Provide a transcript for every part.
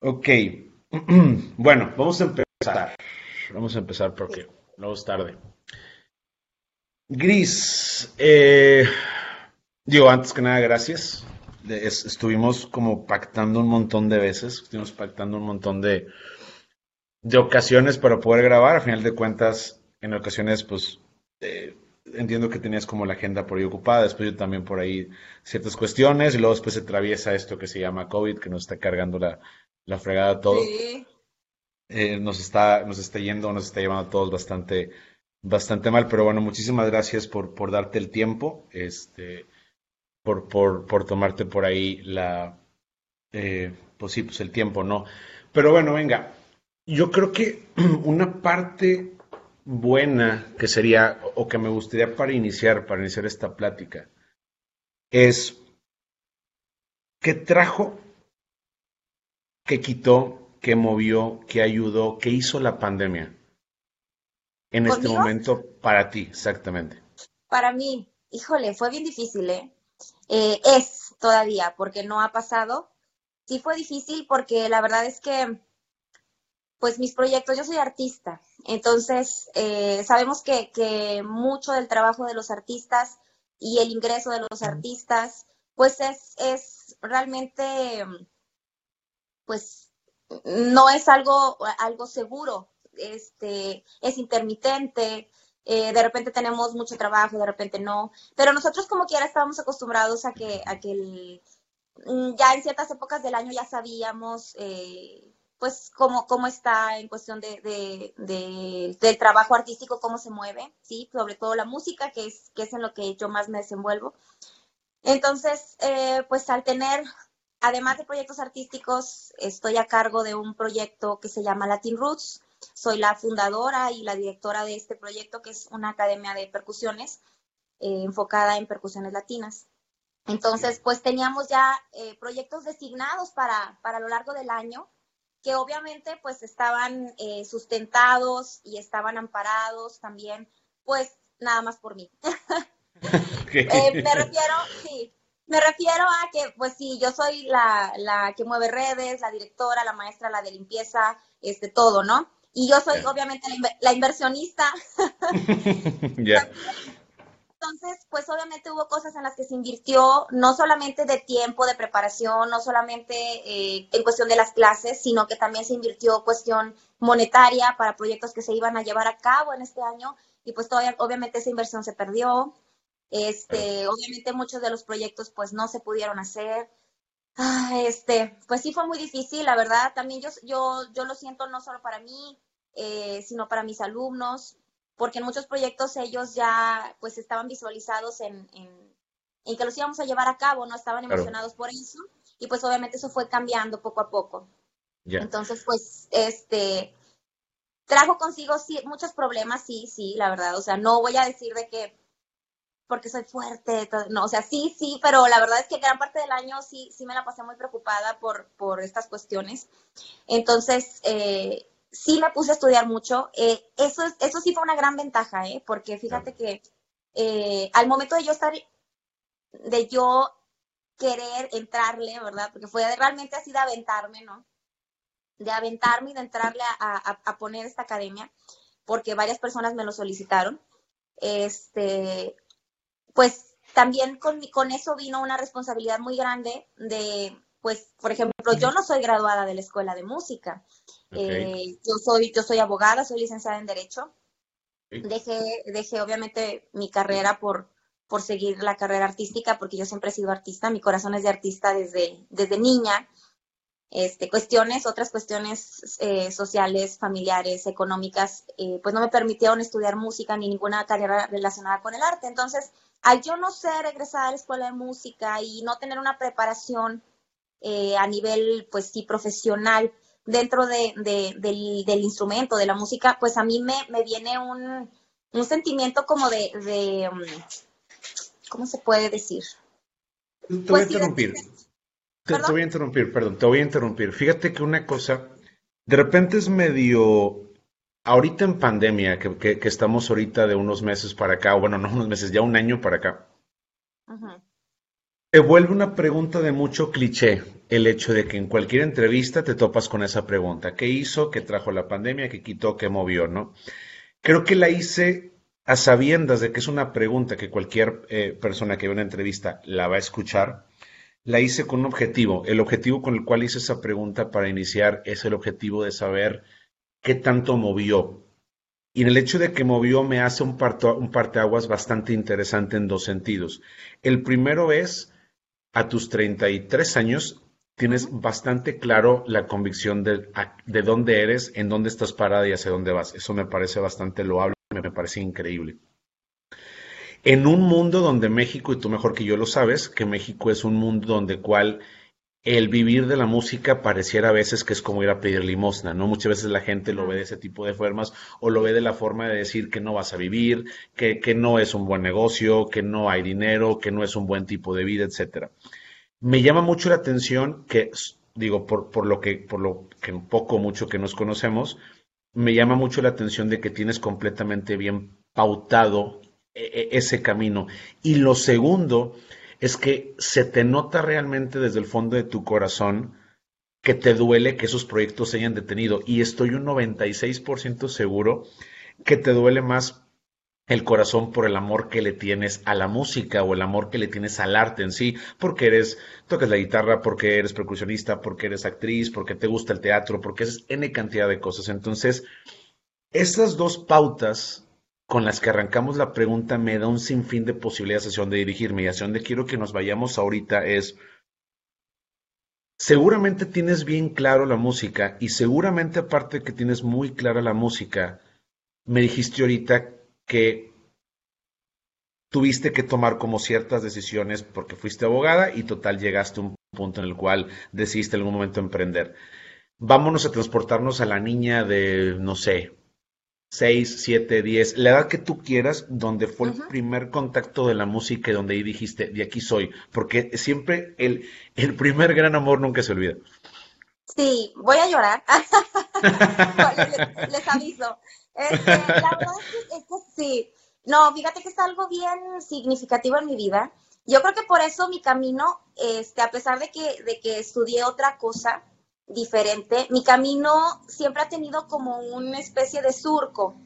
Ok. Bueno, vamos a empezar. Vamos a empezar porque no es tarde. Gris, eh, digo, antes que nada, gracias. estuvimos como pactando un montón de veces, estuvimos pactando un montón de, de ocasiones para poder grabar. A final de cuentas, en ocasiones, pues, eh, entiendo que tenías como la agenda por ahí ocupada, después yo también por ahí ciertas cuestiones, y luego después se atraviesa esto que se llama COVID, que nos está cargando la, la fregada todo. Eh, nos está, nos está yendo, nos está llevando a todos bastante, bastante mal, pero bueno, muchísimas gracias por, por darte el tiempo, este, por, por, por tomarte por ahí la, eh, pues sí, pues el tiempo, ¿no? Pero bueno, venga, yo creo que una parte buena que sería, o que me gustaría para iniciar, para iniciar esta plática, es ¿qué trajo ¿Qué quitó, qué movió, qué ayudó, qué hizo la pandemia en este momento para ti, exactamente? Para mí, híjole, fue bien difícil, ¿eh? ¿eh? Es todavía, porque no ha pasado. Sí fue difícil porque la verdad es que, pues mis proyectos, yo soy artista, entonces eh, sabemos que, que mucho del trabajo de los artistas y el ingreso de los artistas, pues es, es realmente pues no es algo, algo seguro, este, es intermitente, eh, de repente tenemos mucho trabajo, de repente no, pero nosotros como quiera estábamos acostumbrados a que, a que mm, ya en ciertas épocas del año ya sabíamos eh, pues cómo, cómo está en cuestión de, del trabajo artístico, cómo se mueve, ¿sí? Sobre todo la música, que es, que es en lo que yo más me desenvuelvo. Entonces, eh, pues al tener Además de proyectos artísticos, estoy a cargo de un proyecto que se llama Latin Roots. Soy la fundadora y la directora de este proyecto, que es una academia de percusiones eh, enfocada en percusiones latinas. Entonces, pues teníamos ya eh, proyectos designados para, para lo largo del año, que obviamente pues estaban eh, sustentados y estaban amparados también, pues nada más por mí. me refiero, sí, me refiero a que, pues sí, yo soy la, la, que mueve redes, la directora, la maestra, la de limpieza, este, todo, ¿no? Y yo soy obviamente la, inversionista. Ya. Entonces, pues obviamente hubo cosas en las que se invirtió, no solamente de tiempo, de preparación, no solamente eh, en cuestión de las clases, sino que también se invirtió cuestión monetaria para proyectos que se iban a llevar a cabo en este año y pues todavía, obviamente esa inversión se perdió. Este, obviamente muchos de los proyectos pues no se pudieron hacer. Ah, este, pues sí fue muy difícil, la verdad. También yo, yo, yo lo siento no solo para mí, eh, sino para mis alumnos, porque en muchos proyectos ellos ya pues estaban visualizados en, en, que los íbamos a llevar a cabo, no estaban emocionados por eso, y pues obviamente eso fue cambiando poco a poco. Entonces, pues, este, trajo consigo sí, muchos problemas, sí, sí, la verdad. O sea, no voy a decir de que porque soy fuerte, no, o sea, sí, sí, pero la verdad es que gran parte del año sí, sí me la pasé muy preocupada por, por estas cuestiones. Entonces, eh, sí me puse a estudiar mucho. Eh, eso, eso sí fue una gran ventaja, ¿eh? porque fíjate que eh, al momento de yo estar, de yo querer entrarle, ¿verdad? Porque fue realmente así de aventarme, ¿no? De aventarme y de entrarle a, a, a poner esta academia, porque varias personas me lo solicitaron. Este, pues también con, con eso vino una responsabilidad muy grande de, pues, por ejemplo, yo no soy graduada de la escuela de música. Eh, yo, soy, yo soy abogada, soy licenciada en Derecho. Dejé, dejé obviamente mi carrera por, por seguir la carrera artística, porque yo siempre he sido artista, mi corazón es de artista desde, desde niña. Este, cuestiones, otras cuestiones eh, sociales, familiares, económicas, eh, pues no me permitieron estudiar música ni ninguna carrera relacionada con el arte. Entonces, al yo no ser egresada a la escuela de música y no tener una preparación eh, a nivel, pues sí, profesional dentro de, del, instrumento, de la música, pues a mí me, me viene un, un, sentimiento como de, de, um, ¿cómo se puede decir? Te voy a pues interrumpir. te, voy a interrumpir, perdón, te voy a interrumpir. Fíjate que una cosa, de repente es medio ahorita en pandemia, que, estamos ahorita de unos meses para acá, o bueno, no unos meses, ya un año para acá, Ajá. vuelve una pregunta de mucho cliché, el hecho de que en cualquier entrevista te topas con esa pregunta. ¿Qué hizo? ¿Qué trajo la pandemia? ¿Qué quitó? ¿Qué movió? ¿No? Creo que la hice a sabiendas de que es una pregunta que cualquier eh, persona que ve una entrevista la va a escuchar. La hice con un objetivo. El objetivo con el cual hice esa pregunta para iniciar es el objetivo de saber qué tanto movió. Y en el hecho de que movió me hace un, parto, un parteaguas bastante interesante en dos sentidos. El primero es, a tus 33 años, tienes bastante claro la convicción de, de dónde eres, en dónde estás parada y hacia dónde vas. Eso me parece bastante loable, me parece increíble. En un mundo donde México, y tú mejor que yo lo sabes, que México es un mundo donde cual el vivir de la música pareciera a veces que es como ir a pedir limosna, ¿no? Muchas veces la gente lo ve de ese tipo de formas o lo ve de la forma de decir que no vas a vivir, que, que no es un buen negocio, que no hay dinero, que no es un buen tipo de vida, etcétera. Me llama mucho la atención que, digo, por, por lo que, por lo que un poco mucho que nos conocemos, me llama mucho la atención de que tienes completamente bien pautado e, e, ese camino. Y lo segundo, es que se te nota realmente desde el fondo de tu corazón que te duele que esos proyectos se hayan detenido. Y estoy un 96% seguro que te duele más el corazón por el amor que le tienes a la música o el amor que le tienes al arte en sí, porque eres, tocas la guitarra, porque eres percusionista, porque eres actriz, porque te gusta el teatro, porque es N cantidad de cosas. Entonces, estas dos pautas con las que arrancamos la pregunta me da un sinfín de posibilidades de sesión de dirigirme y hacia donde quiero que nos vayamos ahorita es, seguramente tienes bien claro la música y seguramente aparte de que tienes muy clara la música, me dijiste ahorita que tuviste que tomar como ciertas decisiones porque fuiste abogada y total llegaste a un punto en el cual decidiste en algún momento emprender. Vámonos a transportarnos a la niña de, no sé, 6, 7, 10, la edad que tú quieras, donde fue el primer contacto de la música y donde ahí dijiste, de aquí soy, porque siempre el, el primer gran amor nunca se olvida. Sí, voy a llorar. les, aviso. Este, la verdad es que, sí. No, fíjate que es algo bien significativo en mi vida. Yo creo que por eso mi camino, este, a pesar de que, de que estudié otra cosa, diferente. Mi camino siempre ha tenido como una especie de surco,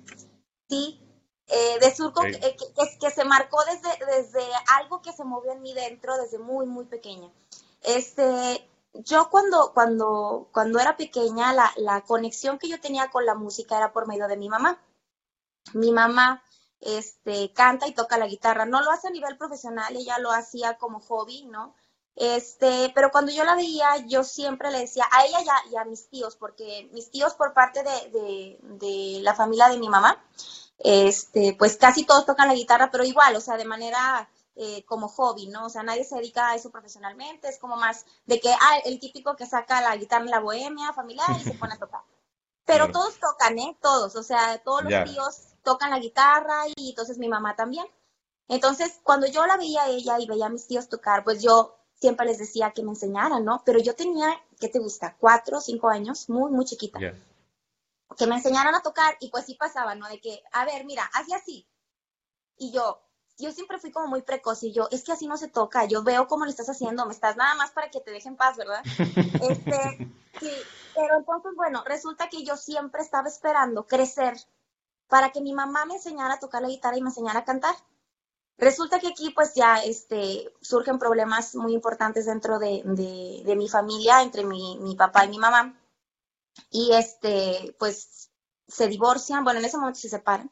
¿sí? Eh, de surco Que, que, se marcó desde, desde algo que se movió en mí dentro desde muy, muy pequeña. Este, yo cuando, cuando, cuando era pequeña, la, la conexión que yo tenía con la música era por medio de mi mamá. Mi mamá este, canta y toca la guitarra. No lo hace a nivel profesional, ella lo hacía como hobby, ¿no? Este, pero cuando yo la veía, yo siempre le decía a ella y a, mis tíos, porque mis tíos por parte de, de, la familia de mi mamá, este, pues casi todos tocan la guitarra, pero igual, o sea, de manera eh, como hobby, ¿no? O sea, nadie se dedica a eso profesionalmente, es como más de que, ah, el típico que saca la guitarra en la bohemia familiar y se pone a tocar. Pero todos tocan, ¿eh? Todos, o sea, todos los tíos tocan la guitarra y entonces mi mamá también. Entonces, cuando yo la veía a ella y veía a mis tíos tocar, pues yo siempre les decía que me enseñaran, ¿no? Pero yo tenía, ¿qué te gusta? Cuatro o cinco años, muy, muy chiquita. Que me enseñaran a tocar y pues sí pasaba, ¿no? De que, a ver, mira, hazle así. Y yo, yo siempre fui como muy precoz y yo, es que así no se toca, yo veo cómo lo estás haciendo, me estás nada más para que te dejen paz, ¿verdad? este, sí, pero entonces, bueno, resulta que yo siempre estaba esperando crecer para que mi mamá me enseñara a tocar la guitarra y me enseñara a cantar. Resulta que aquí pues ya este, surgen problemas muy importantes dentro de, mi familia, entre mi, papá y mi mamá. Y este, pues se divorcian, bueno, en ese momento se separan.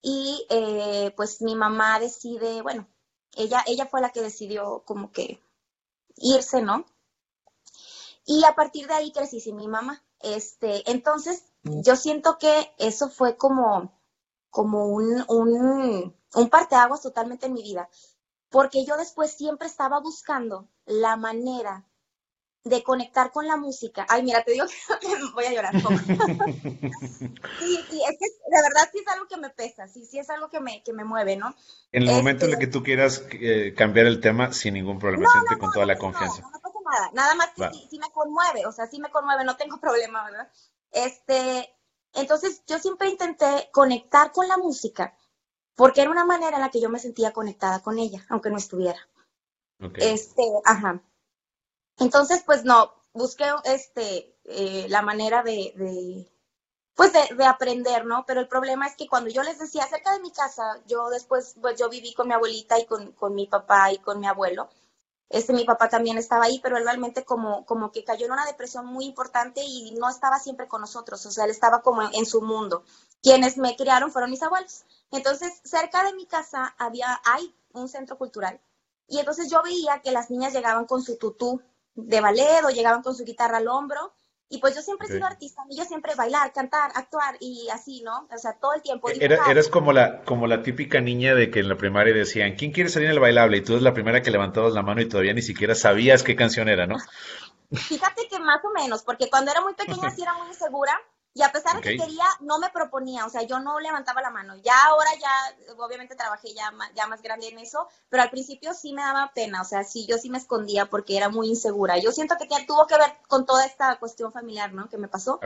Y eh, pues mi mamá decide, bueno, ella, ella fue la que decidió como que irse, ¿no? Y a partir de ahí crecí sin mi mamá. Este, entonces, yo siento que eso fue como, como un, un un parteaguas totalmente en mi vida, porque yo después siempre estaba buscando la manera de conectar con la música. Ay, mira, te digo que voy a llorar. sí, sí, es que de verdad sí es algo que me pesa, sí, sí es algo que me, que me mueve, ¿no? En el momento en el este que tú quieras eh, cambiar el tema, sin ningún problema, siente con toda la confianza. No, no pasa nada, nada más que sí, sí, me conmueve, o sea, sí me conmueve, no tengo problema, ¿verdad? Este, entonces yo siempre intenté conectar con la música porque era una manera en la que yo me sentía conectada con ella, aunque no estuviera. Este, ajá. Entonces, pues no, busqué este, eh, la manera de, pues de, aprender, ¿no? Pero el problema es que cuando yo les decía acerca de mi casa, yo después, pues yo viví con mi abuelita y con, con mi papá y con mi abuelo. Este, mi papá también estaba ahí, pero él realmente como, como que cayó en una depresión muy importante y no estaba siempre con nosotros, o sea, él estaba como en, su mundo. Quienes me criaron fueron mis abuelos. Entonces, cerca de mi casa había, hay un centro cultural. Y entonces yo veía que las niñas llegaban con su tutú de ballet o llegaban con su guitarra al hombro y pues yo siempre he sido artista, y yo siempre bailar, cantar, actuar y así, ¿no? O sea, todo el tiempo. Era, eres como la, como la típica niña de que en la primaria decían, ¿quién quiere salir en el bailable? Y tú eres la primera que levantabas la mano y todavía ni siquiera sabías qué canción era, ¿no? Fíjate que más o menos, porque cuando era muy pequeña sí era muy insegura y a pesar de que quería, no me proponía, o sea, yo no levantaba la mano. Ya ahora ya, obviamente trabajé ya, ya más grande en eso, pero al principio sí me daba pena, o sea, sí, yo sí me escondía porque era muy insegura. Yo siento que tuvo que ver con toda esta cuestión familiar, ¿no? Que me pasó.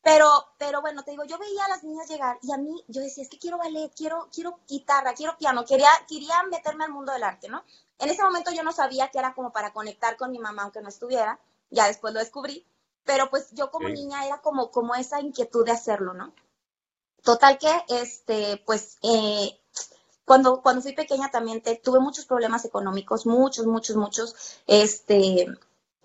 Pero, pero bueno, te digo, yo veía a las niñas llegar y a mí, yo decía, es que quiero ballet, quiero, quiero guitarra, quiero piano, quería, quería meterme al mundo del arte, ¿no? En ese momento yo no sabía que era como para conectar con mi mamá aunque no estuviera, ya después lo descubrí pero pues yo como niña era como, como esa inquietud de hacerlo, ¿no? Total que, este, pues, eh, cuando, cuando fui pequeña también tuve muchos problemas económicos, muchos, muchos, muchos, este,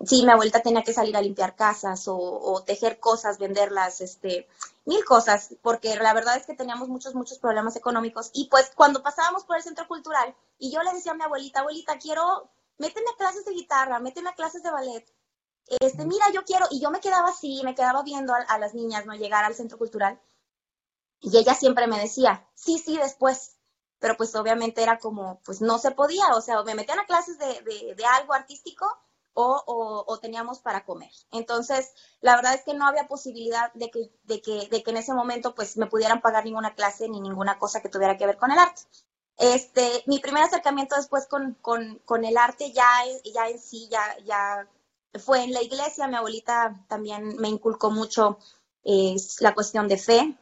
sí, mi abuelita tenía que salir a limpiar casas o, tejer cosas, venderlas, este, mil cosas, porque la verdad es que teníamos muchos, muchos problemas económicos. Y pues cuando pasábamos por el centro cultural y yo le decía a mi abuelita, abuelita, quiero, méteme a clases de guitarra, méteme a clases de ballet este, mira, yo quiero, y yo me quedaba así, me quedaba viendo a, las niñas, ¿no? Llegar al centro cultural. Y ella siempre me decía, sí, sí, después. Pero pues obviamente era como, pues no se podía, o sea, me metían a clases de, de, algo artístico o, o, teníamos para comer. Entonces, la verdad es que no había posibilidad de que, de que, de que en ese momento pues me pudieran pagar ninguna clase ni ninguna cosa que tuviera que ver con el arte. Este, mi primer acercamiento después con, con, con el arte ya, ya en sí, ya, ya fue en la iglesia, mi abuelita también me inculcó mucho eh, la cuestión de fe.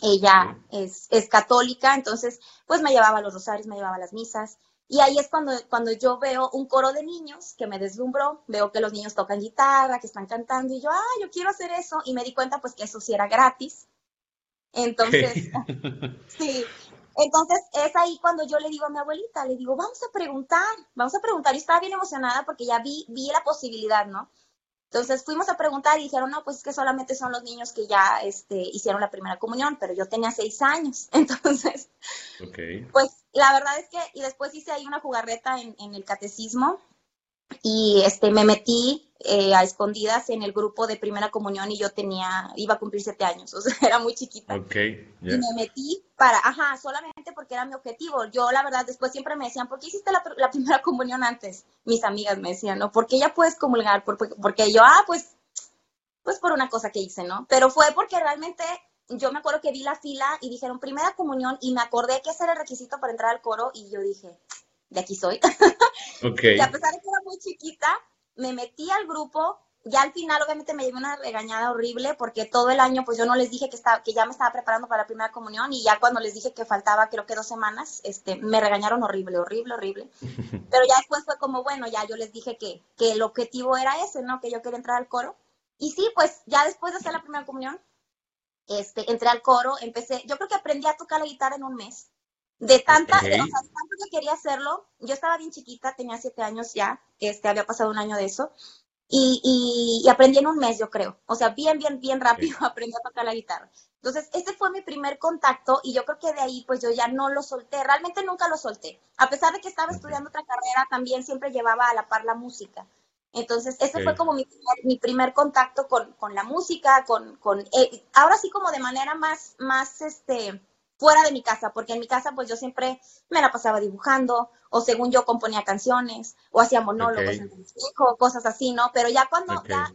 Ella es, católica, entonces pues me llevaba a los rosarios, me llevaba a las misas. Y ahí es cuando, cuando yo veo un coro de niños que me deslumbró, veo que los niños tocan guitarra, que están cantando, y yo, ah, yo quiero hacer eso. Y me di cuenta pues que eso sí era gratis. Entonces, sí, entonces es ahí cuando yo le digo a mi abuelita, le digo, vamos a preguntar, vamos a preguntar. Y estaba bien emocionada porque ya vi, vi la posibilidad, ¿no? Entonces fuimos a preguntar y dijeron, no, pues es que solamente son los niños que ya este, hicieron la primera comunión, pero yo tenía seis años. Entonces, pues la verdad es que, y después hice ahí una jugarreta en, en el catecismo y este, me metí eh, a escondidas en el grupo de primera comunión y yo tenía, iba a cumplir siete años, o sea, era muy chiquita. Ok, Y me metí para, ajá, solamente porque era mi objetivo. Yo, la verdad, después siempre me decían, ¿por qué hiciste la, la primera comunión antes? Mis amigas me decían, ¿no? ¿Por qué ya puedes comulgar? Porque yo, ah, pues, pues por una cosa que hice, ¿no? Pero fue porque realmente yo me acuerdo que vi la fila y dijeron primera comunión y me acordé que ese era el requisito para entrar al coro y yo dije, de aquí soy. Okay. y a pesar de que era muy chiquita, me metí al grupo. Ya al final, obviamente, me llevé una regañada horrible porque todo el año, pues yo no les dije que, estaba, que ya me estaba preparando para la primera comunión y ya cuando les dije que faltaba, creo que dos semanas, este, me regañaron horrible, horrible, horrible. Pero ya después fue como, bueno, ya yo les dije que, que el objetivo era ese, ¿no? Que yo quería entrar al coro. Y sí, pues ya después de hacer la primera comunión, este, entré al coro, empecé, yo creo que aprendí a tocar la guitarra en un mes. De tanta, o sea, tanto que quería hacerlo, yo estaba bien chiquita, tenía siete años ya, este, había pasado un año de eso, y, y, aprendí en un mes, yo creo. O sea, bien, bien, bien rápido aprendí a tocar la guitarra. Entonces, ese fue mi primer contacto y yo creo que de ahí, pues yo ya no lo solté, realmente nunca lo solté. A pesar de que estaba estudiando otra carrera, también siempre llevaba a la par la música. Entonces, ese fue como mi primer, mi primer contacto con, con, la música, con, con eh, ahora sí como de manera más, más, este, fuera de mi casa, porque en mi casa pues yo siempre me la pasaba dibujando, o según yo componía canciones, o hacía monólogos en mi hijo, cosas así, ¿no? Pero ya cuando, ya,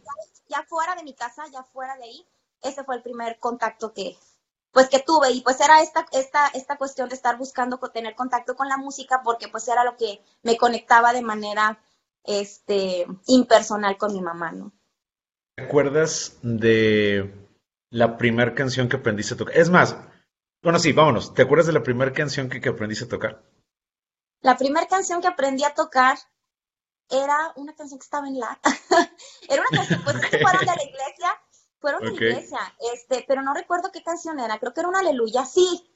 ya, fuera de mi casa, ya fuera de ahí, ese fue el primer contacto que, pues que tuve, y pues era esta, esta, esta cuestión de estar buscando tener contacto con la música, porque pues era lo que me conectaba de manera, este, impersonal con mi mamá, ¿no? ¿Te acuerdas de la primera canción que aprendiste a tocar? Es más, bueno, sí, vámonos. ¿Te acuerdas de la primera canción que, aprendiste a tocar? La primera canción que aprendí a tocar, era una canción que estaba en la... era una canción, pues es que fueron de la iglesia, fueron de la iglesia, este, pero no recuerdo qué canción era, creo que era una aleluya, sí,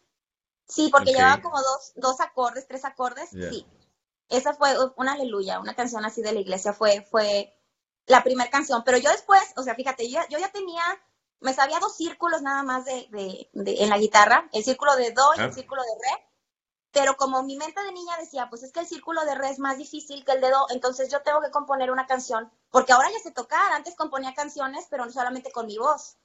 sí, porque llevaba como dos, dos acordes, tres acordes, sí. Esa fue una aleluya, una canción así de la iglesia, fue, fue la primera canción, pero yo después, o sea, fíjate, yo, yo ya tenía, me sabía dos círculos nada más de, de, de en la guitarra, el círculo de do y el círculo de re, pero como mi mente de niña decía, pues es que el círculo de re es más difícil que el de do, entonces yo tengo que componer una canción, porque ahora ya sé tocar, antes componía canciones, pero no solamente con mi voz.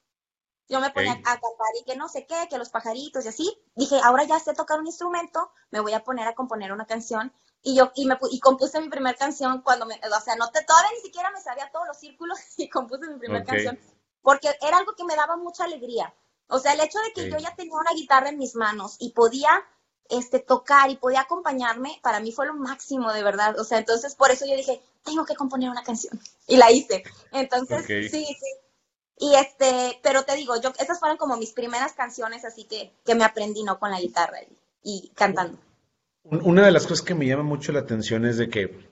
Yo me ponía a cantar y que no sé qué, que los pajaritos y así. Dije, ahora ya sé tocar un instrumento, me voy a poner a componer una canción. Y yo y me y compuse mi primera canción cuando me, o sea, no te, todavía ni siquiera me sabía todos los círculos y compuse mi primera canción, porque era algo que me daba mucha alegría. O sea, el hecho de que yo ya tenía una guitarra en mis manos y podía este, tocar y podía acompañarme, para mí fue lo máximo, de verdad. O sea, entonces por eso yo dije, tengo que componer una canción. Y la hice. Entonces, sí, sí. Y este, pero te digo, yo, esas fueron como mis primeras canciones, así que, que me aprendí, ¿no? Con la guitarra y, cantando. Una de las cosas que me llama mucho la atención es de que,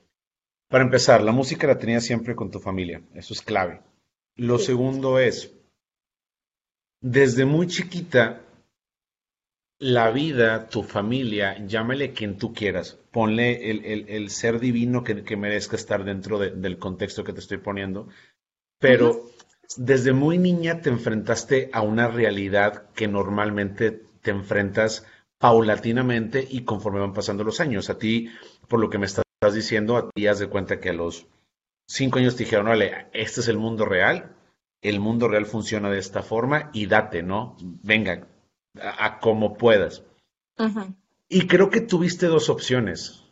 para empezar, la música la tenía siempre con tu familia. Eso es clave. Lo segundo es, desde muy chiquita, la vida, tu familia, llámale quien tú quieras, ponle el, ser divino que, merezca estar dentro del contexto que te estoy poniendo, pero desde muy niña te enfrentaste a una realidad que normalmente te enfrentas paulatinamente y conforme van pasando los años. A ti, por lo que me estás diciendo, a ti has de cuenta que a los cinco años te dijeron, vale, este es el mundo real, el mundo real funciona de esta forma y date, ¿no? Venga, a, como puedas. Y creo que tuviste dos opciones.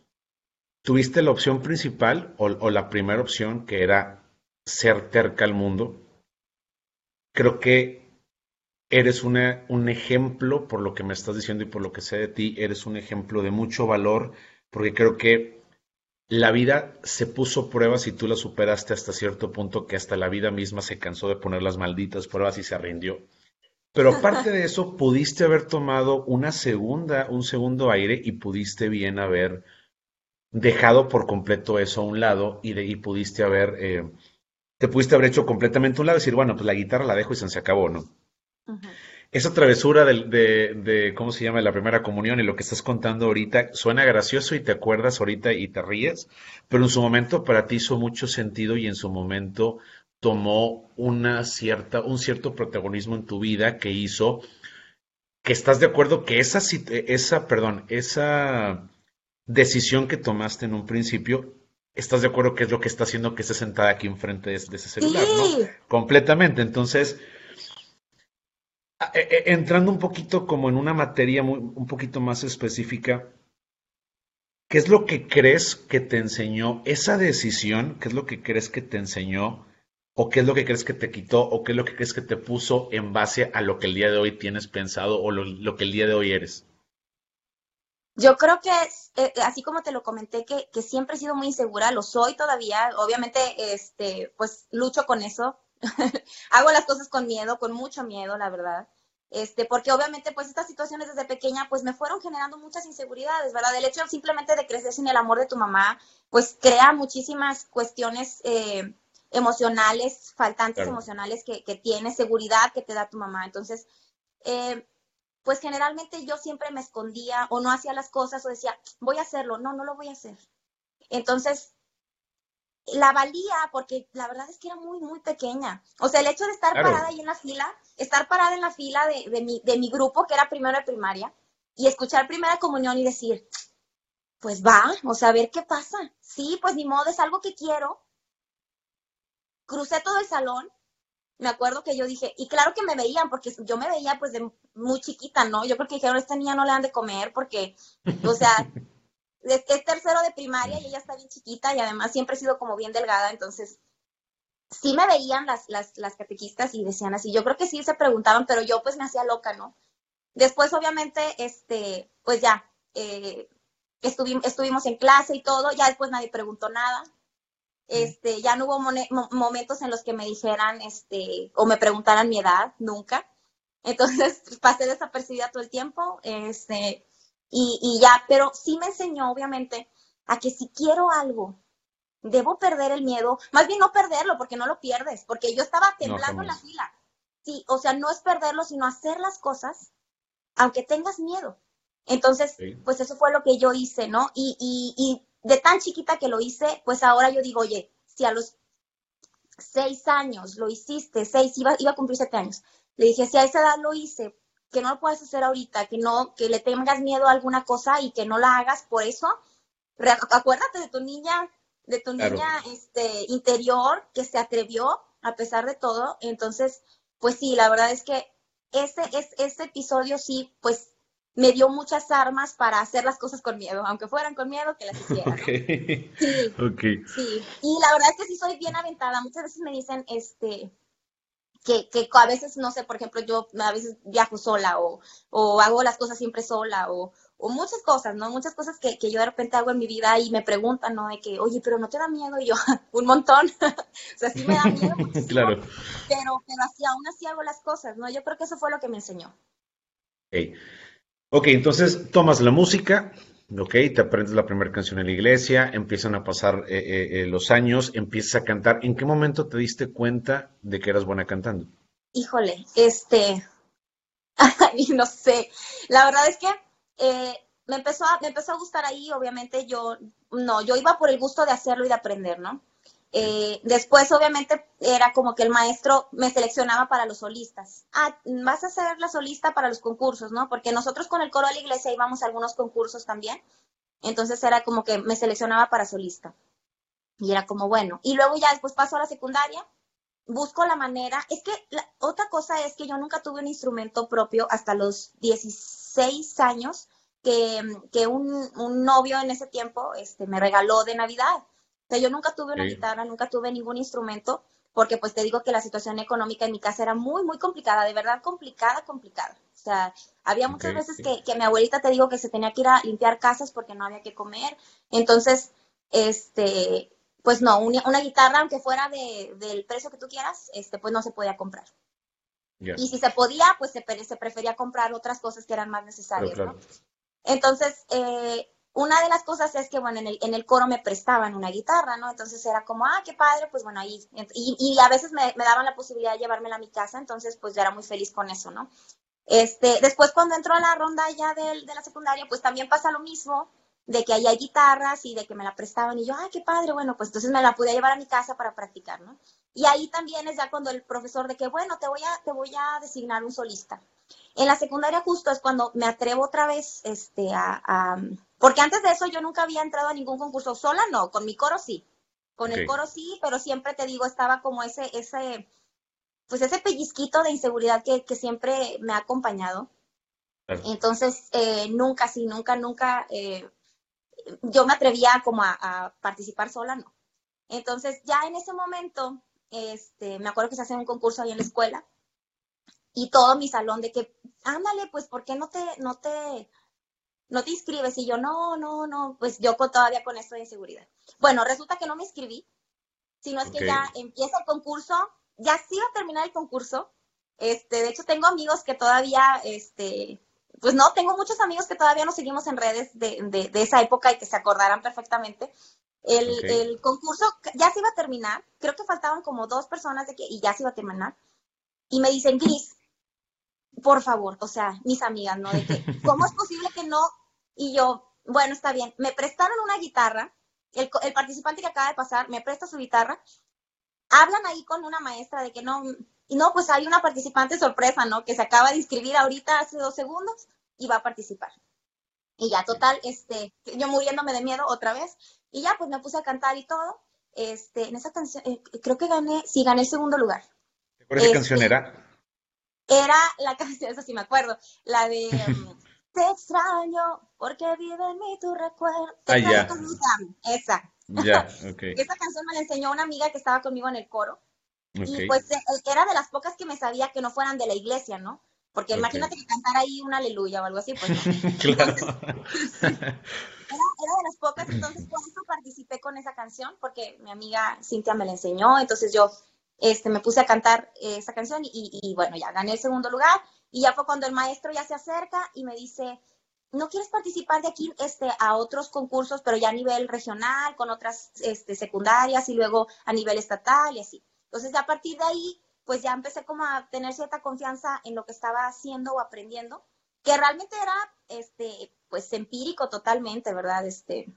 Tuviste la opción principal o, la primera opción que era ser terca al mundo. Creo que eres una, un ejemplo, por lo que me estás diciendo y por lo que sé de ti, eres un ejemplo de mucho valor, porque creo que la vida se puso pruebas y tú la superaste hasta cierto punto que hasta la vida misma se cansó de poner las malditas pruebas y se rindió. Pero aparte de eso, pudiste haber tomado una segunda, un segundo aire y pudiste bien haber dejado por completo eso a un lado y, de, y pudiste haber, eh, te pudiste haber hecho completamente a un lado y decir, bueno, pues la guitarra la dejo y se acabó, ¿no? Esa travesura de, de, de, ¿cómo se llama?, la primera comunión y lo que estás contando ahorita suena gracioso y te acuerdas ahorita y te ríes, pero en su momento para ti hizo mucho sentido y en su momento tomó una cierta, un cierto protagonismo en tu vida que hizo que estás de acuerdo que esa, esa, perdón, esa decisión que tomaste en un principio, estás de acuerdo que es lo que está haciendo que estés sentada aquí enfrente de, de ese celular, ¿no? Completamente. Entonces, entrando un poquito como en una materia muy, un poquito más específica, ¿qué es lo que crees que te enseñó esa decisión? ¿Qué es lo que crees que te enseñó ¿O qué es lo que crees que te quitó? ¿O qué es lo que crees que te puso en base a lo que el día de hoy tienes pensado o lo, que el día de hoy eres? Yo creo que, eh, así como te lo comenté, que, siempre he sido muy insegura, lo soy todavía. Obviamente, este, pues lucho con eso. Hago las cosas con miedo, con mucho miedo, la verdad. Este, porque obviamente, pues estas situaciones desde pequeña, pues me fueron generando muchas inseguridades, ¿verdad? El hecho simplemente de crecer sin el amor de tu mamá, pues crea muchísimas cuestiones eh, emocionales, faltantes emocionales que, que tienes, seguridad que te da tu mamá. Entonces, eh, pues generalmente yo siempre me escondía o no hacía las cosas o decía, voy a hacerlo, no, no lo voy a hacer. Entonces, la valía porque la verdad es que era muy, muy pequeña. O sea, el hecho de estar parada ahí en la fila, estar parada en la fila de, de, mi, de mi grupo, que era primero de primaria, y escuchar primera comunión y decir, pues va, o sea, a ver qué pasa. Sí, pues ni modo, es algo que quiero, crucé todo el salón, me acuerdo que yo dije, y claro que me veían, porque yo me veía pues de muy chiquita, ¿no? Yo creo que dijeron, esta niña no le han de comer, porque, o sea, es, es tercero de primaria y ella está bien chiquita y además siempre he sido como bien delgada, entonces sí me veían las, las, las catequistas y decían así, yo creo que sí se preguntaban, pero yo pues me hacía loca, ¿no? Después, obviamente, este, pues ya, eh, estuvimos en clase y todo, ya después nadie preguntó nada, este, ya no hubo momentos en los que me dijeran, este, o me preguntaran mi edad, nunca. Entonces pasé desapercibida todo el tiempo, este, y, y ya, pero sí me enseñó, obviamente, a que si quiero algo, debo perder el miedo, más bien no perderlo, porque no lo pierdes, porque yo estaba temblando en la fila. Sí, o sea, no es perderlo, sino hacer las cosas, aunque tengas miedo. Entonces, pues eso fue lo que yo hice, ¿no? Y, y, y de tan chiquita que lo hice, pues ahora yo digo, oye, si a los seis años lo hiciste, seis, iba, iba a cumplir siete años, le dije, si a esa edad lo hice, que no lo puedes hacer ahorita, que no, que le tengas miedo a alguna cosa y que no la hagas por eso, acuérdate de tu niña, de tu niña este, interior que se atrevió a pesar de todo. Entonces, pues sí, la verdad es que ese, es, ese episodio sí, pues me dio muchas armas para hacer las cosas con miedo, aunque fueran con miedo, que las hiciera. Sí, sí. Y la verdad es que sí soy bien aventada. Muchas veces me dicen, este, que, que, a veces, no sé, por ejemplo, yo a veces viajo sola o, o hago las cosas siempre sola o, o muchas cosas, ¿no? Muchas cosas que, que, yo de repente hago en mi vida y me preguntan, ¿no? De que, oye, pero no te da miedo y yo, un montón. o sea, sí me da miedo. claro. Pero, pero así, aún así hago las cosas, ¿no? Yo creo que eso fue lo que me enseñó. Ok, okay entonces tomas la música, ok, te aprendes la primera canción en la iglesia, empiezan a pasar eh, eh, eh, los años, empiezas a cantar. ¿En qué momento te diste cuenta de que eras buena cantando? Híjole, este, no sé. La verdad es que eh, me, empezó a, me empezó a gustar ahí, obviamente yo, no, yo iba por el gusto de hacerlo y de aprender, ¿no? Eh, después, obviamente, era como que el maestro me seleccionaba para los solistas. Ah, vas a ser la solista para los concursos, ¿no? Porque nosotros con el coro de la iglesia íbamos a algunos concursos también. Entonces era como que me seleccionaba para solista. Y era como, bueno. Y luego ya después paso a la secundaria, busco la manera. Es que la, otra cosa es que yo nunca tuve un instrumento propio hasta los 16 años que, un, novio en ese tiempo este, me regaló de Navidad. Sea, yo nunca tuve una guitarra, nunca tuve ningún instrumento, porque pues te digo que la situación económica en mi casa era muy, muy complicada, de verdad complicada, complicada. O sea, había muchas veces que, que mi abuelita te digo que se tenía que ir a limpiar casas porque no había que comer. Entonces, este, pues no, una, guitarra, aunque fuera de, del precio que tú quieras, este, pues no se podía comprar. Y si se podía, pues se, se, prefería comprar otras cosas que eran más necesarias, ¿no? Entonces, eh, una de las cosas es que, bueno, en el, coro me prestaban una guitarra, ¿no? Entonces era como, ah, qué padre, pues bueno, ahí. Y, y a veces me, daban la posibilidad de llevármela a mi casa, entonces pues yo era muy feliz con eso, ¿no? Este, después cuando entró a la ronda ya de, de la secundaria, pues también pasa lo mismo, de que ahí hay guitarras y de que me la prestaban y yo, ay, qué padre, bueno, pues entonces me la pude llevar a mi casa para practicar, ¿no? Y ahí también es ya cuando el profesor de que, bueno, te voy a, te voy a designar un solista. En la secundaria justo es cuando me atrevo otra vez este, a, Porque antes de eso yo nunca había entrado a ningún concurso sola, no, con mi coro sí. Con el coro sí, pero siempre te digo, estaba como ese, ese, pues ese pellizquito de inseguridad que, que siempre me ha acompañado. Entonces, eh, nunca, sí, nunca, nunca, eh, yo me atrevía como a, a, participar sola, no. Entonces, ya en ese momento, este, me acuerdo que se hacía un concurso ahí en la escuela y todo mi salón de que, ándale, pues, ¿por qué no te, no te, no te inscribes? Y yo, no, no, no, pues yo todavía con esto de inseguridad. Bueno, resulta que no me inscribí, sino es que ya empieza el concurso, ya sí va a terminar el concurso. Este, de hecho, tengo amigos que todavía, este, pues no, tengo muchos amigos que todavía nos seguimos en redes de, de, esa época y que se acordarán perfectamente. El, el, concurso ya se iba a terminar, creo que faltaban como dos personas de que, y ya se iba a terminar. Y me dicen, Gris, por favor, o sea, mis amigas, ¿no? De que, ¿cómo es posible que no? Y yo, bueno, está bien, me prestaron una guitarra, el, el participante que acaba de pasar me presta su guitarra, hablan ahí con una maestra de que no, y no, pues hay una participante sorpresa, ¿no? Que se acaba de inscribir ahorita hace dos segundos y va a participar. Y ya, total, este, yo muriéndome de miedo otra vez. Y ya, pues me puse a cantar y todo. Este, en esa canción, eh, creo que gané, sí, gané el segundo lugar. ¿Qué este, canción era? Era la canción, eso sí me acuerdo, la de um, Te extraño porque vive en mí tu recuerdo. Ah, Esa. Ya, ok. Esa canción me la enseñó una amiga que estaba conmigo en el coro. Y pues eh, era de las pocas que me sabía que no fueran de la iglesia, ¿no? Porque imagínate que cantar ahí una aleluya o algo así, pues. claro. era, de las pocas, entonces por eso participé con esa canción, porque mi amiga Cintia me la enseñó, entonces yo este, me puse a cantar esa canción y, y, bueno, ya gané el segundo lugar. Y ya fue cuando el maestro ya se acerca y me dice, ¿no quieres participar de aquí este, a otros concursos, pero ya a nivel regional, con otras este, secundarias y luego a nivel estatal y así? Entonces, a partir de ahí, pues ya empecé como a tener cierta confianza en lo que estaba haciendo o aprendiendo, que realmente era, este, pues empírico totalmente, ¿verdad? Este,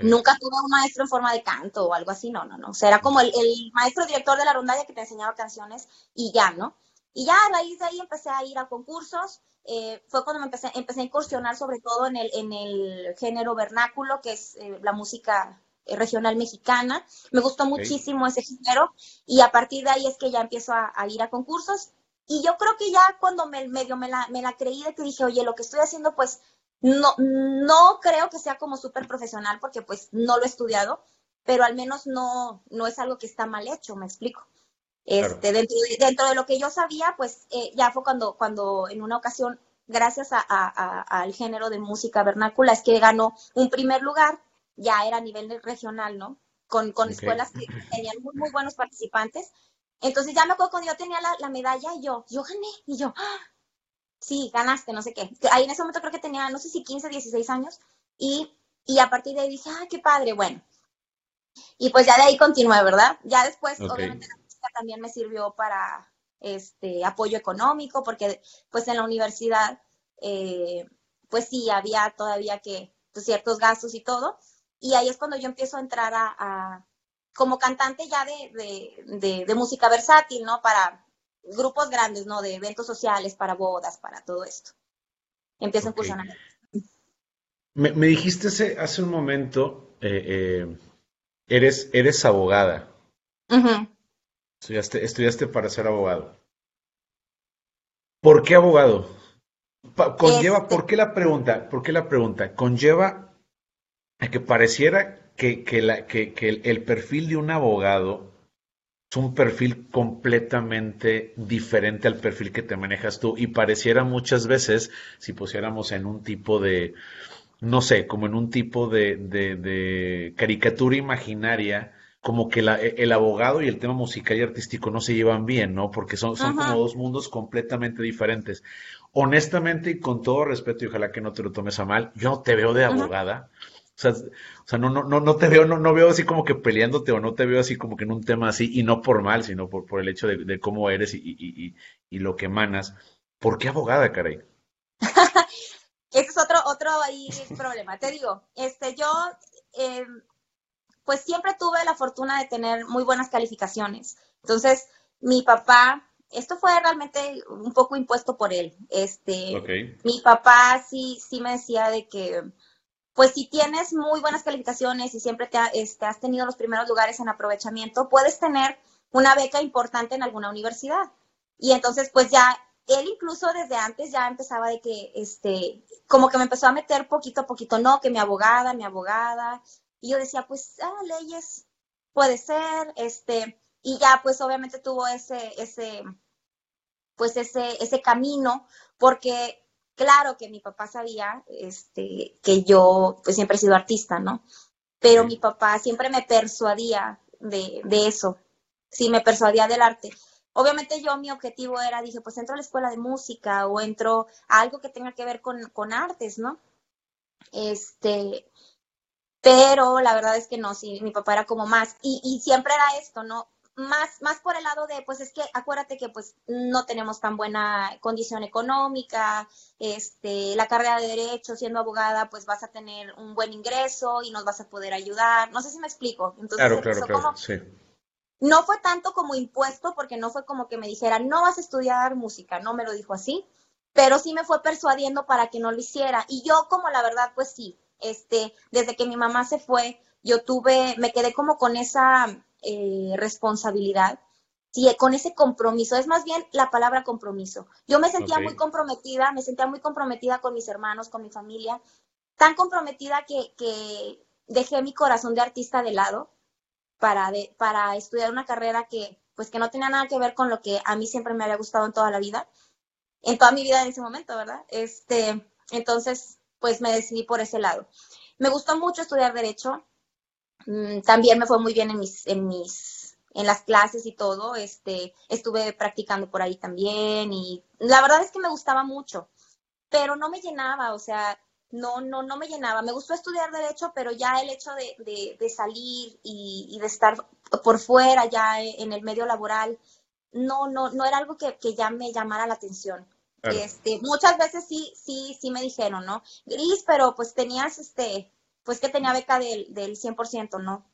Nunca tuve un maestro en forma de canto o algo así, no, no, no. O sea, era como el, maestro director de la rondalla que te enseñaba canciones y ya, ¿no? Y ya a raíz de ahí empecé a ir a concursos. Eh, fue cuando me empecé, empecé a incursionar sobre todo en el, en el género vernáculo, que es eh, la música eh, regional mexicana. Me gustó muchísimo ese género y a partir de ahí es que ya empiezo a, ir a concursos. Y yo creo que ya cuando me, medio me la, me la creí de que dije, oye, lo que estoy haciendo pues no, no creo que sea como súper profesional porque pues no lo he estudiado, pero al menos no, no es algo que está mal hecho, me explico. Este, dentro, de, dentro de lo que yo sabía, pues eh, ya fue cuando, cuando en una ocasión, gracias a, al género de música vernácula, es que ganó un primer lugar, ya era a nivel regional, ¿no? Con, con escuelas que tenían muy, muy buenos participantes. Entonces ya me acuerdo cuando yo tenía la, la medalla y yo, yo gané, y yo, ¡ah! sí, ganaste, no sé qué. Ahí en ese momento creo que tenía, no sé si 15, 16 años, y, a partir de ahí dije, ah, qué padre, bueno. Y pues ya de ahí continué, ¿verdad? Ya después, obviamente, la también me sirvió para este apoyo económico, porque pues en la universidad, eh, pues sí, había todavía que pues, ciertos gastos y todo. Y ahí es cuando yo empiezo a entrar a, como cantante ya de, de, de música versátil, ¿no? Para grupos grandes, ¿no? De eventos sociales, para bodas, para todo esto. Empiezo okay. a Me, me, dijiste hace, hace un momento, eh, eh, eres, eres abogada. Estudiaste, estudiaste para ser abogado. ¿Por qué abogado? Conlleva, este ¿por qué la pregunta? ¿Por qué la pregunta? Conlleva a que pareciera que, que, la, que, que el, el perfil de un abogado es un perfil completamente diferente al perfil que te manejas tú y pareciera muchas veces, si pusiéramos en un tipo de, no sé, como en un tipo de, de, caricatura imaginaria, como que la, el abogado y el tema musical y artístico no se llevan bien, ¿no? Porque son, son como dos mundos completamente diferentes. Honestamente y con todo respeto, y ojalá que no te lo tomes a mal, yo no te veo de abogada. O sea, o sea, no, no, no, no te veo, no, no veo así como que peleándote o no te veo así como que en un tema así, y no por mal, sino por, por el hecho de, cómo eres y, y, y, lo que emanas. ¿Por qué abogada, caray? Ese es otro, otro ahí problema. Te digo, este, yo, eh, pues siempre tuve la fortuna de tener muy buenas calificaciones. Entonces, mi papá, esto fue realmente un poco impuesto por él. Este, mi papá sí, sí me decía de que pues si tienes muy buenas calificaciones y siempre te este, has tenido los primeros lugares en aprovechamiento, puedes tener una beca importante en alguna universidad. Y entonces, pues ya, él incluso desde antes ya empezaba de que, este, como que me empezó a meter poquito a poquito, no, que mi abogada, mi abogada. Y yo decía, pues, ah, leyes, puede ser, este, y ya, pues obviamente tuvo ese, ese, pues ese, ese camino, porque Claro que mi papá sabía este, que yo pues siempre he sido artista, ¿no? Pero mi papá siempre me persuadía de, eso, sí, me persuadía del arte. Obviamente yo mi objetivo era, dije, pues entro a la escuela de música o entro a algo que tenga que ver con, con artes, ¿no? Este, pero la verdad es que no, sí, mi papá era como más, y, y siempre era esto, ¿no? más, más por el lado de, pues es que acuérdate que pues no tenemos tan buena condición económica, este, la carrera de derecho, siendo abogada, pues vas a tener un buen ingreso y nos vas a poder ayudar. No sé si me explico. Entonces, claro, claro, claro, sí. No fue tanto como impuesto, porque no fue como que me dijera, no vas a estudiar música, no me lo dijo así, pero sí me fue persuadiendo para que no lo hiciera. Y yo, como la verdad, pues sí, este, desde que mi mamá se fue, yo tuve, me quedé como con esa eh, responsabilidad, sí, con ese compromiso, es más bien la palabra compromiso. Yo me sentía muy comprometida, me sentía muy comprometida con mis hermanos, con mi familia, tan comprometida que, que dejé mi corazón de artista de lado para, para estudiar una carrera que, pues, que no tenía nada que ver con lo que a mí siempre me había gustado en toda la vida, en toda mi vida en ese momento, ¿verdad? Este, entonces, pues me decidí por ese lado. Me gustó mucho estudiar derecho, Mm, también me fue muy bien en mis, en mis, en las clases y todo, este, estuve practicando por ahí también y la verdad es que me gustaba mucho, pero no me llenaba, o sea, no, no, no me llenaba. Me gustó estudiar derecho, pero ya el hecho de, de, salir y, de estar por fuera ya en el medio laboral, no, no, no era algo que, que ya me llamara la atención. Este, muchas veces sí, sí, sí me dijeron, ¿no? Gris, pero pues tenías, este, pues que tenía beca del, del 100%, ¿no?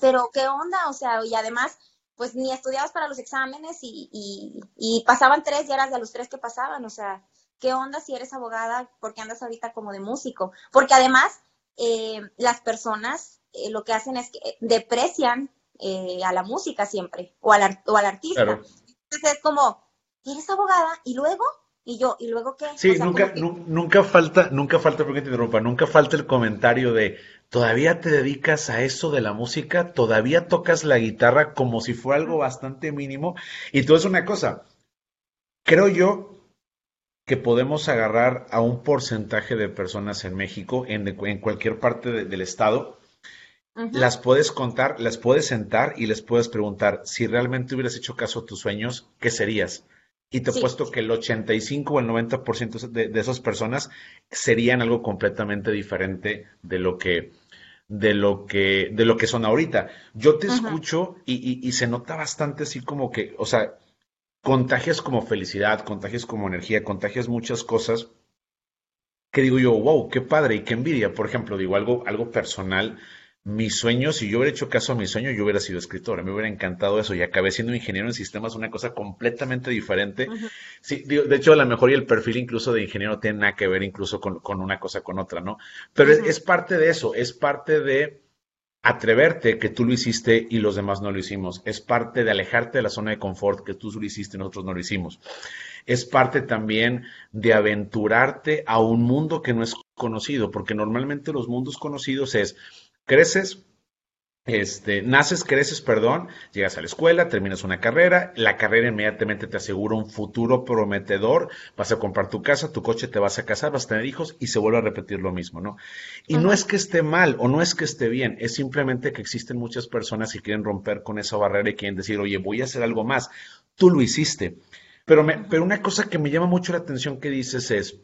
Pero qué onda, o sea, y además, pues ni estudiabas para los exámenes y, y, y pasaban tres y eras de los tres que pasaban, o sea, ¿qué onda si eres abogada? porque andas ahorita como de músico? Porque además, eh, las personas eh, lo que hacen es que deprecian eh, a la música siempre, o al, o al artista. Entonces es como, eres abogada y luego y yo, ¿y luego qué? Sí, nunca, nunca falta, nunca falta, porque te interrumpa, nunca falta el comentario de, ¿todavía te dedicas a eso de la música? ¿Todavía tocas la guitarra como si fuera algo bastante mínimo? Y tú es una cosa, creo yo que podemos agarrar a un porcentaje de personas en México, en, en cualquier parte del estado, las puedes contar, las puedes sentar y les puedes preguntar, si realmente hubieras hecho caso a tus sueños, ¿qué serías? Y te he puesto que el 85 o el 90% de, de esas personas serían algo completamente diferente de lo que de lo que de lo que son ahorita. Yo te escucho y, y, se nota bastante así como que, o sea, contagias como felicidad, contagias como energía, contagias muchas cosas que digo yo, wow, qué padre y qué envidia. Por ejemplo, digo algo, algo personal mi sueño, si yo hubiera hecho caso a mi sueño, yo hubiera sido escritor. Me hubiera encantado eso y acabé siendo ingeniero en sistemas, una cosa completamente diferente. Sí, de hecho, a lo mejor y el perfil incluso de ingeniero tiene nada que ver incluso con, una cosa con otra, ¿no? Pero es, parte de eso, es parte de atreverte que tú lo hiciste y los demás no lo hicimos. Es parte de alejarte de la zona de confort que tú lo hiciste y nosotros no lo hicimos. Es parte también de aventurarte a un mundo que no es conocido, porque normalmente los mundos conocidos es creces, este, naces, creces, perdón, llegas a la escuela, terminas una carrera, la carrera inmediatamente te asegura un futuro prometedor, vas a comprar tu casa, tu coche, te vas a casar, vas a tener hijos y se vuelve a repetir lo mismo, ¿no? Y no es que esté mal o no es que esté bien, es simplemente que existen muchas personas que quieren romper con esa barrera y quieren decir, oye, voy a hacer algo más. Tú lo hiciste. Pero, me, pero una cosa que me llama mucho la atención que dices es,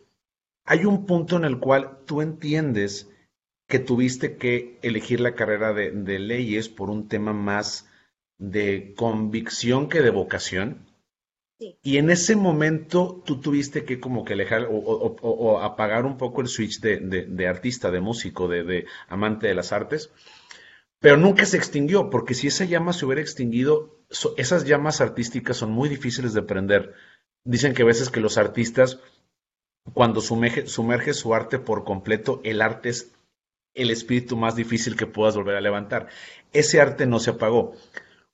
hay un punto en el cual tú entiendes que tuviste que elegir la carrera de, leyes por un tema más de convicción que de vocación. Y en ese momento tú tuviste que como que alejar o, apagar un poco el switch de, artista, de músico, de, amante de las artes, pero nunca se extinguió, porque si esa llama se hubiera extinguido, esas llamas artísticas son muy difíciles de prender. Dicen que a veces que los artistas, cuando sumerge, sumerge su arte por completo, el arte es el espíritu más difícil que puedas volver a levantar. Ese arte no se apagó.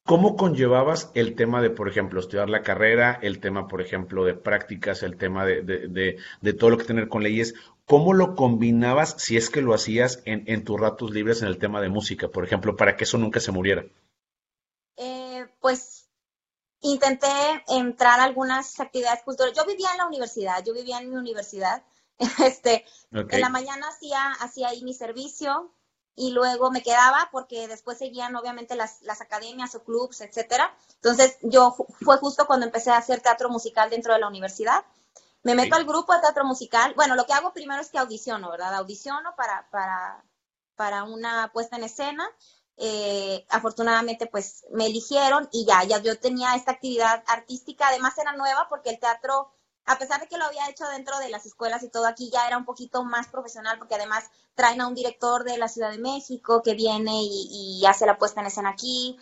¿Cómo conllevabas el tema de, por ejemplo, estudiar la carrera, el tema, por ejemplo, de prácticas, el tema de, de, todo lo que tener con leyes? ¿Cómo lo combinabas, si es que lo hacías, en, en, tus ratos libres en el tema de música, por ejemplo, para que eso nunca se muriera? Eh, pues intenté entrar a algunas actividades culturales. Yo vivía en la universidad, yo vivía en mi universidad Este, En la mañana hacía, hacía ahí mi servicio y luego me quedaba porque después seguían obviamente las, las academias o clubs, etcétera. Entonces yo fue justo cuando empecé a hacer teatro musical dentro de la universidad. Me meto al grupo de teatro musical. Bueno, lo que hago primero es que audiciono, ¿verdad? Audiciono para, para, para una puesta en escena. Eh, afortunadamente, pues me eligieron y ya, ya yo tenía esta actividad artística. Además era nueva porque el teatro a pesar de que lo había hecho dentro de las escuelas y todo, aquí ya era un poquito más profesional porque además traen a un director de la Ciudad de México que viene y, hace la puesta en escena aquí.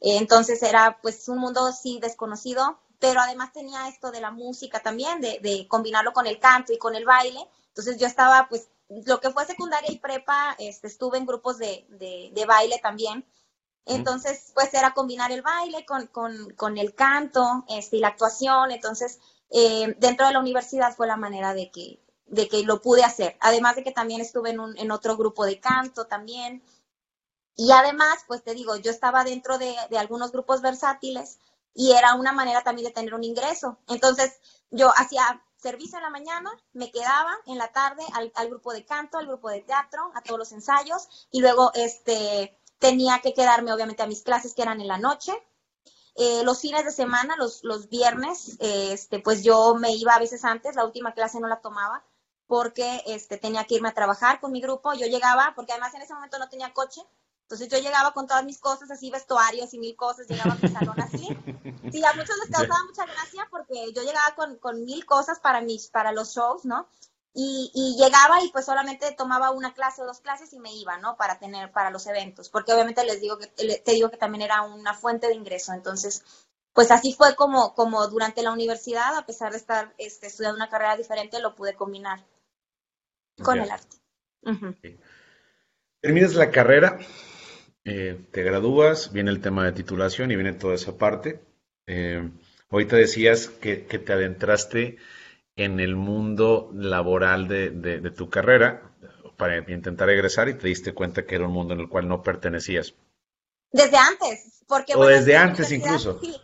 entonces era pues un mundo sí desconocido, pero además tenía esto de la música también, de, combinarlo con el canto y con el baile. Entonces yo estaba pues lo que fue secundaria y prepa, este, estuve en grupos de, baile también. Entonces, pues era combinar el baile con, con, el canto este, y la actuación. Entonces, eh, dentro de la universidad fue la manera de que, de que lo pude hacer. Además de que también estuve en, un, en otro grupo de canto también. Y además, pues te digo, yo estaba dentro de, algunos grupos versátiles y era una manera también de tener un ingreso. Entonces, yo hacía servicio en la mañana, me quedaba en la tarde al, al, grupo de canto, al grupo de teatro, a todos los ensayos y luego este tenía que quedarme obviamente a mis clases que eran en la noche eh, los fines de semana, los, los viernes, este, pues yo me iba a veces antes, la última clase no la tomaba, porque este, tenía que irme a trabajar con mi grupo. Yo llegaba, porque además en ese momento no tenía coche, entonces yo llegaba con todas mis cosas, así vestuarios y mil cosas, llegaba a mi salón así. Sí, a muchos les causaba mucha gracia porque yo llegaba con, con mil cosas para, mis, para los shows, ¿no? Y, y, llegaba y pues solamente tomaba una clase o dos clases y me iba, ¿no? Para tener, para los eventos, porque obviamente les digo que, te digo que también era una fuente de ingreso. Entonces, pues así fue como, como durante la universidad, a pesar de estar este, estudiando una carrera diferente, lo pude combinar con el arte. Terminas la carrera, eh, te gradúas, viene el tema de titulación y viene toda esa parte. Eh, ahorita decías que, que, te adentraste en el mundo laboral de, de, tu carrera para intentar egresar y te diste cuenta que era un mundo en el cual no pertenecías. Desde antes, porque... O desde antes incluso. Sí.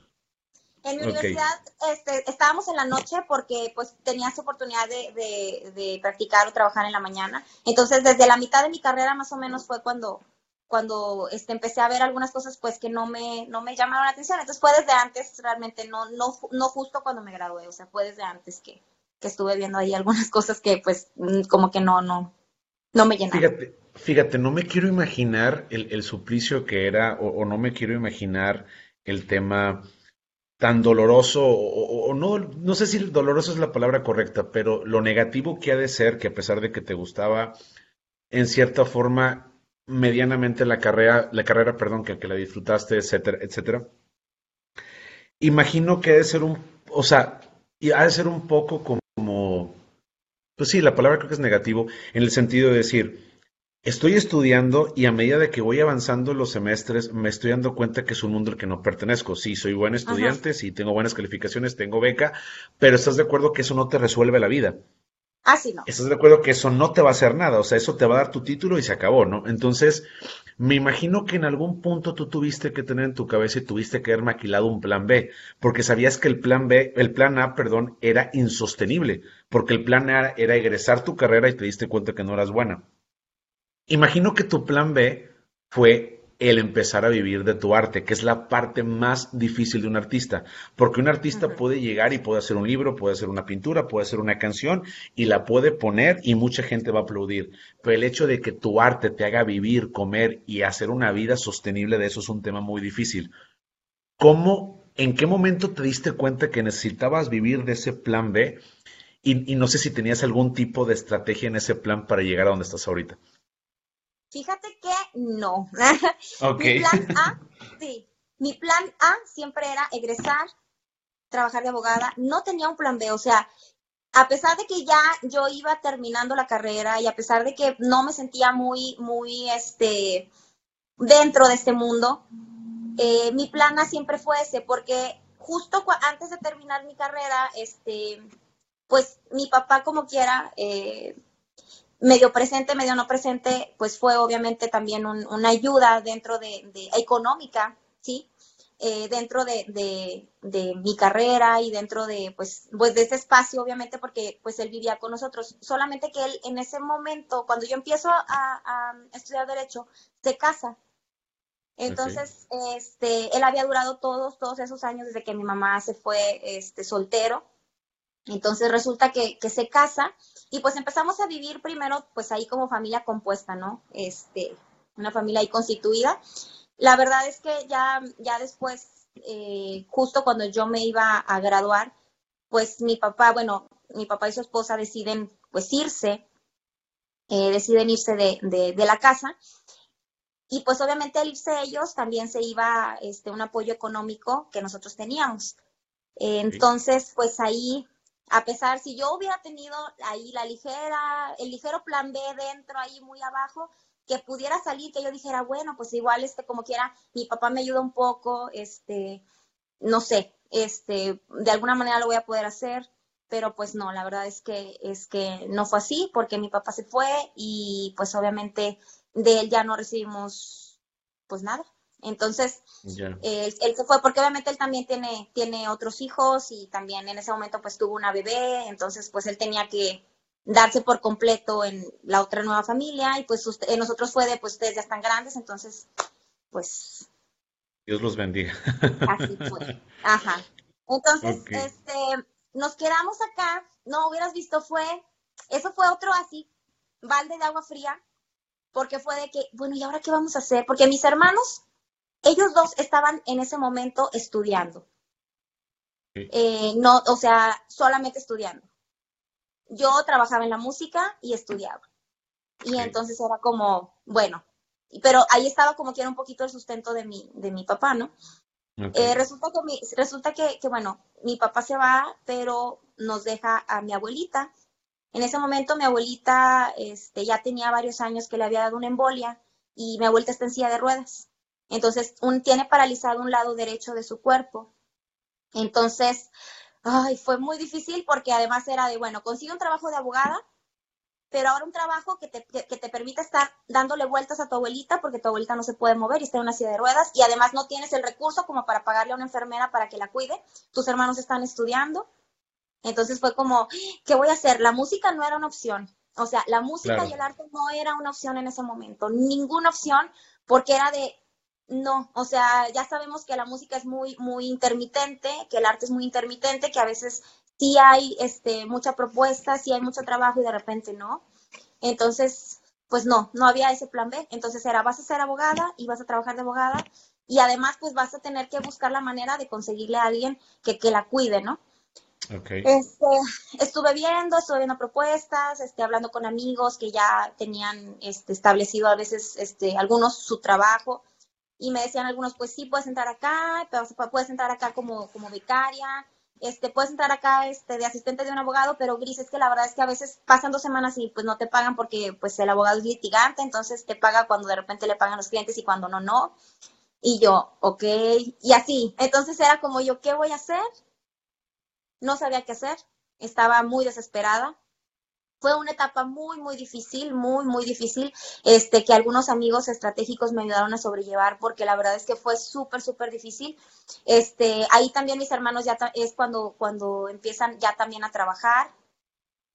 En mi universidad este, estábamos en la noche porque pues tenías oportunidad de, de, practicar o trabajar en la mañana. Entonces, desde la mitad de mi carrera más o menos fue cuando, cuando este, empecé a ver algunas cosas pues que no me, no me llamaron la atención. Entonces fue desde antes, realmente, no, no, no justo cuando me gradué, o sea, fue desde antes que, que estuve viendo ahí algunas cosas que pues mm, como que no, no, no me llenaron. Fíjate, fíjate, no me quiero imaginar el, el suplicio que era o, no me quiero imaginar el tema tan doloroso, o, no, no sé si doloroso es la palabra correcta, pero lo negativo que ha de ser que a pesar de que te gustaba, en cierta forma, medianamente la carrera, la carrera, perdón, que, la disfrutaste, etcétera, etcétera. Imagino que ha de ser un, o sea, ha de ser un poco como pues sí, la palabra creo que es negativo, en el sentido de decir, estoy estudiando y a medida de que voy avanzando los semestres, me estoy dando cuenta que es un mundo al que no pertenezco. Sí, soy buen estudiante, sí, tengo buenas calificaciones, tengo beca, pero estás de acuerdo que eso no te resuelve la vida. Ah, sí, no. Estás de acuerdo que eso no te va a hacer nada, o sea, eso te va a dar tu título y se acabó, ¿no? Entonces, me imagino que en algún punto tú tuviste que tener en tu cabeza y tuviste que haber maquilado un plan B, porque sabías que el plan B, el plan A, perdón, era insostenible, porque el plan A era egresar tu carrera y te diste cuenta que no eras buena. Imagino que tu plan B fue el empezar a vivir de tu arte, que es la parte más difícil de un artista, porque un artista puede llegar y puede hacer un libro, puede hacer una pintura, puede hacer una canción y la puede poner y mucha gente va a aplaudir, pero el hecho de que tu arte te haga vivir, comer y hacer una vida sostenible de eso es un tema muy difícil. ¿Cómo, en qué momento te diste cuenta que necesitabas vivir de ese plan B? Y, y no sé si tenías algún tipo de estrategia en ese plan para llegar a donde estás ahorita. Fíjate que no. mi plan A, sí, mi plan A siempre era egresar, trabajar de abogada. No tenía un plan B, o sea, a pesar de que ya yo iba terminando la carrera y a pesar de que no me sentía muy, muy, este, dentro de este mundo, eh, mi plan A siempre fue ese, porque justo antes de terminar mi carrera, este, pues mi papá como quiera, eh, medio presente, medio no presente, pues fue obviamente también una ayuda dentro de, económica, ¿sí? Eh, dentro de, mi carrera y dentro de, pues, pues de ese espacio, obviamente, porque pues él vivía con nosotros. Solamente que él en ese momento, cuando yo empiezo a, estudiar Derecho, se casa. Entonces, este, él había durado todos, todos esos años desde que mi mamá se fue este, soltero. Entonces resulta que, que se casa y pues empezamos a vivir primero, pues ahí como familia compuesta, ¿no? Este, una familia ahí constituida. La verdad es que ya, ya después, eh, justo cuando yo me iba a graduar, pues mi papá, bueno, mi papá y su esposa deciden pues irse, eh, deciden irse de, de, la casa. Y pues obviamente al irse ellos también se iba este, un apoyo económico que nosotros teníamos. entonces, pues ahí a pesar, si yo hubiera tenido ahí la ligera, el ligero plan B dentro, ahí muy abajo, que pudiera salir, que yo dijera, bueno, pues igual, este, como quiera, mi papá me ayuda un poco, este, no sé, este, de alguna manera lo voy a poder hacer, pero pues no, la verdad es que, es que no fue así, porque mi papá se fue y pues obviamente de él ya no recibimos, pues nada. Entonces, él, se fue porque obviamente él también tiene, tiene otros hijos y también en ese momento pues tuvo una bebé, entonces pues él tenía que darse por completo en la otra nueva familia y pues usted, nosotros fue de pues ustedes ya están grandes, entonces pues... Dios los bendiga. Así fue. Ajá. Entonces, este, nos quedamos acá, no hubieras visto, fue eso fue otro así, balde de agua fría, porque fue de que, bueno, ¿y ahora qué vamos a hacer? Porque mis hermanos, ellos dos estaban en ese momento estudiando. Eh, no, o sea, solamente estudiando. Yo trabajaba en la música y estudiaba. Y entonces era como, bueno, pero ahí estaba como que era un poquito el sustento de mi, de mi papá, ¿no? Eh, resulta que, mi, resulta que, que, bueno, mi papá se va, pero nos deja a mi abuelita. En ese momento mi abuelita este, ya tenía varios años que le había dado una embolia y mi abuelita está en silla de ruedas. Entonces, un, tiene paralizado un lado derecho de su cuerpo. Entonces, ay, fue muy difícil porque además era de, bueno, consigue un trabajo de abogada, pero ahora un trabajo que te, que, te permita estar dándole vueltas a tu abuelita porque tu abuelita no se puede mover y está en una silla de ruedas y además no tienes el recurso como para pagarle a una enfermera para que la cuide. Tus hermanos están estudiando. Entonces fue como, ¿qué voy a hacer? La música no era una opción. O sea, la música y el arte no era una opción en ese momento, ninguna opción, porque era de, no, o sea, ya sabemos que la música es muy, muy intermitente, que el arte es muy intermitente, que a veces sí hay este, mucha propuesta, sí hay mucho trabajo y de repente no. Entonces, pues no, no había ese plan B. Entonces era, vas a ser abogada y vas a trabajar de abogada y además pues vas a tener que buscar la manera de conseguirle a alguien que, que la cuide, ¿no? Okay. Este, estuve viendo, estuve viendo propuestas, este, hablando con amigos que ya tenían este, establecido a veces este, algunos su trabajo y me decían algunos, pues sí, puedes entrar acá, puedes entrar acá como, como becaria, este, puedes entrar acá este, de asistente de un abogado, pero Gris, es que la verdad es que a veces pasan dos semanas y pues no te pagan porque pues el abogado es litigante, entonces te paga cuando de repente le pagan los clientes y cuando no, no. Y yo, ok, y así. Entonces era como yo, ¿qué voy a hacer? No sabía qué hacer, estaba muy desesperada fue una etapa muy, muy difícil, muy, muy difícil, este, que algunos amigos estratégicos me ayudaron a sobrellevar, porque la verdad es que fue súper, súper difícil. Este, ahí también mis hermanos ya es cuando, cuando empiezan ya también a trabajar,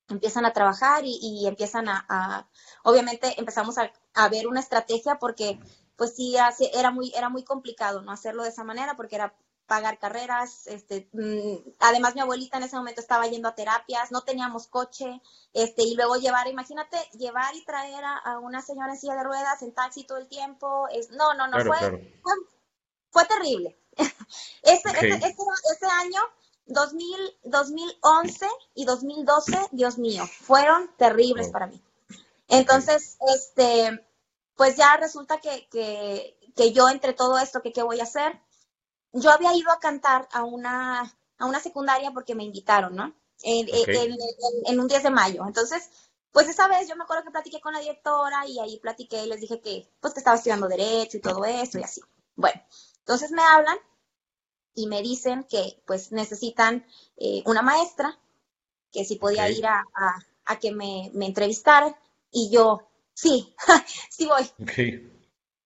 empiezan a trabajar y, empiezan a, obviamente empezamos a, a, ver una estrategia porque pues sí, era muy, era muy complicado, ¿no? Hacerlo de esa manera porque era pagar carreras, este, mm, además mi abuelita en ese momento estaba yendo a terapias, no teníamos coche, este, y luego llevar, imagínate, llevar y traer a, una señora en silla de ruedas en taxi todo el tiempo, es, no, no, no, fue, fue, terrible. ese, ese, año, 2000, 2011 y 2012, Dios mío, fueron terribles para mí. Entonces, este, pues ya resulta que, que, que yo entre todo esto, que qué voy a hacer, yo había ido a cantar a una, a una secundaria porque me invitaron, ¿no? En, un 10 de mayo. Entonces, pues esa vez yo me acuerdo que platiqué con la directora y ahí platiqué y les dije que, pues que estaba estudiando derecho y todo eso y así. Bueno, entonces me hablan y me dicen que pues necesitan eh, una maestra, que si podía ir a, a, que me, me, entrevistaran y yo, sí, sí voy.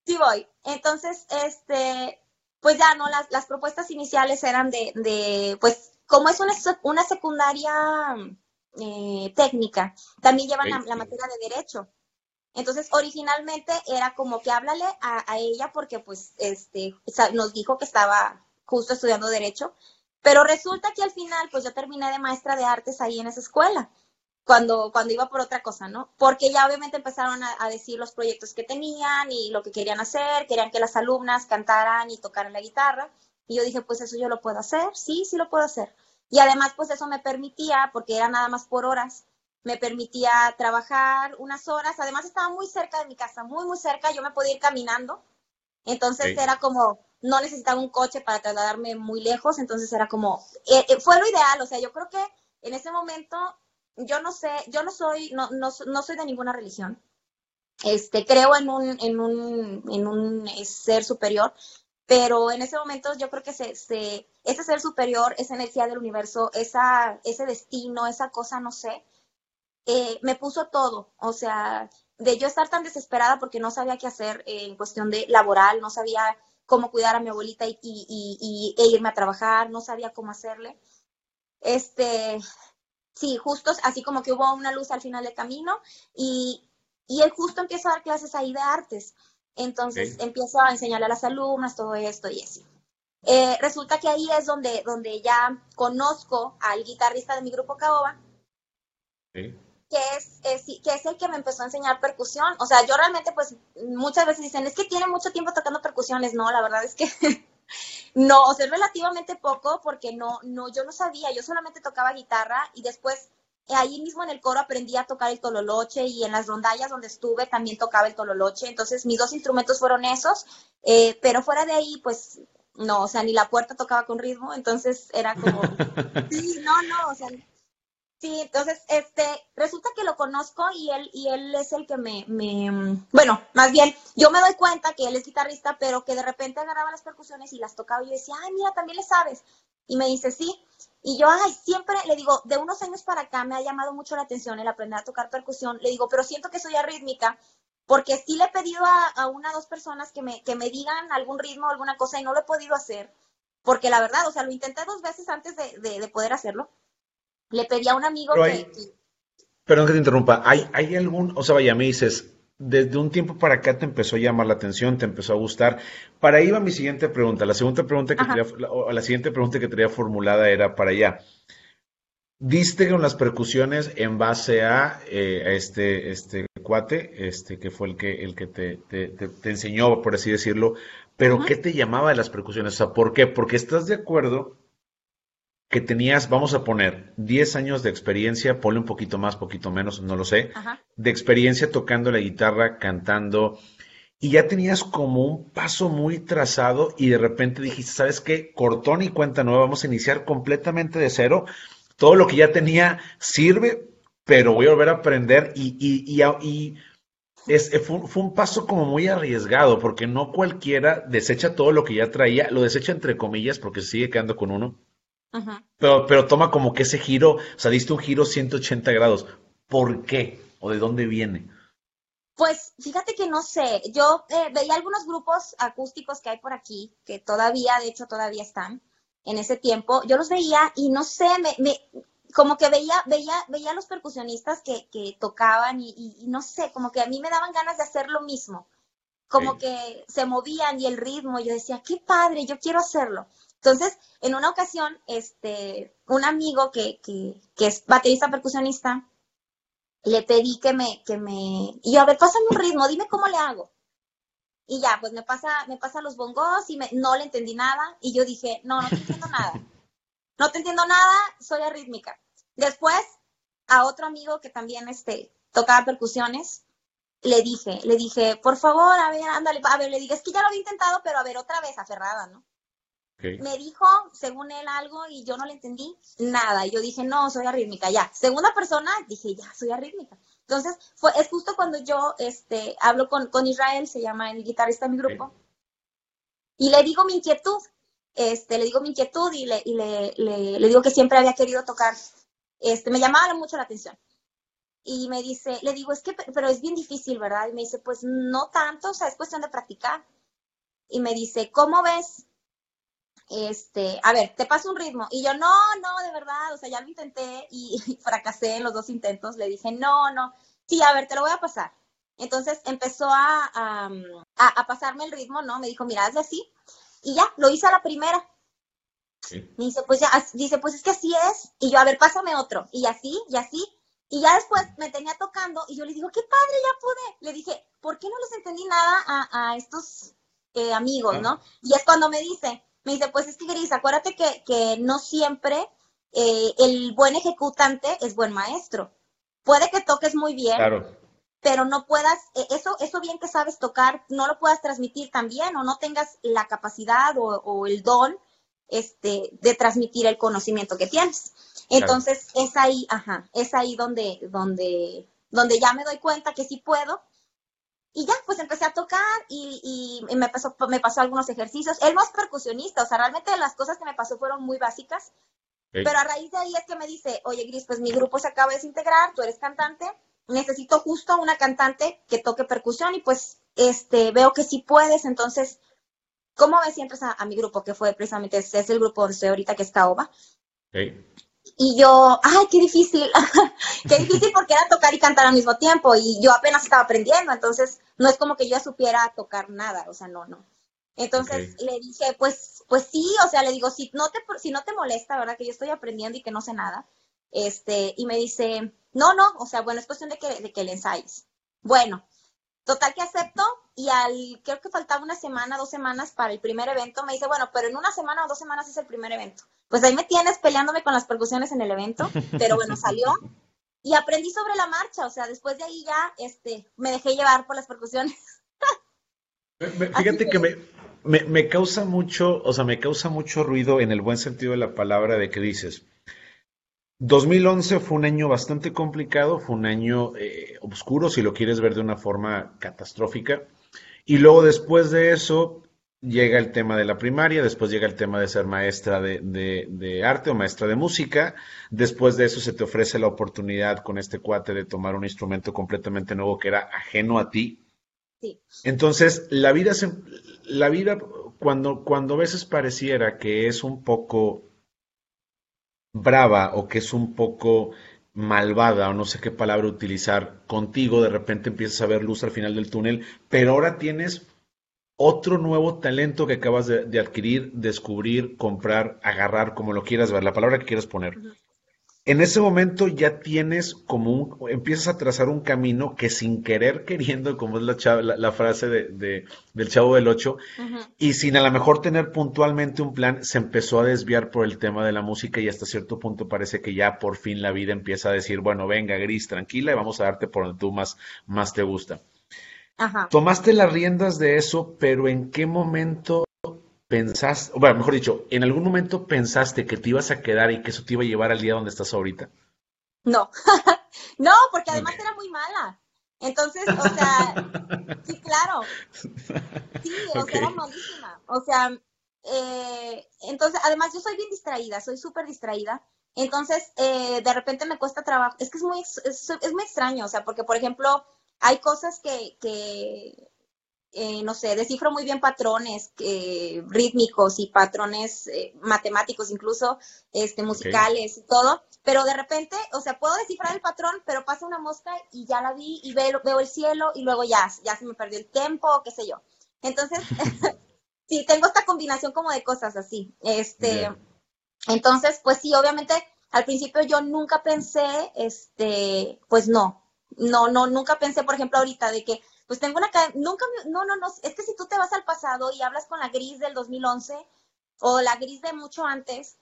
Sí voy. Entonces, este, pues ya no, las, las propuestas iniciales eran de, de, pues como es una, una secundaria eh, técnica, también llevan la, materia de derecho. Entonces, originalmente era como que háblale a, a, ella porque pues este, nos dijo que estaba justo estudiando derecho, pero resulta que al final pues yo terminé de maestra de artes ahí en esa escuela cuando, cuando iba por otra cosa, ¿no? Porque ya obviamente empezaron a, decir los proyectos que tenían y lo que querían hacer, querían que las alumnas cantaran y tocaran la guitarra. Y yo dije, pues eso yo lo puedo hacer, sí, sí lo puedo hacer. Y además, pues eso me permitía, porque era nada más por horas, me permitía trabajar unas horas. Además, estaba muy cerca de mi casa, muy, muy cerca, yo me podía ir caminando. Entonces era como, no necesitaba un coche para trasladarme muy lejos, entonces era como, eh, eh, fue lo ideal, o sea, yo creo que en ese momento yo no sé, yo no soy, no, no, no soy de ninguna religión. Este, creo en un, en un, en un ser superior, pero en ese momento yo creo que se, se, ese ser superior, esa energía del universo, esa, ese destino, esa cosa, no sé, eh, me puso todo. O sea, de yo estar tan desesperada porque no sabía qué hacer en cuestión de laboral, no sabía cómo cuidar a mi abuelita y, y, y, e irme a trabajar, no sabía cómo hacerle. Este, sí, justo así como que hubo una luz al final del camino y, y él justo empieza a dar clases ahí de artes. Entonces empiezo a enseñarle a las alumnas todo esto y así. Eh, resulta que ahí es donde, donde ya conozco al guitarrista de mi grupo Caoba. que es, que es el que me empezó a enseñar percusión. O sea, yo realmente, pues, muchas veces dicen, es que tiene mucho tiempo tocando percusiones. No, la verdad es que no, o sea, relativamente poco porque no, no, yo no sabía, yo solamente tocaba guitarra y después ahí mismo en el coro aprendí a tocar el tololoche y en las rondallas donde estuve también tocaba el tololoche. Entonces, mis dos instrumentos fueron esos, eh, pero fuera de ahí, pues, no, o sea, ni la puerta tocaba con ritmo, entonces era como, sí, no, no, o sea, Sí, entonces, este, resulta que lo conozco y él, y él es el que me, bueno, más bien, yo me doy cuenta que él es guitarrista, pero que de repente agarraba las percusiones y las tocaba y yo decía, ay, mira, también le sabes. Y me dice, sí. Y yo, ay, siempre, le digo, de unos años para acá me ha llamado mucho la atención el aprender a tocar percusión. Le digo, pero siento que soy arrítmica, porque sí le he pedido a, una o dos personas que me, que me digan algún ritmo o alguna cosa y no lo he podido hacer. Porque la verdad, o sea, lo intenté dos veces antes de, de poder hacerlo le pedí a un amigo que, Perdón que te interrumpa. ¿Hay, ¿Hay algún, o sea, vaya, me dices, desde un tiempo para acá te empezó a llamar la atención, te empezó a gustar. Para ahí va mi siguiente pregunta. La segunda pregunta que tenía, la, siguiente pregunta que tenía formulada era para allá. Diste con las percusiones en base a, eh, este, este cuate, este que fue el que, el que te, te, enseñó, por así decirlo, pero ¿qué te llamaba de las percusiones? O sea, ¿por qué? Porque estás de acuerdo que tenías, vamos a poner, 10 años de experiencia, ponle un poquito más, poquito menos, no lo sé, de experiencia tocando la guitarra, cantando, y ya tenías como un paso muy trazado y de repente dijiste, ¿sabes qué? Cortón y cuenta nueva, vamos a iniciar completamente de cero. Todo lo que ya tenía sirve, pero voy a volver a aprender y, y, y, es, fue, fue, un paso como muy arriesgado, porque no cualquiera desecha todo lo que ya traía, lo desecha entre comillas, porque sigue quedando con uno pero, pero toma como que ese giro, o sea, diste un giro 180 grados. ¿Por qué? ¿O de dónde viene? Pues fíjate que no sé, yo eh, veía algunos grupos acústicos que hay por aquí, que todavía, de hecho, todavía están en ese tiempo. Yo los veía y no sé, me, como que veía, veía, veía los percusionistas que, que tocaban y, no sé, como que a mí me daban ganas de hacer lo mismo. Como que se movían y el ritmo, yo decía, qué padre, yo quiero hacerlo. Entonces, en una ocasión, este, un amigo que, que, que es baterista percusionista, le pedí que me, que me, y yo, a ver, pásame un ritmo, dime cómo le hago. Y ya, pues me pasa, me pasa los bongos y me, no le entendí nada. Y yo dije, no, no te entiendo nada. No te entiendo nada, soy arrítmica. Después, a otro amigo que también este, tocaba percusiones, le dije, le dije, por favor, a ver, ándale, a ver, le dije, es que ya lo había intentado, pero a ver, otra vez, aferrada, ¿no? Me dijo, según él, algo y yo no le entendí nada. Yo dije, no, soy arrítmica, ya. Segunda persona, dije, ya, soy arrítmica. Entonces, fue, es justo cuando yo este, hablo con, con Israel, se llama el guitarrista de mi grupo, y le digo mi inquietud. Este, le digo mi inquietud y, le, y le, le, digo que siempre había querido tocar. Este, me llamaba mucho la atención. Y me dice, le digo, es que, pero es bien difícil, ¿verdad? Y me dice, pues no tanto, o sea, es cuestión de practicar. Y me dice, ¿cómo ves este, a ver, te paso un ritmo. Y yo, no, no, de verdad, o sea, ya lo intenté y, fracasé en los dos intentos. Le dije, no, no, sí, a ver, te lo voy a pasar. Entonces empezó a, a, pasarme el ritmo, ¿no? Me dijo, mira, hazle así. Y ya, lo hice a la primera. Y dice, pues ya, dice, pues es que así es. Y yo, a ver, pásame otro. Y así, y así. Y ya después me tenía tocando y yo le digo, qué padre, ya pude. Le dije, ¿por qué no les entendí nada a, estos eh, amigos, no? Y es cuando me dice, me dice, pues es que Gris, acuérdate que, no siempre eh, el buen ejecutante es buen maestro. Puede que toques muy bien, pero no puedas, e, eso, eso bien que sabes tocar, no lo puedas transmitir también o no tengas la capacidad o, el don este, de transmitir el conocimiento que tienes. Entonces, es ahí, ajá, es ahí donde, donde, donde ya me doy cuenta que sí puedo y ya, pues empecé a tocar y, y me, pasó, me pasó algunos ejercicios. Él es percusionista, o sea, realmente las cosas que me pasó fueron muy básicas. Pero a raíz de ahí es que me dice, oye Gris, pues mi grupo se acaba de desintegrar, tú eres cantante, necesito justo una cantante que toque percusión y pues este veo que sí puedes, entonces, ¿cómo ves si entras a, mi grupo? Que fue precisamente, ese es el grupo donde estoy ahorita, que es Caoba. Y yo, ay, qué difícil, qué difícil porque era tocar y cantar al mismo tiempo y yo apenas estaba aprendiendo, entonces no es como que yo supiera tocar nada, o sea, no, no. Entonces le dije, pues, pues sí, o sea, le digo, si no te, si no te molesta, ¿verdad? Que yo estoy aprendiendo y que no sé nada, este, y me dice, no, no, o sea, bueno, es cuestión de que, de que le ensayes. Bueno, total que acepto y al, creo que faltaba una semana, dos semanas para el primer evento, me dice, bueno, pero en una semana o dos semanas es el primer evento. Pues ahí me tienes peleándome con las percusiones en el evento, pero bueno, salió y aprendí sobre la marcha, o sea, después de ahí ya, este, me dejé llevar por las percusiones. Fíjate que me, me, me, causa mucho, o sea, me causa mucho ruido en el buen sentido de la palabra de que dices, 2011 fue un año bastante complicado, fue un año eh, oscuro, si lo quieres ver de una forma catastrófica. Y luego después de eso llega el tema de la primaria, después llega el tema de ser maestra de, de, arte o maestra de música. Después de eso se te ofrece la oportunidad con este cuate de tomar un instrumento completamente nuevo que era ajeno a ti. Sí. Entonces, la vida, se, la vida cuando, cuando a veces pareciera que es un poco brava o que es un poco malvada o no sé qué palabra utilizar contigo, de repente empiezas a ver luz al final del túnel, pero ahora tienes otro nuevo talento que acabas de, adquirir, descubrir, comprar, agarrar, como lo quieras ver, la palabra que quieras poner. En ese momento ya tienes como un, empiezas a trazar un camino que sin querer queriendo, como es la, la, frase de, del chavo del 8, y sin a lo mejor tener puntualmente un plan, se empezó a desviar por el tema de la música y hasta cierto punto parece que ya por fin la vida empieza a decir, bueno, venga, Gris, tranquila y vamos a darte por donde tú más, más te gusta. Tomaste las riendas de eso, pero ¿en qué momento pensaste, bueno, mejor dicho, ¿en algún momento pensaste que te ibas a quedar y que eso te iba a llevar al día donde estás ahorita? No, no, porque además era muy mala. Entonces, o sea, sí, claro. Sí, o sea, era malísima. O sea, eh, entonces, además yo soy bien distraída, soy súper distraída. Entonces, eh, de repente me cuesta trabajo. Es que es muy, es, es, muy extraño, o sea, porque, por ejemplo, hay cosas que, que eh, no sé, descifro muy bien patrones eh, rítmicos y patrones eh, matemáticos, incluso este, musicales y todo, pero de repente, o sea, puedo descifrar el patrón, pero pasa una mosca y ya la vi y veo, veo el cielo y luego ya, ya se me perdió el tiempo, qué sé yo. Entonces, sí, tengo esta combinación como de cosas así. Este, entonces, pues sí, obviamente, al principio yo nunca pensé, este, pues no, no, no, nunca pensé, por ejemplo, ahorita de que pues tengo una, nunca, no, no, no, es que si tú te vas al pasado y hablas con la gris del 2011 o la gris de mucho antes,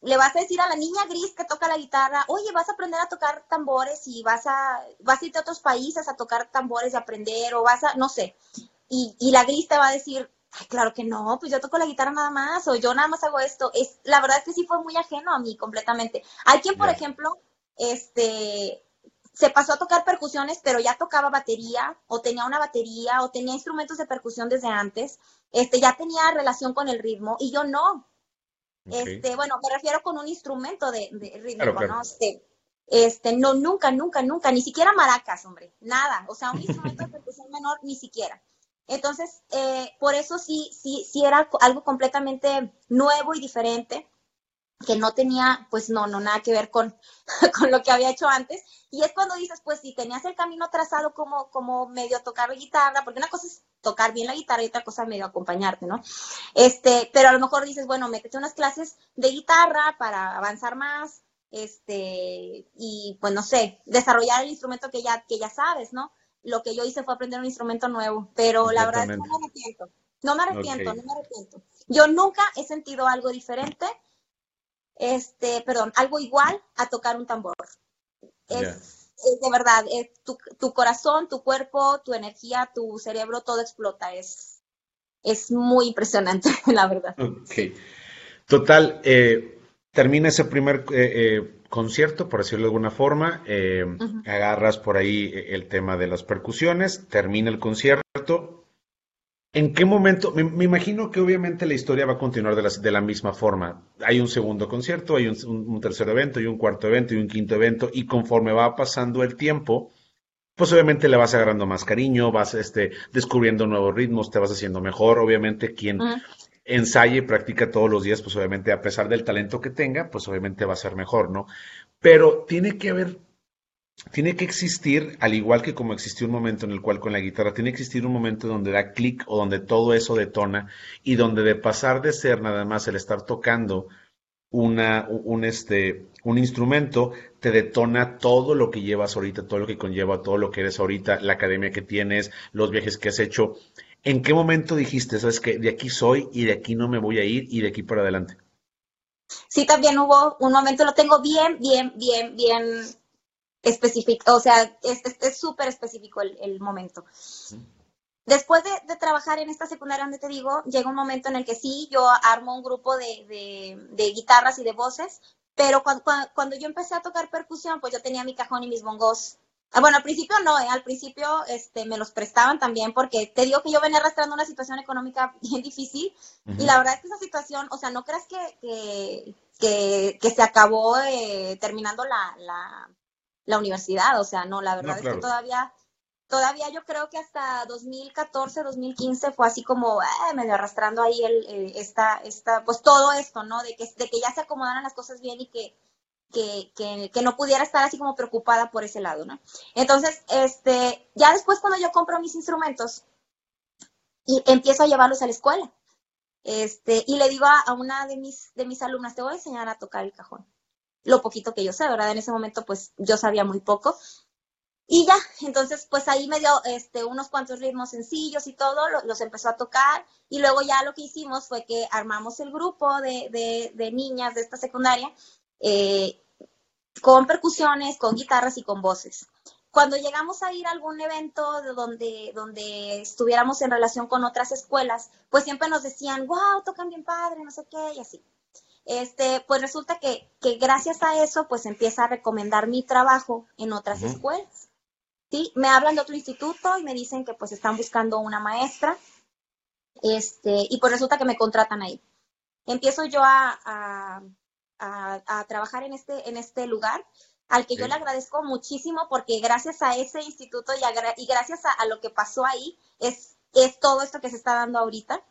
le vas a decir a la niña gris que toca la guitarra, oye, vas a aprender a tocar tambores y vas a, vas a irte a otros países a tocar tambores y aprender o vas a, no sé. Y, y la gris te va a decir, Ay, claro que no, pues yo toco la guitarra nada más, o yo nada más hago esto. Es, la verdad es que sí fue muy ajeno a mí completamente. Hay quien, por ejemplo, este, se pasó a tocar percusiones, pero ya tocaba batería, o tenía una batería, o tenía instrumentos de percusión desde antes, este, ya tenía relación con el ritmo, y yo no. Este, bueno, me refiero con un instrumento de, ritmo, ¿no? Este, este, no, nunca, nunca, nunca, ni siquiera maracas, hombre, nada, o sea, un instrumento de percusión menor, ni siquiera. Entonces, eh, por eso sí, sí, sí era algo completamente nuevo y diferente que no tenía, pues no, no, nada que ver con, con lo que había hecho antes. Y es cuando dices, pues si tenías el camino trazado como, como medio tocar la guitarra, porque una cosa es tocar bien la guitarra y otra cosa medio acompañarte, ¿no? Este, pero a lo mejor dices, bueno, métete unas clases de guitarra para avanzar más, este, y pues no sé, desarrollar el instrumento que ya, que ya sabes, ¿no? Lo que yo hice fue aprender un instrumento nuevo, pero la verdad es que no me arrepiento. No me arrepiento, no me arrepiento. Yo nunca he sentido algo diferente este, perdón, algo igual a tocar un tambor. Es, de verdad, es tu, tu, corazón, tu cuerpo, tu energía, tu cerebro, todo explota. Es, es muy impresionante, la verdad. Ok. Total, eh, termina ese primer eh, eh, concierto, por decirlo de alguna forma, agarras por ahí el tema de las percusiones, termina el concierto, ¿En qué momento? Me, imagino que obviamente la historia va a continuar de la, de la misma forma. Hay un segundo concierto, hay un, tercer evento, y un cuarto evento y un quinto evento, y conforme va pasando el tiempo, pues obviamente le vas agarrando más cariño, vas este, descubriendo nuevos ritmos, te vas haciendo mejor. Obviamente quien ensaye y practica todos los días, pues obviamente a pesar del talento que tenga, pues obviamente va a ser mejor, ¿no? Pero tiene que haber tiene que existir, al igual que como existió un momento en el cual con la guitarra, tiene que existir un momento donde da clic o donde todo eso detona y donde de pasar de ser nada más el estar tocando una, un, este, un instrumento te detona todo lo que llevas ahorita, todo lo que conlleva, todo lo que eres ahorita, la academia que tienes, los viajes que has hecho. ¿En qué momento dijiste, sabes que de aquí soy y de aquí no me voy a ir y de aquí para adelante? Sí, también hubo un momento, lo tengo bien, bien, bien, bien específico, o sea, es súper específico el, el momento. Después de, trabajar en esta secundaria donde te digo, llega un momento en el que sí, yo armo un grupo de, guitarras y de voces, pero cuando, yo empecé a tocar percusión, pues yo tenía mi cajón y mis bongos. Ah, bueno, al principio no, ¿eh? al principio este, me los prestaban también porque te digo que yo venía arrastrando una situación económica bien difícil y la verdad es que esa situación, o sea, no creas que, que, se acabó eh, terminando la, la, universidad, o sea, no, la verdad es que todavía todavía yo creo que hasta 2014, 2015 fue así como eh, medio arrastrando ahí el, esta, esta, pues todo esto, ¿no? De que, de que ya se acomodaran las cosas bien y que, que, que, que, no pudiera estar así como preocupada por ese lado, ¿no? Entonces, este, ya después cuando yo compro mis instrumentos y empiezo a llevarlos a la escuela, este, y le digo a, a una de mis, de mis alumnas, te voy a enseñar a tocar el cajón. Lo poquito que yo sé, ¿verdad? En ese momento, pues yo sabía muy poco. Y ya, entonces pues ahí me dio este, unos cuantos ritmos sencillos y todo, los empezó a tocar y luego ya lo que hicimos fue que armamos el grupo de, niñas de esta secundaria eh, con percusiones, con guitarras y con voces. Cuando llegamos a ir a algún evento de donde, donde estuviéramos en relación con otras escuelas, pues siempre nos decían, wow, tocan bien padre, no sé qué, y así. Este, pues resulta que, que gracias a eso, pues empieza a recomendar mi trabajo en otras escuelas. ¿sí? Me hablan de otro instituto y me dicen que pues están buscando una maestra, este, y pues resulta que me contratan ahí. Empiezo yo a, a, trabajar en este, en este lugar, al que yo le agradezco muchísimo porque gracias a ese instituto y, y gracias a, lo que pasó ahí, es, es todo esto que se está dando ahorita.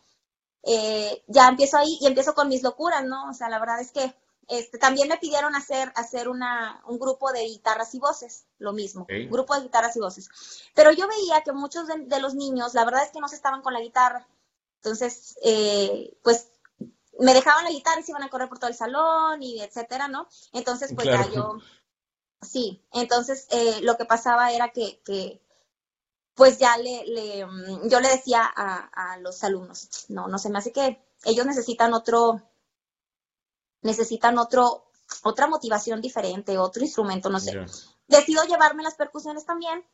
Eh, ya empiezo ahí y empiezo con mis locuras, ¿no? O sea, la verdad es que este, también me pidieron hacer, hacer una, un grupo de guitarras y voces, lo mismo, grupo de guitarras y voces. Pero yo veía que muchos de, los niños, la verdad es que no se estaban con la guitarra. Entonces, eh, pues me dejaban la guitarra y se iban a correr por todo el salón y etcétera, ¿no? Entonces, pues ya yo, sí, entonces eh, lo que pasaba era que, que pues ya le, le, mm, yo le decía a, a los alumnos, no, no se me hace que ellos necesitan otro, necesitan otro, otra motivación diferente, otro instrumento, no sé. Decido llevarme las percusiones también.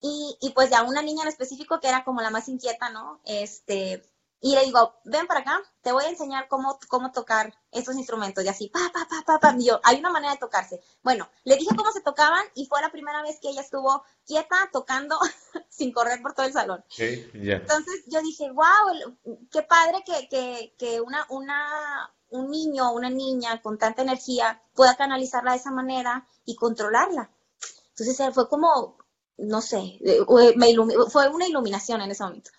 Y, y, pues ya una niña en específico que era como la más inquieta, ¿no? Este, y le digo, ven para acá, te voy a enseñar cómo, cómo tocar estos instrumentos. Y así, pa, pa, pa, pa, pa. Y yo, hay una manera de tocarse. Bueno, le dije cómo se tocaban y fue la primera vez que ella estuvo quieta tocando sin correr por todo el salón. Sí, Entonces yo dije, wow, qué padre que, que, que una, una, un niño o una niña con tanta energía pueda canalizarla de esa manera y controlarla. Entonces fue como, no sé, eh, me fue una iluminación en ese momento.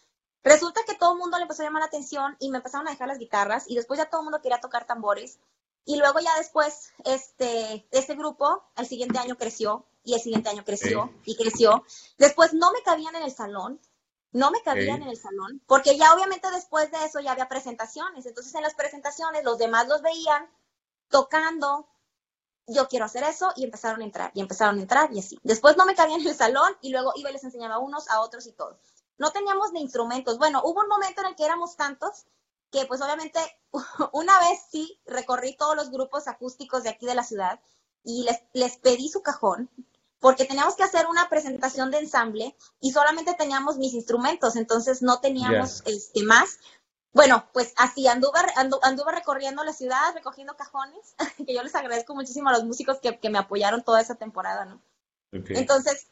Resulta que todo el mundo le empezó a llamar la atención y me empezaron a dejar las guitarras y después ya todo el mundo quería tocar tambores. Y luego ya después, este, este grupo, el siguiente año creció y el siguiente año creció y creció. Después no me cabían en el salón no me cabían en el salón, porque ya obviamente después de eso ya había presentaciones, entonces en las presentaciones los demás los veían tocando, yo quiero hacer eso, y empezaron a entrar, y empezaron a entrar, y así. Después no me cabían en el salón, y luego iba y les enseñaba a unos, a otros y todo. No teníamos ni instrumentos. Bueno, hubo un momento en el que éramos tantos que pues obviamente una vez sí recorrí todos los grupos acústicos de aquí de la ciudad y les, les pedí su cajón porque teníamos que hacer una presentación de ensamble y solamente teníamos mis instrumentos, entonces no teníamos este, más. Bueno, pues así anduve, anduve recorriendo la ciudad, recogiendo cajones, que yo les agradezco muchísimo a los músicos que, me apoyaron toda esa temporada, ¿no? Entonces,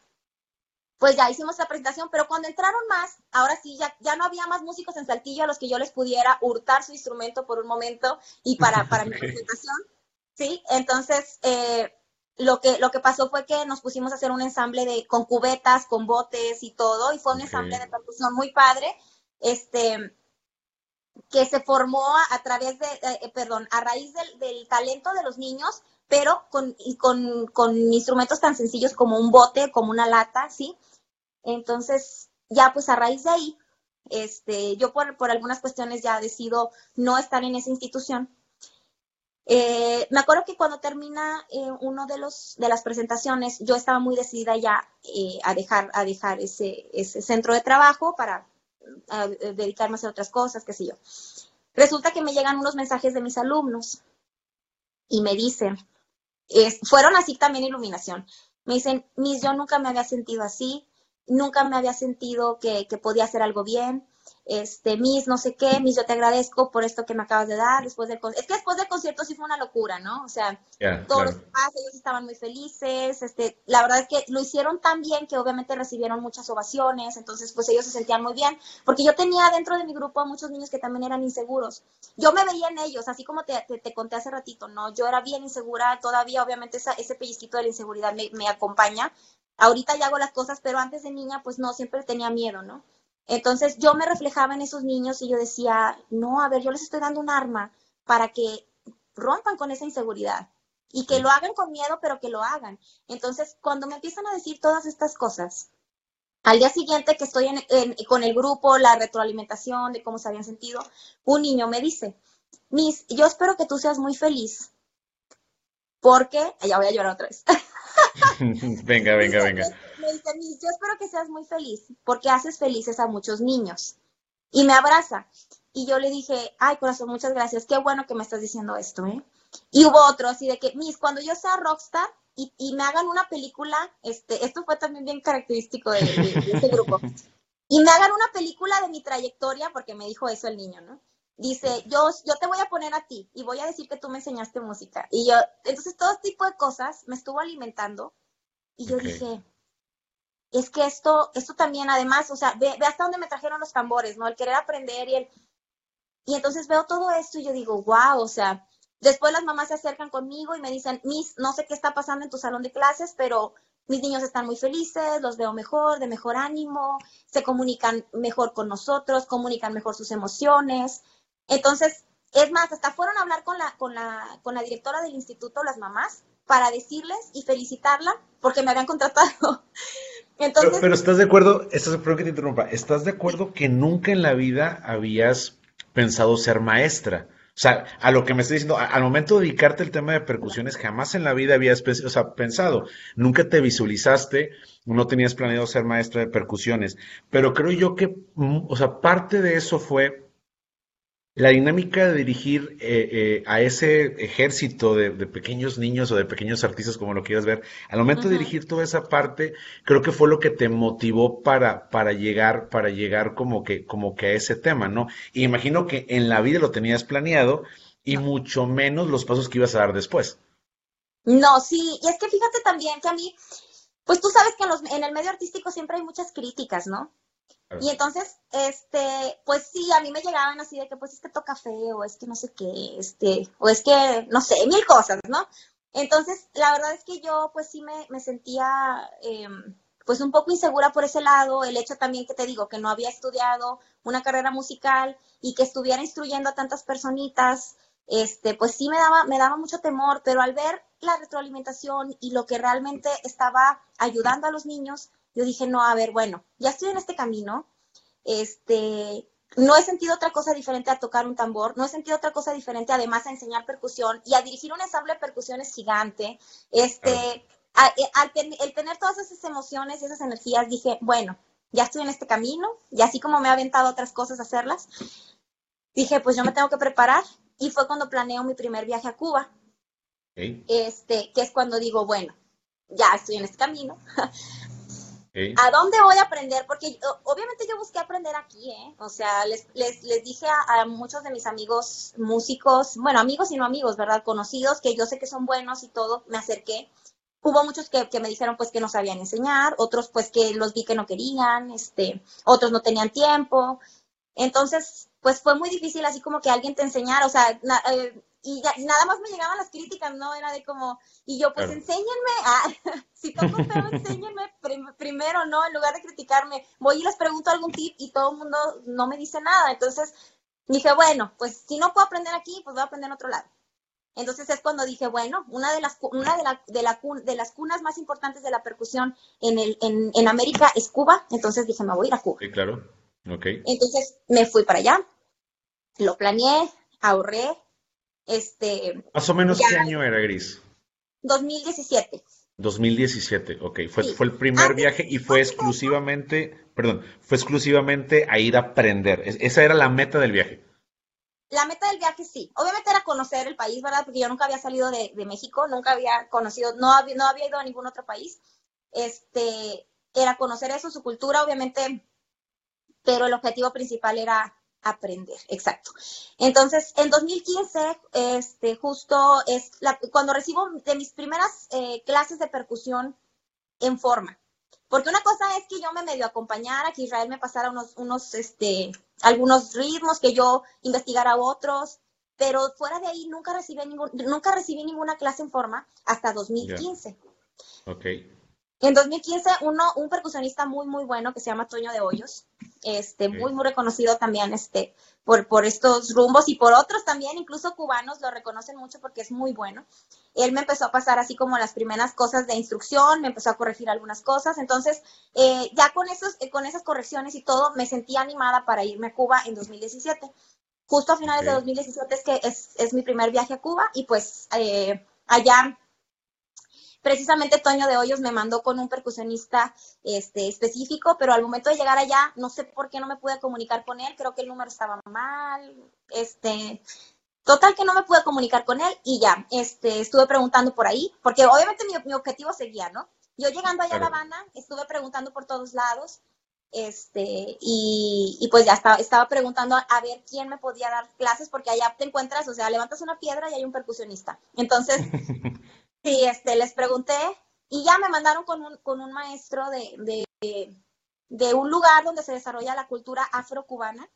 pues ya hicimos la presentación, pero cuando entraron más, ahora sí, ya, ya no había más músicos en Saltillo a los que yo les pudiera hurtar su instrumento por un momento y para, para mi presentación, ¿sí? Entonces, eh, lo que, lo que pasó fue que nos pusimos a hacer un ensamble de, con cubetas, con botes y todo, y fue un ensamble de percusión muy padre, este, que se formó a, través de, eh, perdón, a raíz del, talento de los niños, pero con, con, con, instrumentos tan sencillos como un bote, como una lata, ¿sí? Entonces, ya pues a raíz de ahí, este, yo por, por algunas cuestiones ya decido no estar en esa institución Eh, me acuerdo que cuando termina eh, uno de los de las presentaciones, yo estaba muy decidida ya eh, a dejar a dejar ese, ese centro de trabajo para dedicarme a hacer otras cosas, qué sé yo. Resulta que me llegan unos mensajes de mis alumnos y me dicen, fueron así también iluminación. Me dicen, Miss, yo nunca me había sentido así, nunca me había sentido que, que podía hacer algo bien este, Miss, no sé qué, Miss, yo te agradezco por esto que me acabas de dar, después del es que después del concierto sí fue una locura, ¿no? O sea, todos los papás, ellos estaban muy felices, este, la verdad es que lo hicieron tan bien que obviamente recibieron muchas ovaciones, entonces pues ellos se sentían muy bien, porque yo tenía dentro de mi grupo a muchos niños que también eran inseguros, yo me veía en ellos, así como te, te, conté hace ratito, ¿no? Yo era bien insegura, todavía obviamente ese pellizquito de la inseguridad me, me acompaña, ahorita ya hago las cosas, pero antes de niña pues no, siempre tenía miedo, ¿no? Entonces yo me reflejaba en esos niños y yo decía, no, a ver, yo les estoy dando un arma para que rompan con esa inseguridad y que lo hagan con miedo, pero que lo hagan. Entonces, cuando me empiezan a decir todas estas cosas, al día siguiente que estoy con el grupo, la retroalimentación de cómo se habían sentido, un niño me dice, Miss, yo espero que tú seas muy feliz, porque, ya voy a llorar otra vez. venga, venga, venga me dice, yo espero que seas muy feliz, porque haces felices a muchos niños. Y me abraza. Y yo le dije, ay, corazón, muchas gracias, qué bueno que me estás diciendo esto, ¿eh? Y hubo otro así de que, Miss, cuando yo sea rockstar y, y me hagan una película, este, esto fue también bien característico de, ese grupo, y me hagan una película de mi trayectoria, porque me dijo eso el niño, ¿no? Dice, yo, yo te voy a poner a ti y voy a decir que tú me enseñaste música. Y yo, entonces todo tipo de cosas me estuvo alimentando. Y yo dije, es que esto, esto también además, o sea, ve, hasta dónde me trajeron los tambores, ¿no? El querer aprender y el... Y entonces veo todo esto y yo digo, wow, o sea, después las mamás se acercan conmigo y me dicen, Miss, no sé qué está pasando en tu salón de clases, pero mis niños están muy felices, los veo mejor, de mejor ánimo, se comunican mejor con nosotros, comunican mejor sus emociones. Entonces, es más, hasta fueron a hablar con la, con la, con la directora del instituto, las mamás, para decirles y felicitarla porque me habían contratado. pero, estás de acuerdo, estás, que te interrumpa, ¿estás de acuerdo que nunca en la vida habías pensado ser maestra? O sea, a lo que me estás diciendo, al momento de dedicarte al tema de percusiones, jamás en la vida habías pensado, nunca te visualizaste, no tenías planeado ser maestra de percusiones, pero creo yo que, mm, o sea, parte de eso fue la dinámica de dirigir eh, eh, a ese ejército de, pequeños niños o de pequeños artistas, como lo quieras ver, al momento de dirigir toda esa parte, creo que fue lo que te motivó para, para llegar, para llegar como que, como que a ese tema, ¿no? Y imagino que en la vida lo tenías planeado y mucho menos los pasos que ibas a dar después. No, sí, y es que fíjate también que a mí, pues tú sabes que en, los, en el medio artístico siempre hay muchas críticas, ¿no? Y entonces, este, pues sí, a mí me llegaban así de que pues es que toca feo, es que no sé qué, este, o es que, no sé, mil cosas, ¿no? Entonces, la verdad es que yo pues sí me, me sentía em, pues un poco insegura por ese lado, el hecho también que te digo que no había estudiado una carrera musical y que estuviera instruyendo a tantas personitas, este, pues sí me daba, me daba mucho temor, pero al ver la retroalimentación y lo que realmente estaba ayudando a los niños, yo dije, no, a ver, bueno, ya estoy en este camino, este, no he sentido otra cosa diferente a tocar un tambor, no he sentido otra cosa diferente además a enseñar percusión y a dirigir un ensamble de percusiones gigante, este, eh, al, el tener todas esas emociones y esas energías, dije, bueno, ya estoy en este camino y así como me ha aventado otras cosas a hacerlas, dije, pues yo me tengo que preparar y fue cuando planeo mi primer viaje a Cuba, este, que es cuando digo, bueno, ya estoy en este camino, ¿A dónde voy a aprender? Porque obviamente yo busqué aprender aquí, ¿eh? O sea, les, les, les dije a, muchos de mis amigos músicos, bueno, amigos y no amigos, ¿verdad? Conocidos, que yo sé que son buenos y todo, me acerqué. Hubo muchos que, que me dijeron pues que no sabían enseñar, otros pues que los vi que no querían, este, otros no tenían tiempo. Entonces, pues fue muy difícil así como que alguien te enseñara, o sea, eh, y, nada más me llegaban las críticas, ¿no? Era de como, y yo, pues enséñenme, ah, si toco feo, enséñenme primero, ¿no? En lugar de criticarme, voy y les pregunto algún tip y todo el mundo no me dice nada. Entonces dije, bueno, pues si no puedo aprender aquí, pues voy a aprender en otro lado. Entonces es cuando dije, bueno, una de las, una de, la, de, la, de las cunas más importantes de la percusión en, el, en, en América es Cuba, entonces dije, me voy a ir a Cuba. Sí, claro. Ok. Entonces me fui para allá, lo planeé, ahorré, Este, Más o menos, ¿qué año era, Gris? 2017. 2017, ok. Fue, fue el primer viaje y fue exclusivamente, perdón, fue exclusivamente a ir a aprender. esa era la meta del viaje. La meta del viaje sí. Obviamente era conocer el país, ¿verdad? Porque yo nunca había salido de, México, nunca había conocido, no había, no había ido a ningún otro país. Este, era conocer eso, su cultura, obviamente, pero el objetivo principal era aprender, exacto. Entonces, en 2015, este, justo es cuando recibo de mis primeras eh, clases de percusión en forma. Porque una cosa es que yo me medio acompañara, que Israel me pasara unos, unos, este, algunos ritmos, que yo investigara otros, pero fuera de ahí nunca recibí, ningún, nunca recibí ninguna clase en forma hasta 2015. Ok. En 2015, uno, un percusionista muy, muy bueno que se llama Toño de Hoyos, este, muy, muy reconocido también este, por, por estos rumbos y por otros también, incluso cubanos lo reconocen mucho porque es muy bueno. Él me empezó a pasar así como las primeras cosas de instrucción, me empezó a corregir algunas cosas, entonces eh, ya con, esos, eh, con esas correcciones y todo, me sentí animada para irme a Cuba en 2017. Justo a finales de 2017 es que es, es, mi primer viaje a Cuba y pues eh, allá precisamente Toño de Hoyos me mandó con un percusionista este, específico, pero al momento de llegar allá, no sé por qué no me pude comunicar con él, creo que el número estaba mal, este, total que no me pude comunicar con él y ya, este, estuve preguntando por ahí, porque obviamente mi, objetivo seguía, ¿no? Yo llegando allá a La Habana, estuve preguntando por todos lados, este, y, y, pues ya estaba, estaba preguntando a ver quién me podía dar clases, porque allá te encuentras, o sea, levantas una piedra y hay un percusionista. Entonces, Sí, este, les pregunté y ya me mandaron con un, con un maestro de, de, un lugar donde se desarrolla la cultura afrocubana,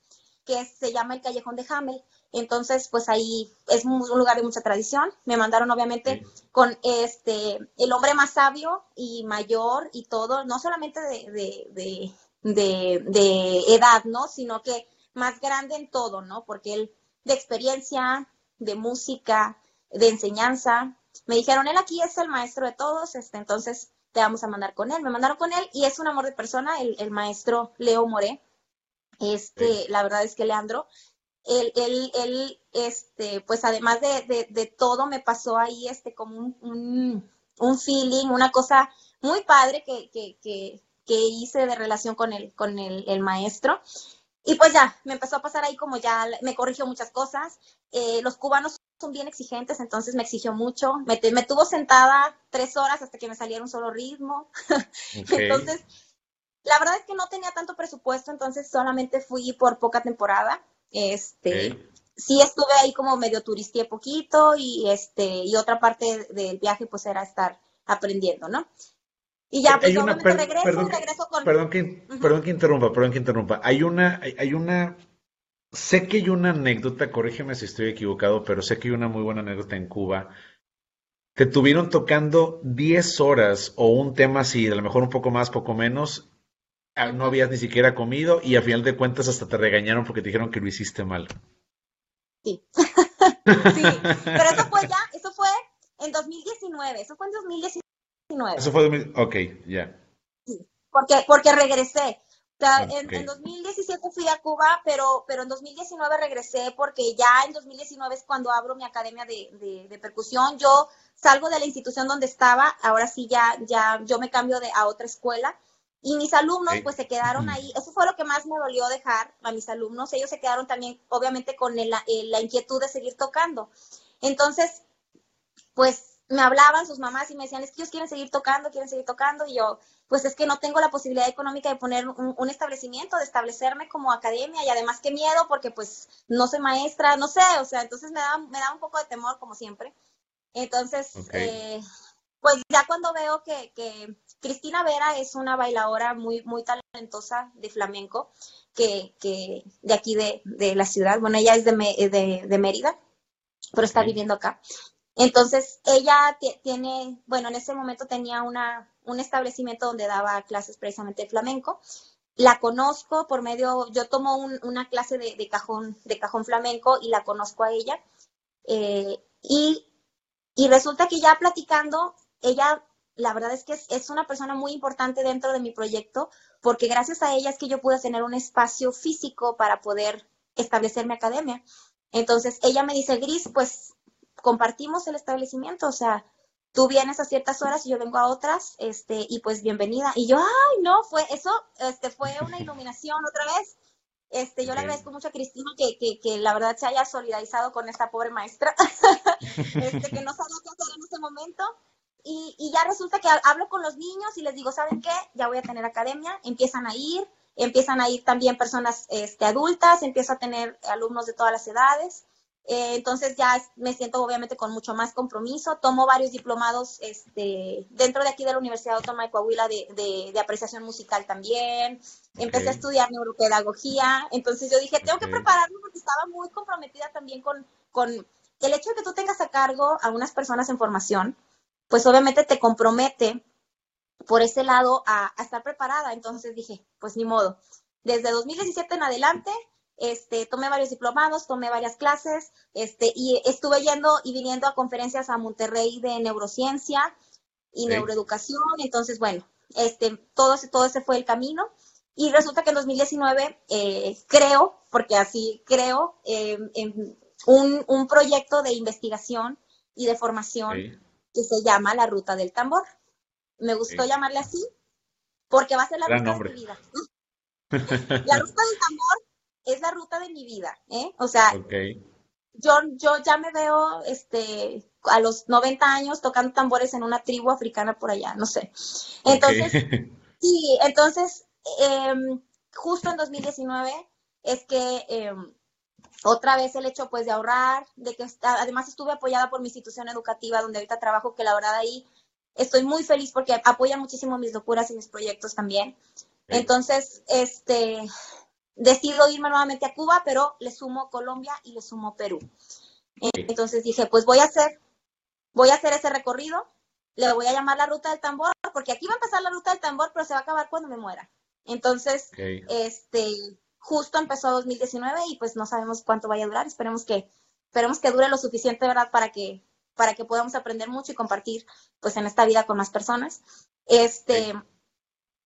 que se llama el Callejón de Hamel. Entonces, pues ahí es un lugar de mucha tradición. Me mandaron obviamente con este el hombre más sabio y mayor y todo, no solamente de, de, de, de edad, ¿no? Sino que más grande en todo, ¿no? Porque él de experiencia, de música, de enseñanza, me dijeron, él aquí es el maestro de todos, este, entonces te vamos a mandar con él. Me mandaron con él y es un amor de persona, el, maestro Leo Moré. Este, la verdad es que Leandro, él, él, él este, pues además de, todo, me pasó ahí este como un, un, feeling, una cosa muy padre que, que, que, que, hice de relación con el, con el, el maestro. Y pues ya, me empezó a pasar ahí como ya, me corrigió muchas cosas. Eh, los cubanos son bien exigentes, entonces me exigió mucho. Me, me, tuvo sentada tres horas hasta que me saliera un solo ritmo. entonces, la verdad es que no tenía tanto presupuesto, entonces solamente fui por poca temporada. Este, sí estuve ahí como medio turisté poquito y este, y otra parte del viaje pues era estar aprendiendo, ¿no? Y ya, pues obviamente regreso, perdón, regreso con... Perdón que, perdón que interrumpa, perdón que interrumpa. Hay una, hay una sé que hay una anécdota, corrígeme si estoy equivocado, pero sé que hay una muy buena anécdota en Cuba. Te tuvieron tocando 10 horas o un tema así, a lo mejor un poco más, poco menos. Ah, no habías ni siquiera comido y a final de cuentas hasta te regañaron porque te dijeron que lo hiciste mal. Sí. sí, pero eso fue ya, eso fue en 2019, eso fue en 2019. Eso fue, ok, ya. Sí, porque, porque regresé. O sea, en, 2017 fui a Cuba, pero, pero en 2019 regresé porque ya en 2019 es cuando abro mi academia de, percusión. Yo salgo de la institución donde estaba, ahora sí ya, ya yo me cambio de, a otra escuela y mis alumnos pues se quedaron ahí. Eso fue lo que más me dolió dejar a mis alumnos. Ellos se quedaron también obviamente con la inquietud de seguir tocando. Entonces, pues me hablaban sus mamás y me decían, es que ellos quieren seguir tocando, quieren seguir tocando, y yo, pues es que no tengo la posibilidad económica de poner un, establecimiento, de establecerme como academia, y además qué miedo, porque pues no soy maestra, no sé, o sea, entonces me da, me da un poco de temor, como siempre. Entonces, eh, pues ya cuando veo que, que, Cristina Vera es una bailadora muy, muy talentosa de flamenco, que, que de aquí de, de, la ciudad, bueno, ella es de, de, de Mérida, pero está viviendo acá. Entonces, ella tiene, bueno, en ese momento tenía una, un establecimiento donde daba clases precisamente de flamenco. La conozco por medio, yo tomo una clase de, cajón, de cajón flamenco y la conozco a ella. Eh, y, y, resulta que ya platicando, ella, la verdad es que es, es una persona muy importante dentro de mi proyecto, porque gracias a ella es que yo pude tener un espacio físico para poder establecer mi academia. Entonces, ella me dice, Gris, pues compartimos el establecimiento, o sea, tú vienes a ciertas horas y yo vengo a otras, este, y pues bienvenida. Y yo, ay, no, fue eso, este, fue una iluminación otra vez. Este, yo le agradezco mucho a Cristina que, que, que, la verdad se haya solidarizado con esta pobre maestra, este, que no sabía qué hacer en ese momento. Y, y, ya resulta que hablo con los niños y les digo, ¿saben qué? Ya voy a tener academia, empiezan a ir, empiezan a ir también personas este, adultas, empiezo a tener alumnos de todas las edades. Eh, entonces ya me siento obviamente con mucho más compromiso. Tomo varios diplomados este, dentro de aquí de la Universidad Autónoma de Coahuila de, de, apreciación musical también. Empecé a estudiar neuropedagogía. Entonces yo dije, tengo que prepararme porque estaba muy comprometida también con, con el hecho de que tú tengas a cargo a unas personas en formación, pues obviamente te compromete por ese lado a, a estar preparada. Entonces dije, pues ni modo. Desde 2017 en adelante este, tomé varios diplomados, tomé varias clases, este, y estuve yendo y viniendo a conferencias a Monterrey de neurociencia y neuroeducación, entonces, bueno, este, todo, todo ese fue el camino. Y resulta que en 2019 eh, creo, porque así creo, em, en un, un, proyecto de investigación y de formación que se llama La Ruta del Tambor. Me gustó llamarle así porque va a ser la ruta de mi vida. la Ruta del Tambor es la ruta de mi vida, ¿eh? O sea, yo, yo ya me veo este, a los 90 años tocando tambores en una tribu africana por allá, no sé. Entonces, sí, entonces, em, justo en 2019 es que em, otra vez el hecho pues de ahorrar, de que además estuve apoyada por mi institución educativa donde ahorita trabajo, que la verdad ahí estoy muy feliz porque apoya muchísimo mis locuras y mis proyectos también. Entonces, este, decido irme nuevamente a Cuba, pero le sumo Colombia y le sumo Perú. Entonces dije, pues voy a hacer, voy a hacer ese recorrido, le voy a llamar la ruta del tambor, porque aquí va a empezar la ruta del tambor, pero se va a acabar cuando me muera. Entonces, este, justo empezó 2019 y pues no sabemos cuánto vaya a durar, esperemos que, esperemos que dure lo suficiente, ¿verdad? Para que, para que podamos aprender mucho y compartir pues en esta vida con más personas. Este,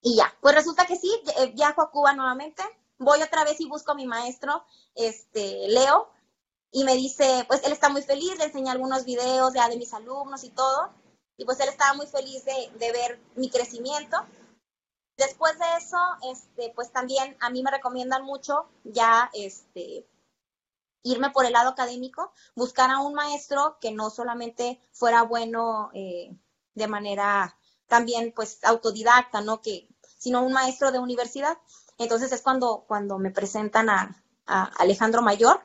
y ya, pues resulta que sí, eh, viajo a Cuba nuevamente, voy otra vez y busco a mi maestro, este, Leo, y me dice, pues él está muy feliz, le enseñé algunos videos ya de mis alumnos y todo, y pues él estaba muy feliz de, de ver mi crecimiento. Después de eso, este, pues también a mí me recomiendan mucho ya este, irme por el lado académico, buscar a un maestro que no solamente fuera bueno eh, de manera también pues autodidacta, ¿no? Que, sino un maestro de universidad. Entonces es cuando, cuando me presentan a, Alejandro Mayor,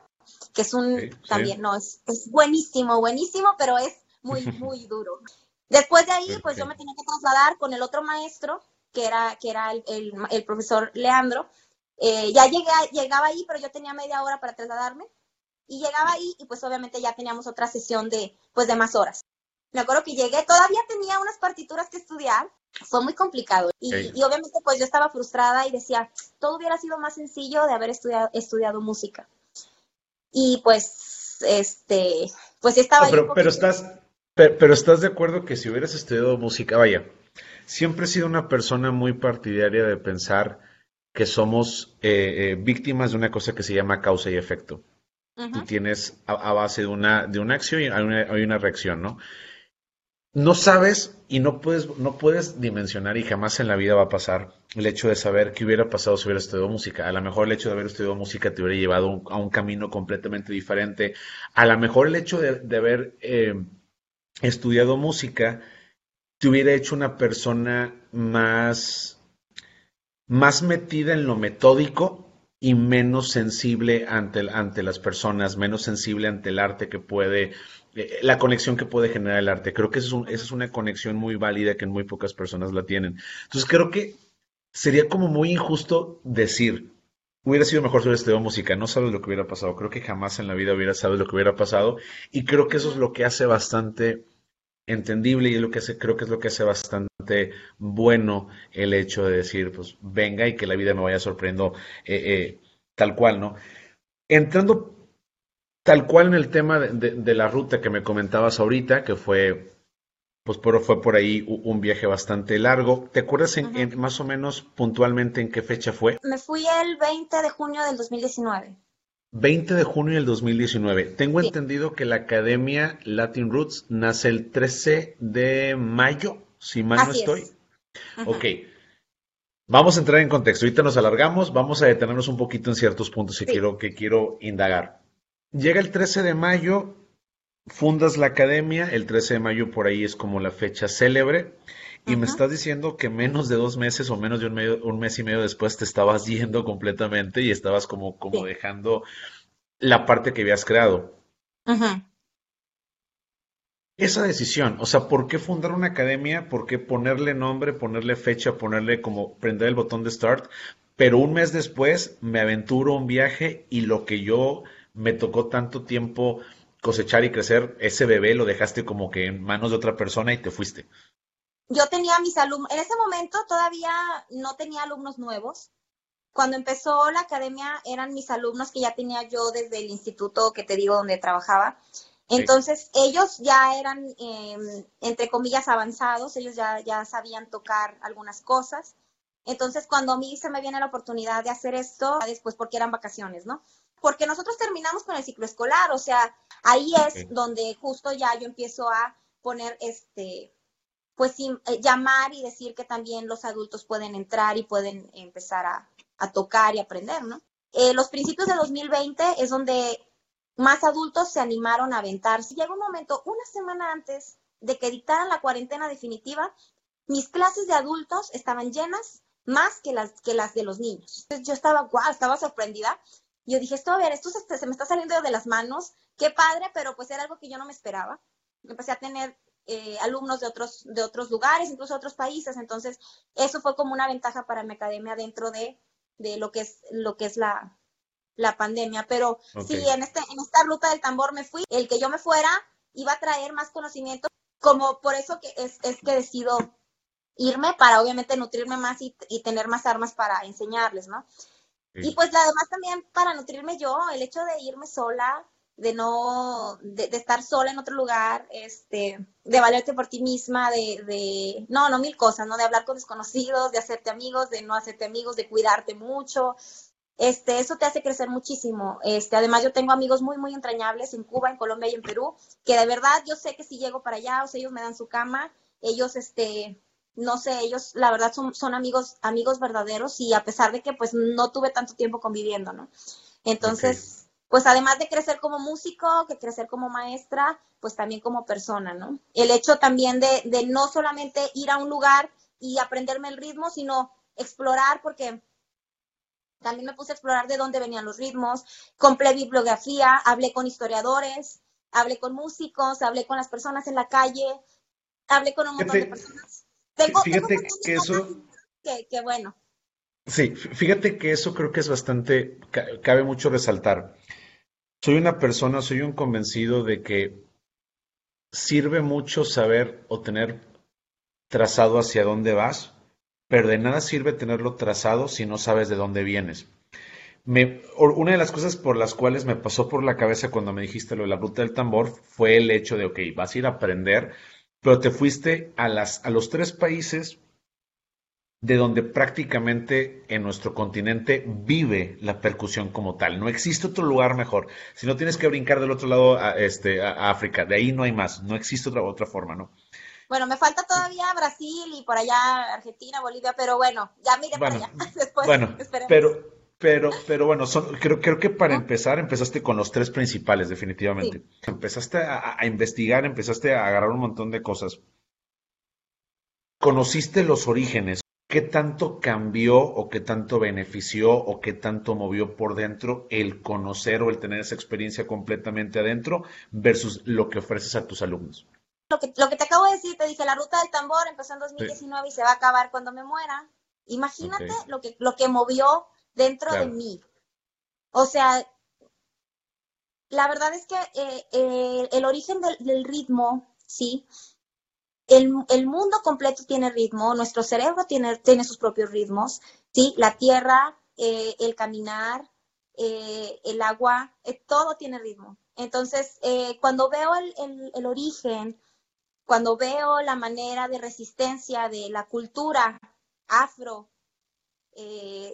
que es un, también, no, es, buenísimo, buenísimo, pero es muy, muy duro. Después de ahí, pues yo me tenía que trasladar con el otro maestro, que era, que era el, profesor Leandro. Eh, ya llegué, llegaba ahí, pero yo tenía media hora para trasladarme. Y llegaba ahí y pues obviamente ya teníamos otra sesión de, pues de más horas. Me acuerdo que llegué, todavía tenía unas partituras que estudiar, fue muy complicado. Y, obviamente pues yo estaba frustrada y decía, todo hubiera sido más sencillo de haber estudiado, estudiado música. Y pues, este, pues estaba... pero, pero, estás, pero, estás de acuerdo que si hubieras estudiado música, vaya, siempre he sido una persona muy partidaria de pensar que somos eh, eh, víctimas de una cosa que se llama causa y efecto. Tú tienes a, base de una, de una acción y hay una reacción, ¿no? No sabes y no puedes, no puedes dimensionar y jamás en la vida va a pasar el hecho de saber qué hubiera pasado si hubiera estudiado música. A lo mejor el hecho de haber estudiado música te hubiera llevado a un camino completamente diferente. A lo mejor el hecho de, haber eh, estudiado música te hubiera hecho una persona más, más metida en lo metódico y menos sensible ante, ante las personas, menos sensible ante el arte que puede eh, la conexión que puede generar el arte. Creo que esa es, una conexión muy válida que muy pocas personas la tienen. Entonces creo que sería como muy injusto decir, hubiera sido mejor si hubiera estudiado música, no sabes lo que hubiera pasado. Creo que jamás en la vida hubiera sabido lo que hubiera pasado y creo que eso es lo que hace bastante entendible y es lo que hace, creo que es lo que hace bastante bueno el hecho de decir, pues venga y que la vida me vaya sorprendiendo eh, eh, tal cual, ¿no? Entrando tal cual en el tema de, la ruta que me comentabas ahorita, que fue, pues por, fue por ahí un viaje bastante largo. ¿Te acuerdas en, más o menos puntualmente en qué fecha fue? Me fui el 20 de junio del 2019. 20 de junio del 2019. Tengo entendido que la Academia Latin Roots nace el 13 de mayo, si mal no estoy. Ok. Vamos a entrar en contexto. Ahorita nos alargamos, vamos a detenernos un poquito en ciertos puntos que, quiero, que quiero indagar. Llega el 13 de mayo, fundas la academia, el 13 de mayo por ahí es como la fecha célebre, y me estás diciendo que menos de dos meses o menos de un, medio, un mes y medio después te estabas yendo completamente y estabas como, como dejando la parte que habías creado. Esa decisión, o sea, ¿por qué fundar una academia? ¿Por qué ponerle nombre, ponerle fecha, ponerle como prender el botón de start? Pero un mes después me aventuro un viaje y lo que yo me tocó tanto tiempo cosechar y crecer, ese bebé lo dejaste como que en manos de otra persona y te fuiste yo tenía mis alumnos, en ese momento todavía no tenía alumnos nuevos. Cuando empezó la academia eran mis alumnos que ya tenía yo desde el instituto que te digo donde trabajaba. Entonces ellos ya eran, em, entre comillas, avanzados, ellos ya, ya sabían tocar algunas cosas. Entonces cuando a mí se me viene la oportunidad de hacer esto, después porque eran vacaciones, ¿no? Porque nosotros terminamos con el ciclo escolar, o sea, ahí es donde justo ya yo empiezo a poner este pues eh, llamar y decir que también los adultos pueden entrar y pueden empezar a, tocar y aprender, ¿no? Eh, los principios de 2020 es donde más adultos se animaron a aventarse. Llegó un momento, una semana antes de que dictaran la cuarentena definitiva, mis clases de adultos estaban llenas más que las, que las de los niños. yo estaba, guau, estaba sorprendida. Yo dije, esto, a ver, esto se, se, me está saliendo de las manos, qué padre, pero pues era algo que yo no me esperaba. Empecé a tener eh, alumnos de otros, de otros lugares, incluso otros países. Entonces, eso fue como una ventaja para mi academia dentro de, de lo que es, lo que es la, la pandemia. Pero sí, en, este, en esta ruta del tambor me fui. El que yo me fuera iba a traer más conocimiento, como por eso que es, es que decido irme para obviamente nutrirme más y, y tener más armas para enseñarles, ¿no? Y pues además también para nutrirme yo, el hecho de irme sola, de no, de, estar sola en otro lugar, este, de valerte por ti misma, de, de, no, no mil cosas, ¿no? De hablar con desconocidos, de hacerte amigos, de no hacerte amigos, de cuidarte mucho. Este, eso te hace crecer muchísimo. Este, además yo tengo amigos muy, muy entrañables en Cuba, en Colombia y en Perú, que de verdad yo sé que si llego para allá, o sea, ellos me dan su cama, ellos, este, no sé, ellos la verdad son, son amigos, amigos verdaderos y a pesar de que pues no tuve tanto tiempo conviviendo, ¿no? Entonces, pues además de crecer como músico, que crecer como maestra, pues también como persona, ¿no? El hecho también de, de no solamente ir a un lugar y aprenderme el ritmo, sino explorar, porque también me puse a explorar de dónde venían los ritmos, compré bibliografía, hablé con historiadores, hablé con músicos, hablé con las personas en la calle, hablé con un montón de personas. Tengo, fíjate que eso... Que, que bueno. Sí, fíjate que eso creo que es bastante, cabe mucho resaltar soy una persona, soy un convencido de que sirve mucho saber o tener trazado hacia dónde vas, pero de nada sirve tenerlo trazado si no sabes de dónde vienes. una de las cosas por las cuales me pasó por la cabeza cuando me dijiste lo de la ruta del tambor fue el hecho de, ok, vas a ir a aprender, pero te fuiste a, las, a los tres países de donde prácticamente en nuestro continente vive la percusión como tal. No existe otro lugar mejor. Si no tienes que brincar del otro lado a, este, a África, de ahí no hay más. No existe otra, otra forma, ¿no? Bueno, me falta todavía Brasil y por allá Argentina, Bolivia, pero bueno, ya mire para allá. Después, bueno, pero, pero, pero bueno, creo, creo que para empezar empezaste con los tres principales, definitivamente. Empezaste a, a investigar, empezaste a agarrar un montón de cosas. Conociste los orígenes, ¿qué tanto cambió o qué tanto benefició o qué tanto movió por dentro el conocer o el tener esa experiencia completamente adentro versus lo que ofreces a tus alumnos? Lo que, lo que te acabo de decir, te dije, la ruta del tambor empezó en 2019 y se va a acabar cuando me muera. Imagínate lo, que, lo que movió dentro de mí. O sea, la verdad es que eh, eh, el origen del, del ritmo, sí, el, mundo completo tiene ritmo, nuestro cerebro tiene, tiene sus propios ritmos, ¿sí? La tierra, eh, el caminar, eh, el agua, eh, todo tiene ritmo. Entonces, cuando veo el, el, origen, cuando veo la manera de resistencia de la cultura afro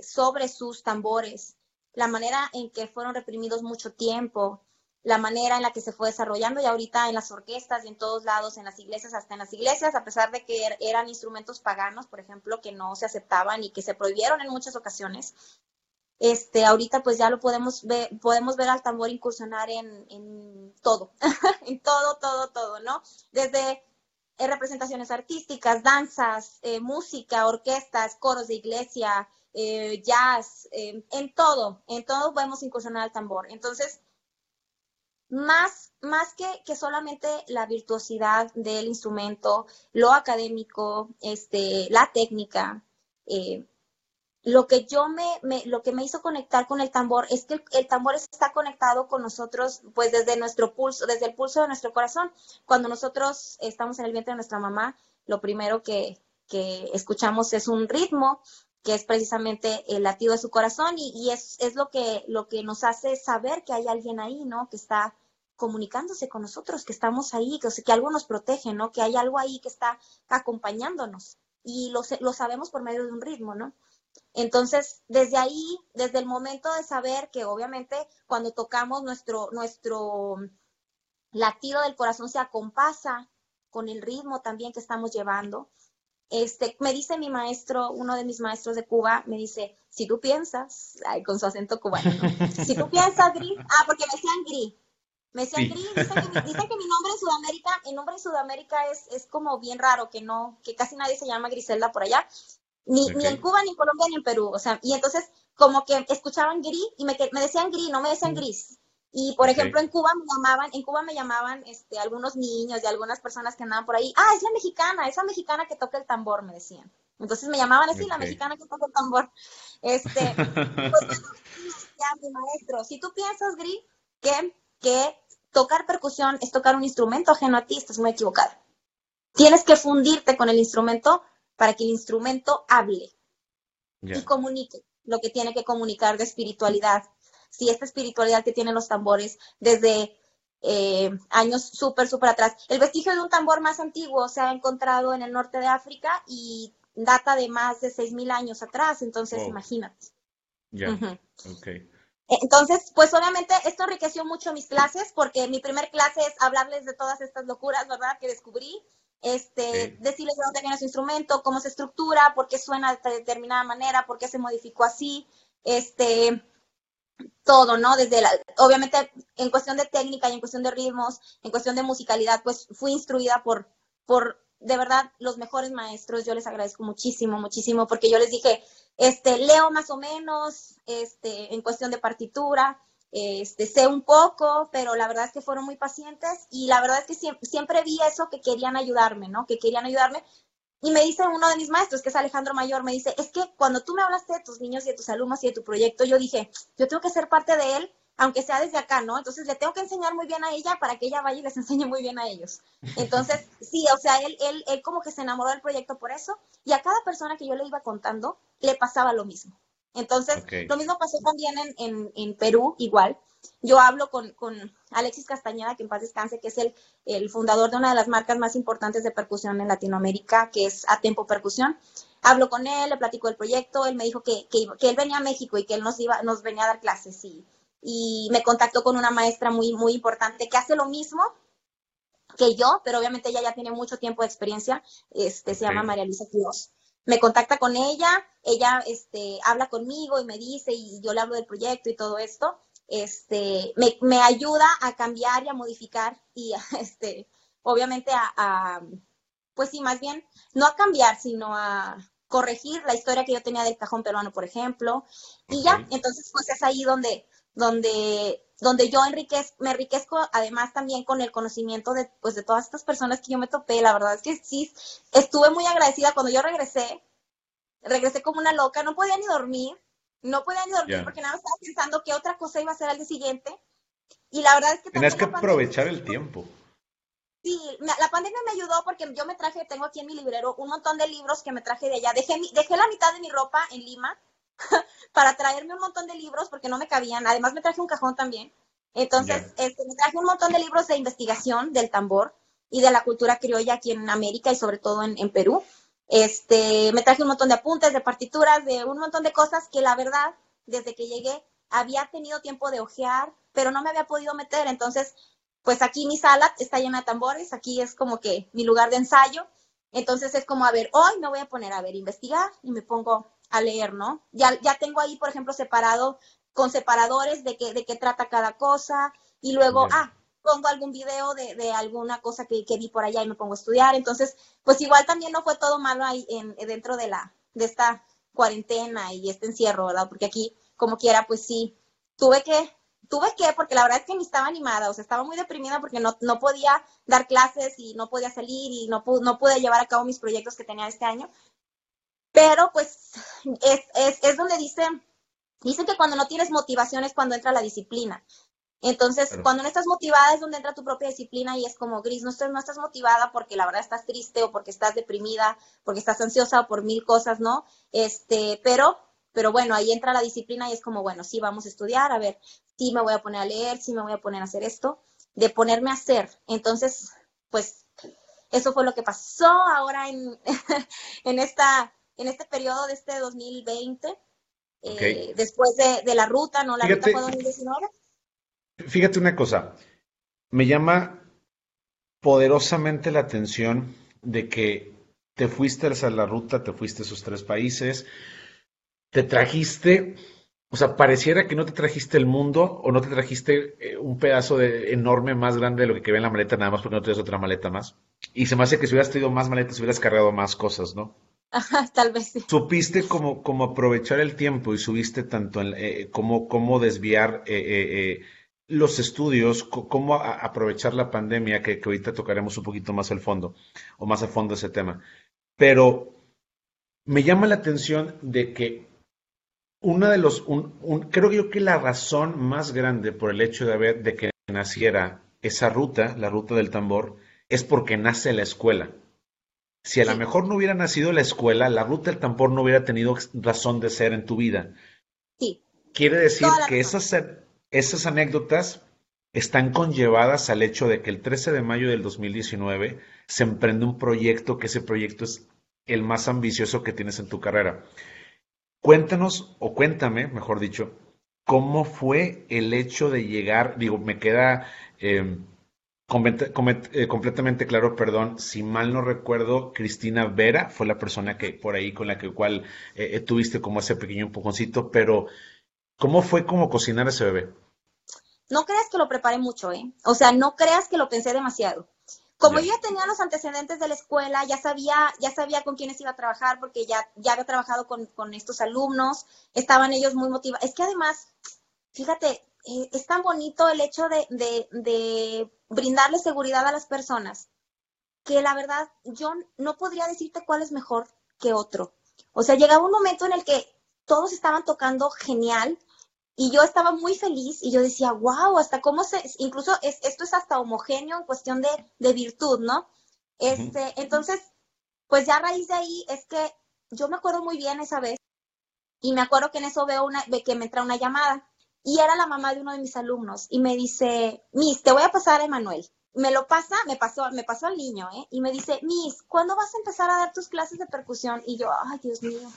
sobre sus tambores, la manera en que fueron reprimidos mucho tiempo, la manera en la que se fue desarrollando y ahorita en las orquestas y en todos lados, en las iglesias, hasta en las iglesias, a pesar de que er, eran instrumentos paganos, por ejemplo, que no se aceptaban y que se prohibieron en muchas ocasiones, este, ahorita pues ya lo podemos ver, podemos ver al tambor incursionar en, en todo, en todo, todo, todo, ¿no? Desde eh, representaciones artísticas, danzas, eh, música, orquestas, coros de iglesia, eh, jazz, en todo, en todo podemos incursionar al tambor. Entonces, más, más que, que, solamente la virtuosidad del instrumento, lo académico, este, la técnica, eh, lo que yo me, me, lo que me hizo conectar con el tambor es que el, tambor está conectado con nosotros, pues desde nuestro pulso, desde el pulso de nuestro corazón. Cuando nosotros estamos en el vientre de nuestra mamá, lo primero que, que escuchamos es un ritmo, que es precisamente el latido de su corazón, y, y es, es, lo que, lo que nos hace saber que hay alguien ahí, ¿no? Que está comunicándose con nosotros, que estamos ahí, que, que algo nos protege, ¿no? Que hay algo ahí que está acompañándonos. Y lo, lo sabemos por medio de un ritmo, ¿no? Entonces, desde ahí, desde el momento de saber que obviamente cuando tocamos nuestro, nuestro latido del corazón se acompasa con el ritmo también que estamos llevando. Este, me dice mi maestro, uno de mis maestros de Cuba, me dice, si tú piensas, ay, con su acento cubano, si tú piensas, Gris, ah, porque me decían Gris, me decían Gris, dicen que, dicen que, mi nombre en Sudamérica, el nombre en Sudamérica es, es como bien raro, que no, que casi nadie se llama Griselda por allá, ni, ni en Cuba, ni en Colombia, ni en Perú. O sea, y entonces como que escuchaban gris y me, me decían gris, no me decían gris. Y por ejemplo, en Cuba me llamaban, en Cuba me llamaban este, algunos niños y algunas personas que andaban por ahí, ah, es la mexicana, esa mexicana que toca el tambor, me decían. Entonces me llamaban así, la mexicana que toca el tambor. Este, pues ya, mi maestro, si tú piensas, Gris, que, que tocar percusión es tocar un instrumento ajeno a ti, estás muy equivocado. Tienes que fundirte con el instrumento para que el instrumento hable y comunique lo que tiene que comunicar de espiritualidad. Si esta espiritualidad que tienen los tambores desde eh, años súper, súper atrás. El vestigio de un tambor más antiguo se ha encontrado en el norte de África y data de más de 6.000 años atrás, entonces imagínate. Ya, Entonces, pues obviamente esto enriqueció mucho mis clases porque mi primer clase es hablarles de todas estas locuras, ¿verdad? Que descubrí este, decirles de dónde viene su instrumento, cómo se estructura, por qué suena de determinada manera, por qué se modificó así, este, todo, ¿no? Desde la, obviamente en cuestión de técnica y en cuestión de ritmos, en cuestión de musicalidad, pues fui instruida por, por de verdad los mejores maestros, yo les agradezco muchísimo, muchísimo, porque yo les dije, este, leo más o menos, este, en cuestión de partitura, este, sé un poco, pero la verdad es que fueron muy pacientes y la verdad es que siempre, siempre, vi eso que querían ayudarme, ¿no? Que querían ayudarme. Y me dice uno de mis maestros, que es Alejandro Mayor, me dice, es que cuando tú me hablaste de tus niños y de tus alumnos y de tu proyecto, yo dije, yo tengo que ser parte de él, aunque sea desde acá, ¿no? Entonces le tengo que enseñar muy bien a ella para que ella vaya y les enseñe muy bien a ellos. Entonces, sí, o sea, él, él, él como que se enamoró del proyecto por eso y a cada persona que yo le iba contando le pasaba lo mismo. Entonces, lo mismo pasó también en, en, Perú, igual. Yo hablo con, con, Alexis Castañeda, que en paz descanse, que es el, el, fundador de una de las marcas más importantes de percusión en Latinoamérica, que es Atempo Percusión. Hablo con él, le platico del proyecto, él me dijo que, que, que, él venía a México y que él nos, iba, nos venía a dar clases y, y me contactó con una maestra muy, muy importante que hace lo mismo que yo, pero obviamente ella ya tiene mucho tiempo de experiencia, este, se llama María Luisa Quiroz. Me contacta con ella, ella este, habla conmigo y me dice, y yo le hablo del proyecto y todo esto, este, me, me ayuda a cambiar y a modificar y este, obviamente a, pues sí, más bien, no a cambiar, sino a corregir la historia que yo tenía del cajón peruano, por ejemplo, y ya, entonces pues es ahí donde, donde, donde yo enriquez, me enriquezco además también con el conocimiento de, pues, de todas estas personas que yo me topé. La verdad es que sí, estuve muy agradecida cuando yo regresé. Regresé como una loca, no podía ni dormir, no podía ni dormir porque nada estaba pensando qué otra cosa iba a hacer al día siguiente. Y la verdad es que... Tenías que aprovechar el tiempo. Sí, la pandemia me ayudó porque yo me traje, tengo aquí en mi librero un montón de libros que me traje de allá. Dejé, dejé la mitad de mi ropa en Lima para traerme un montón de libros porque no me cabían. Además me traje un cajón también. Entonces, este, me traje un montón de libros de investigación del tambor y de la cultura criolla aquí en América y sobre todo en, Perú. Este, me traje un montón de apuntes, de partituras, de un montón de cosas que la verdad, desde que llegué, había tenido tiempo de ojear, pero no me había podido meter. Entonces, pues aquí mi sala está llena de tambores, aquí es como que mi lugar de ensayo. Entonces es como, a ver, hoy me voy a poner a ver, investigar y me pongo a leer, ¿no? Ya, ya tengo ahí, por ejemplo, separado con separadores de qué, de qué trata cada cosa y luego, ah, pongo algún video de, de alguna cosa que, que, vi por allá y me pongo a estudiar. Entonces, pues igual también no fue todo malo ahí en, dentro de la, de esta cuarentena y este encierro, ¿verdad? Porque aquí, como quiera, pues sí, tuve que, tuve que, porque la verdad es que ni estaba animada, o sea, estaba muy deprimida porque no, no podía dar clases y no podía salir y no, no pude llevar a cabo mis proyectos que tenía este año. Pero pues es, es, es donde dice, dicen que cuando no tienes motivación es cuando entra la disciplina. Entonces, cuando no estás motivada es donde entra tu propia disciplina y es como, Gris, no estás, no estás motivada porque la verdad estás triste o porque estás deprimida, porque estás ansiosa o por mil cosas, ¿no? Este, pero, pero bueno, ahí entra la disciplina y es como, bueno, sí, vamos a estudiar, a ver, sí me voy a poner a leer, sí me voy a poner a hacer esto, de ponerme a hacer. Entonces, pues, eso fue lo que pasó ahora en, en, esta, en este periodo de este 2020, eh, después de, de, la ruta, ¿no? La ruta fue 2019 Fíjate una cosa, me llama poderosamente la atención de que te fuiste a la ruta, te fuiste a esos tres países, te trajiste, o sea, pareciera que no te trajiste el mundo o no te trajiste eh, un pedazo de, enorme más grande de lo que ve en la maleta nada más porque no tienes otra maleta más. Y se me hace que si hubieras tenido más maletas hubieras cargado más cosas, ¿no? Tal vez sí. Supiste como, como aprovechar el tiempo y subiste tanto en, eh, como, como desviar eh, los estudios, cómo aprovechar la pandemia, que, ahorita tocaremos un poquito más al fondo, o más a fondo ese tema. Pero me llama la atención de que una de los, creo yo que la razón más grande por el hecho de haber, de que naciera esa ruta, la ruta del tambor, es porque nace la escuela. Si a lo mejor no hubiera nacido la escuela, la ruta del tambor no hubiera tenido razón de ser en tu vida. Sí. Quiere decir que esas, esas anécdotas están conllevadas al hecho de que el 13 de mayo del 2019 se emprende un proyecto que ese proyecto es el más ambicioso que tienes en tu carrera. Cuéntanos, o cuéntame, mejor dicho, cómo fue el hecho de llegar, digo, me queda eh, completamente claro, perdón, si mal no recuerdo, Cristina Vera fue la persona que por ahí con la que cual eh, tuviste como ese pequeño empujoncito, pero ¿cómo fue como cocinar ese bebé? no creas que lo preparé mucho, ¿eh? O sea, no creas que lo pensé demasiado. Como yo ya tenía los antecedentes de la escuela, ya sabía, ya sabía con quiénes iba a trabajar, porque ya, ya había trabajado con, estos alumnos, estaban ellos muy motivados. Es que además, fíjate, eh, es tan bonito el hecho de, de, de brindarle seguridad a las personas, que la verdad yo no podría decirte cuál es mejor que otro. O sea, llegaba un momento en el que todos estaban tocando genial, y yo estaba muy feliz y yo decía, wow, hasta cómo se, incluso es, esto es hasta homogéneo en cuestión de, de virtud, ¿no? Este, Entonces, pues ya a raíz de ahí es que yo me acuerdo muy bien esa vez y me acuerdo que en eso veo una, que me entra una llamada y era la mamá de uno de mis alumnos y me dice, Miss, te voy a pasar a Emanuel. Me lo pasa, me pasó, me pasó al niño, ¿eh? Y me dice, Miss, ¿cuándo vas a empezar a dar tus clases de percusión? Y yo, ay, Dios mío.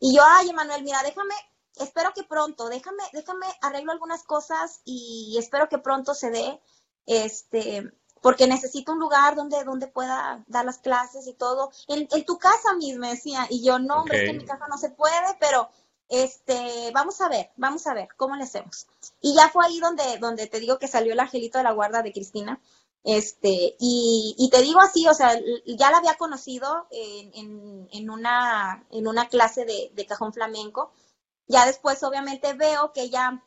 Y yo, ay, Emanuel, mira, déjame, espero que pronto, déjame, déjame arreglo algunas cosas y espero que pronto se dé, este, porque necesito un lugar donde, donde pueda dar las clases y todo. En, tu casa misma decía, y yo, no, hombre, es que en mi casa no se puede, pero este, vamos a ver, vamos a ver cómo le hacemos. Y ya fue ahí donde, donde te digo que salió el angelito de la guarda de Cristina. Este, y, y te digo así, o sea, ya la había conocido en, en, una, en una clase de, de cajón flamenco ya después, obviamente, veo que ella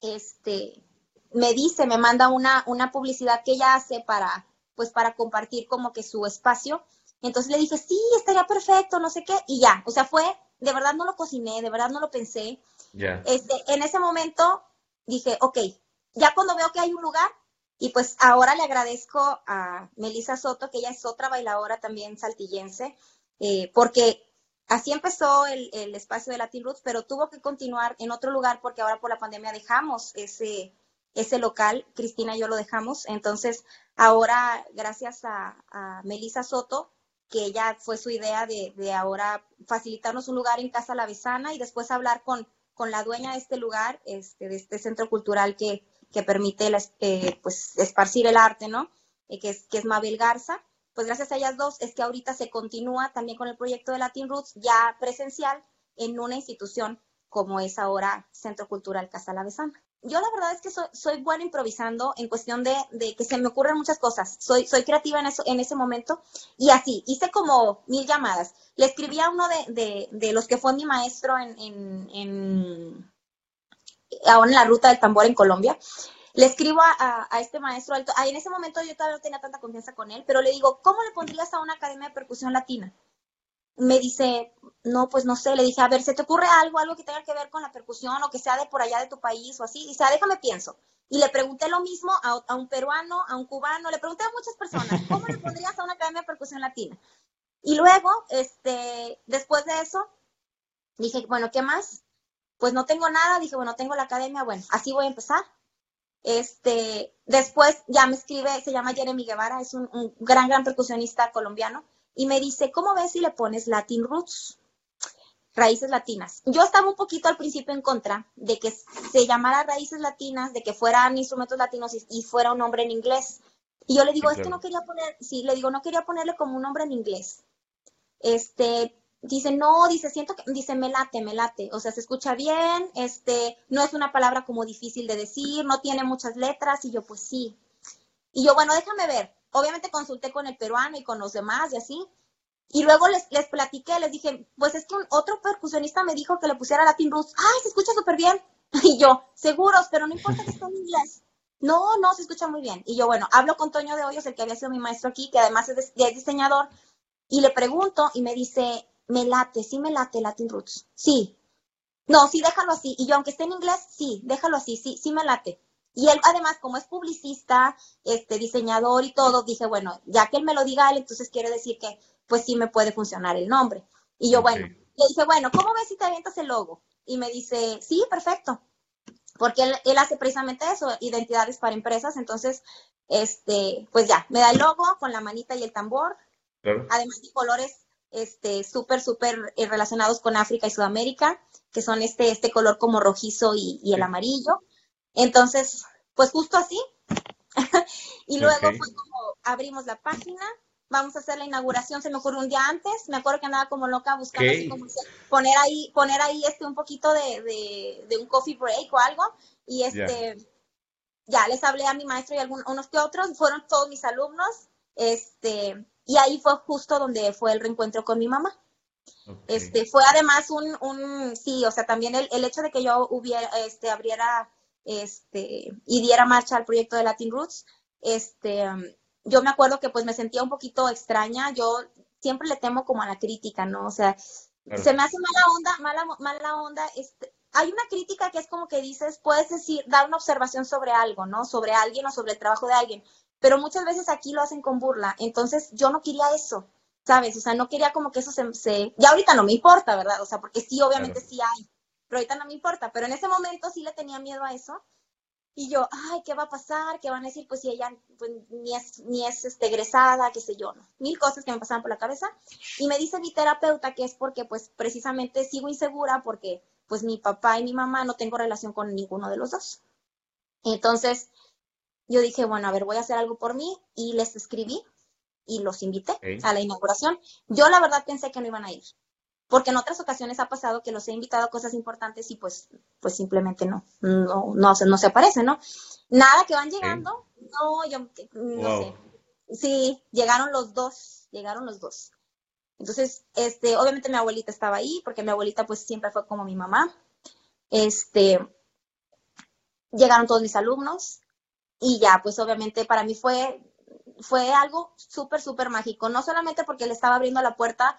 este, me dice, me manda una, una publicidad que ella hace para, pues, para compartir como que su espacio. Entonces le dije, sí, estaría perfecto, no sé qué, y ya, o sea, fue, de verdad no lo cociné, de verdad no lo pensé. Este, en ese momento dije, ok, ya cuando veo que hay un lugar, y pues ahora le agradezco a Melissa Soto, que ella es otra bailadora también saltillense, eh, porque Así empezó el, espacio de Latin Roots, pero tuvo que continuar en otro lugar porque ahora por la pandemia dejamos ese, ese local, Cristina y yo lo dejamos. Entonces, ahora, gracias a, Melissa Soto, que ella fue su idea de, ahora facilitarnos un lugar en Casa La Besana y después hablar con, con la dueña de este lugar, este, de este centro cultural que, que permite eh, pues, esparcir el arte, ¿no? Eh, que, es, que es Mabel Garza. Pues gracias a ellas dos es que ahorita se continúa también con el proyecto de Latin Roots ya presencial en una institución como es ahora Centro Cultural Casa La yo la verdad es que soy, soy buena improvisando en cuestión de, que se me ocurren muchas cosas. Soy, soy creativa en, eso, en ese momento. Y así, hice como mil llamadas. Le escribí a uno de, los que fue mi maestro en, en, ahora en la ruta del tambor en Colombia. Le escribo a, este maestro alto. en ese momento yo todavía no tenía tanta confianza con él, pero le digo, ¿cómo le pondrías a una academia de percusión latina? Me dice, no, pues no sé, le dije, a ver, ¿se te ocurre algo, algo que tenga que ver con la percusión o que sea de por allá de tu país o así? Dice, ah, déjame pienso. Y le pregunté lo mismo a, un peruano, a un cubano, le pregunté a muchas personas, ¿cómo le pondrías a una academia de percusión latina? Y luego, este, después de eso, dije, bueno, ¿qué más? Pues no tengo nada, dije, bueno, tengo la academia, bueno, así voy a empezar. Este, después ya me escribe, se llama Jeremy Guevara, es un gran, gran percusionista colombiano y me dice, ¿cómo ves si le pones Latin Roots? Raíces latinas. Yo estaba un poquito al principio en contra de que se llamara raíces latinas, de que fueran instrumentos latinos y, fuera un nombre en inglés. Y yo le digo, es que no quería poner, sí, le digo, no quería ponerle como un nombre en inglés. Este, dice, no, dice, siento que, dice, me late, me late. O sea, se escucha bien, este, no es una palabra como difícil de decir, no tiene muchas letras. Y yo, pues sí. Y yo, bueno, déjame ver obviamente consulté con el peruano y con los demás y así. Y luego les, les platiqué, les dije, pues es que un, otro percusionista me dijo que le pusiera Latin Roots. ¡Ay, se escucha súper bien! Y yo, seguros, pero no importa que esté en inglés. No, no, se escucha muy bien. Y yo, bueno, hablo con Toño de Hoyos, el que había sido mi maestro aquí, que además es, es diseñador, y le pregunto y me dice, me late, sí me late Latin Roots. Sí. No, sí, déjalo así. Y yo, aunque esté en inglés, sí, déjalo así, sí, sí me late. Y él, además, como es publicista, este, diseñador y todo, dije, bueno, ya que él me lo diga él, entonces quiere decir que, pues sí me puede funcionar el nombre. Y yo, bueno, le dije, bueno, ¿cómo ves si te avientas el logo? Y me dice, sí, perfecto. Porque él, hace precisamente eso, identidades para empresas. Entonces, este, pues ya, me da el logo con la manita y el tambor. Además de colores este súper, súper eh, relacionados con África y Sudamérica, que son este, este color como rojizo y, y el amarillo. Entonces, pues justo así. y luego fue como abrimos la página, vamos a hacer la inauguración, se me ocurrió un día antes, me acuerdo que andaba como loca buscando así como poner ahí, poner ahí este un poquito de, de, un coffee break o algo, y este ya les hablé a mi maestro y algunos unos que otros, fueron todos mis alumnos, este, y ahí fue justo donde fue el reencuentro con mi mamá. Este, fue además un, un, sí, o sea, también el, el hecho de que yo hubiera, este, abriera este, y diera marcha al proyecto de Latin Roots, este, yo me acuerdo que pues me sentía un poquito extraña, yo siempre le temo como a la crítica, ¿no? O sea, se me hace mala onda, mala, mala onda, este, hay una crítica que es como que dices, puedes decir, dar una observación sobre algo, ¿no? Sobre alguien o sobre el trabajo de alguien, pero muchas veces aquí lo hacen con burla, entonces yo no quería eso, ¿sabes? O sea, no quería como que eso se, se... ya ahorita no me importa, ¿verdad? O sea, porque sí, obviamente sí hay, pero ahorita no me importa, pero en ese momento sí le tenía miedo a eso. Y yo, ay, ¿qué va a pasar? ¿Qué van a decir? Pues si ella pues, ni es, ni es este, egresada, qué sé yo, ¿no? Mil cosas que me pasaban por la cabeza. Y me dice mi terapeuta que es porque, pues, precisamente sigo insegura porque, pues, mi papá y mi mamá no tengo relación con ninguno de los dos. Entonces, yo dije, bueno, a ver, voy a hacer algo por mí y les escribí y los invité a la inauguración. Yo la verdad pensé que no iban a ir porque en otras ocasiones ha pasado que los he invitado a cosas importantes y pues, pues simplemente no, no, no, no se aparecen, ¿no? Nada que van llegando, no, yo no sé. Sí, llegaron los dos, llegaron los dos. Entonces, este, obviamente mi abuelita estaba ahí, porque mi abuelita pues siempre fue como mi mamá. Este, llegaron todos mis alumnos y ya, pues obviamente para mí fue, fue algo súper, súper mágico, no solamente porque le estaba abriendo la puerta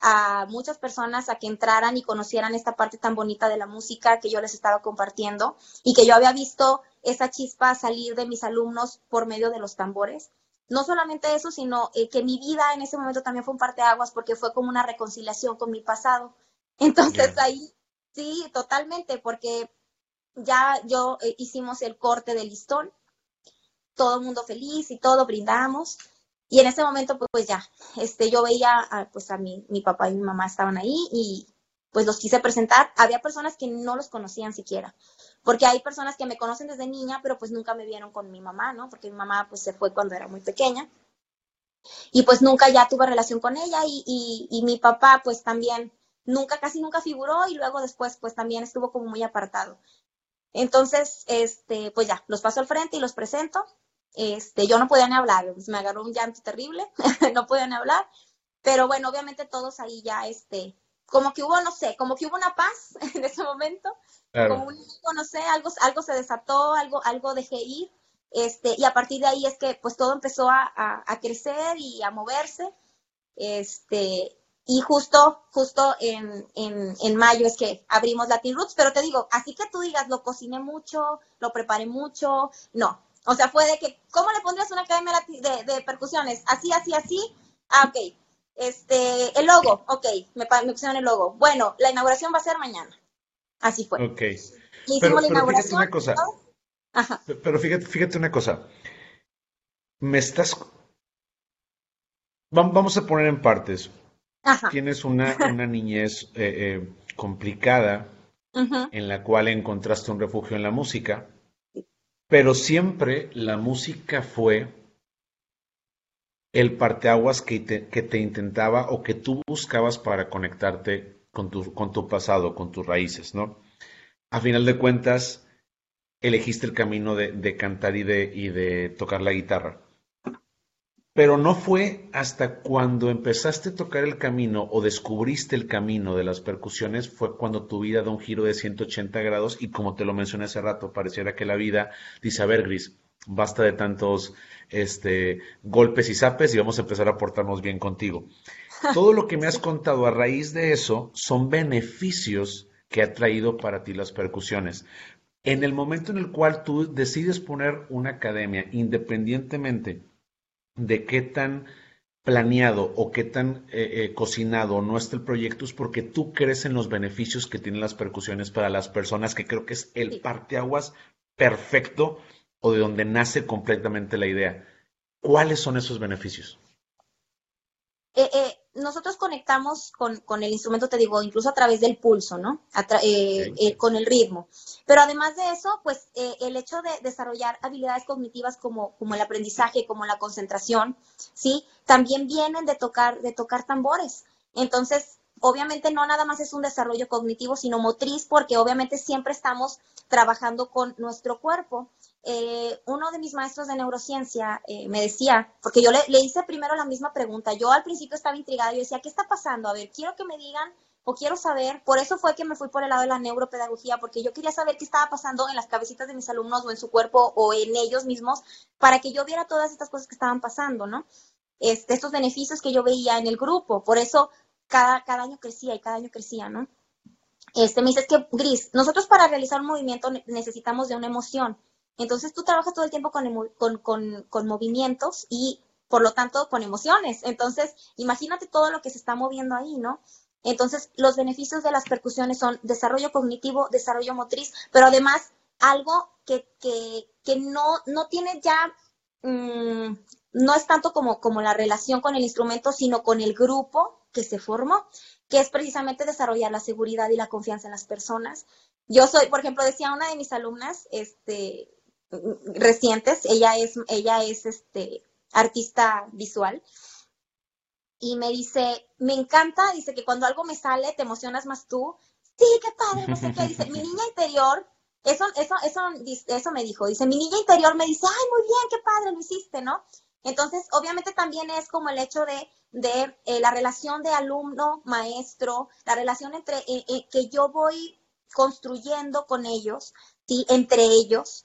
a muchas personas a que entraran y conocieran esta parte tan bonita de la música que yo les estaba compartiendo y que yo había visto esa chispa salir de mis alumnos por medio de los tambores. No solamente eso, sino eh, que mi vida en ese momento también fue un parteaguas porque fue como una reconciliación con mi pasado. Entonces ahí, sí, totalmente, porque ya yo eh, hicimos el corte del listón, todo el mundo feliz y todo, brindamos. Y en ese momento, pues, pues ya, este, yo veía, a, pues a mi, mi papá y mi mamá estaban ahí y, pues los quise presentar. Había personas que no los conocían siquiera, porque hay personas que me conocen desde niña, pero pues nunca me vieron con mi mamá, ¿no? Porque mi mamá pues se fue cuando era muy pequeña. Y pues nunca ya tuve relación con ella y, y, mi papá pues también nunca, casi nunca figuró y luego después pues también estuvo como muy apartado. Entonces, este, pues ya, los paso al frente y los presento. Este, yo no podía ni hablar, pues me agarró un llanto terrible, no podía ni hablar, pero bueno, obviamente todos ahí ya, este, como que hubo, no sé, como que hubo una paz en ese momento, como un, no sé, algo, algo se desató, algo, algo dejé ir, este, y a partir de ahí es que pues todo empezó a, a, crecer y a moverse, este, y justo, justo en, en, en, mayo es que abrimos Latin Roots, pero te digo, así que tú digas, lo cociné mucho, lo preparé mucho, no. O sea, fue de que, ¿cómo le pondrías una academia de, de percusiones? Así, así, así. Ah, ok. Este, el logo, ok, me, me, pusieron el logo. Bueno, la inauguración va a ser mañana. Así fue. Ok. pero, Fíjate una cosa. Ajá. Pero fíjate, fíjate una cosa. Me estás. Vamos a poner en partes. Ajá. Tienes una, una niñez eh, eh, complicada en la cual encontraste un refugio en la música, pero siempre la música fue el parteaguas que te, que te intentaba o que tú buscabas para conectarte con tu, con tu pasado, con tus raíces, ¿no? A final de cuentas, elegiste el camino de, cantar y de, y de tocar la guitarra. Pero no fue hasta cuando empezaste a tocar el camino o descubriste el camino de las percusiones, fue cuando tu vida da un giro de 180 grados y como te lo mencioné hace rato, pareciera que la vida dice, a ver, Gris, basta de tantos este, golpes y zapes y vamos a empezar a portarnos bien contigo. Todo lo que me has contado a raíz de eso son beneficios que ha traído para ti las percusiones. En el momento en el cual tú decides poner una academia, independientemente de qué tan planeado o qué tan eh, eh, cocinado no esté el proyecto, es porque tú crees en los beneficios que tienen las percusiones para las personas, que creo que es el parteaguas perfecto o de donde nace completamente la idea. ¿Cuáles son esos beneficios? Eh, eh, nosotros conectamos con, el instrumento, te digo, incluso a través del pulso, ¿no? Eh, con el ritmo. Pero además de eso, pues el hecho de desarrollar habilidades cognitivas como, como el aprendizaje, como la concentración, ¿sí? También vienen de tocar, de tocar tambores. Entonces, obviamente no nada más es un desarrollo cognitivo, sino motriz, porque obviamente siempre estamos trabajando con nuestro cuerpo. Eh, uno de mis maestros de neurociencia eh, me decía, porque yo le, hice primero la misma pregunta, yo al principio estaba intrigada, yo decía, ¿qué está pasando? A ver, quiero que me digan o quiero saber, por eso fue que me fui por el lado de la neuropedagogía, porque yo quería saber qué estaba pasando en las cabecitas de mis alumnos o en su cuerpo o en ellos mismos, para que yo viera todas estas cosas que estaban pasando, ¿no? Este, estos beneficios que yo veía en el grupo, por eso cada, año crecía y cada año crecía, ¿no? Este, me dice, es que, Gris, nosotros para realizar un movimiento necesitamos de una emoción, entonces tú trabajas todo el tiempo con, movimientos y por lo tanto con emociones. Entonces, imagínate todo lo que se está moviendo ahí, ¿no? Entonces, los beneficios de las percusiones son desarrollo cognitivo, desarrollo motriz, pero además algo que, no, no tiene ya, mm, no es tanto como, como la relación con el instrumento, sino con el grupo que se formó, que es precisamente desarrollar la seguridad y la confianza en las personas. Yo soy, por ejemplo, decía una de mis alumnas, este, recientes. Ella es, ella es este, artista visual. Y me dice, me encanta, dice que cuando algo me sale, te emocionas más tú. Sí, qué padre, no sé qué. Dice, mi niña interior, eso, eso, eso, eso me dijo. Dice, mi niña interior me dice, ay, muy bien, qué padre, lo hiciste, ¿no? Entonces, obviamente también es como el hecho de, de eh, la relación de alumno-maestro, la relación entre eh, eh, que yo voy construyendo con ellos, ¿sí? entre ellos,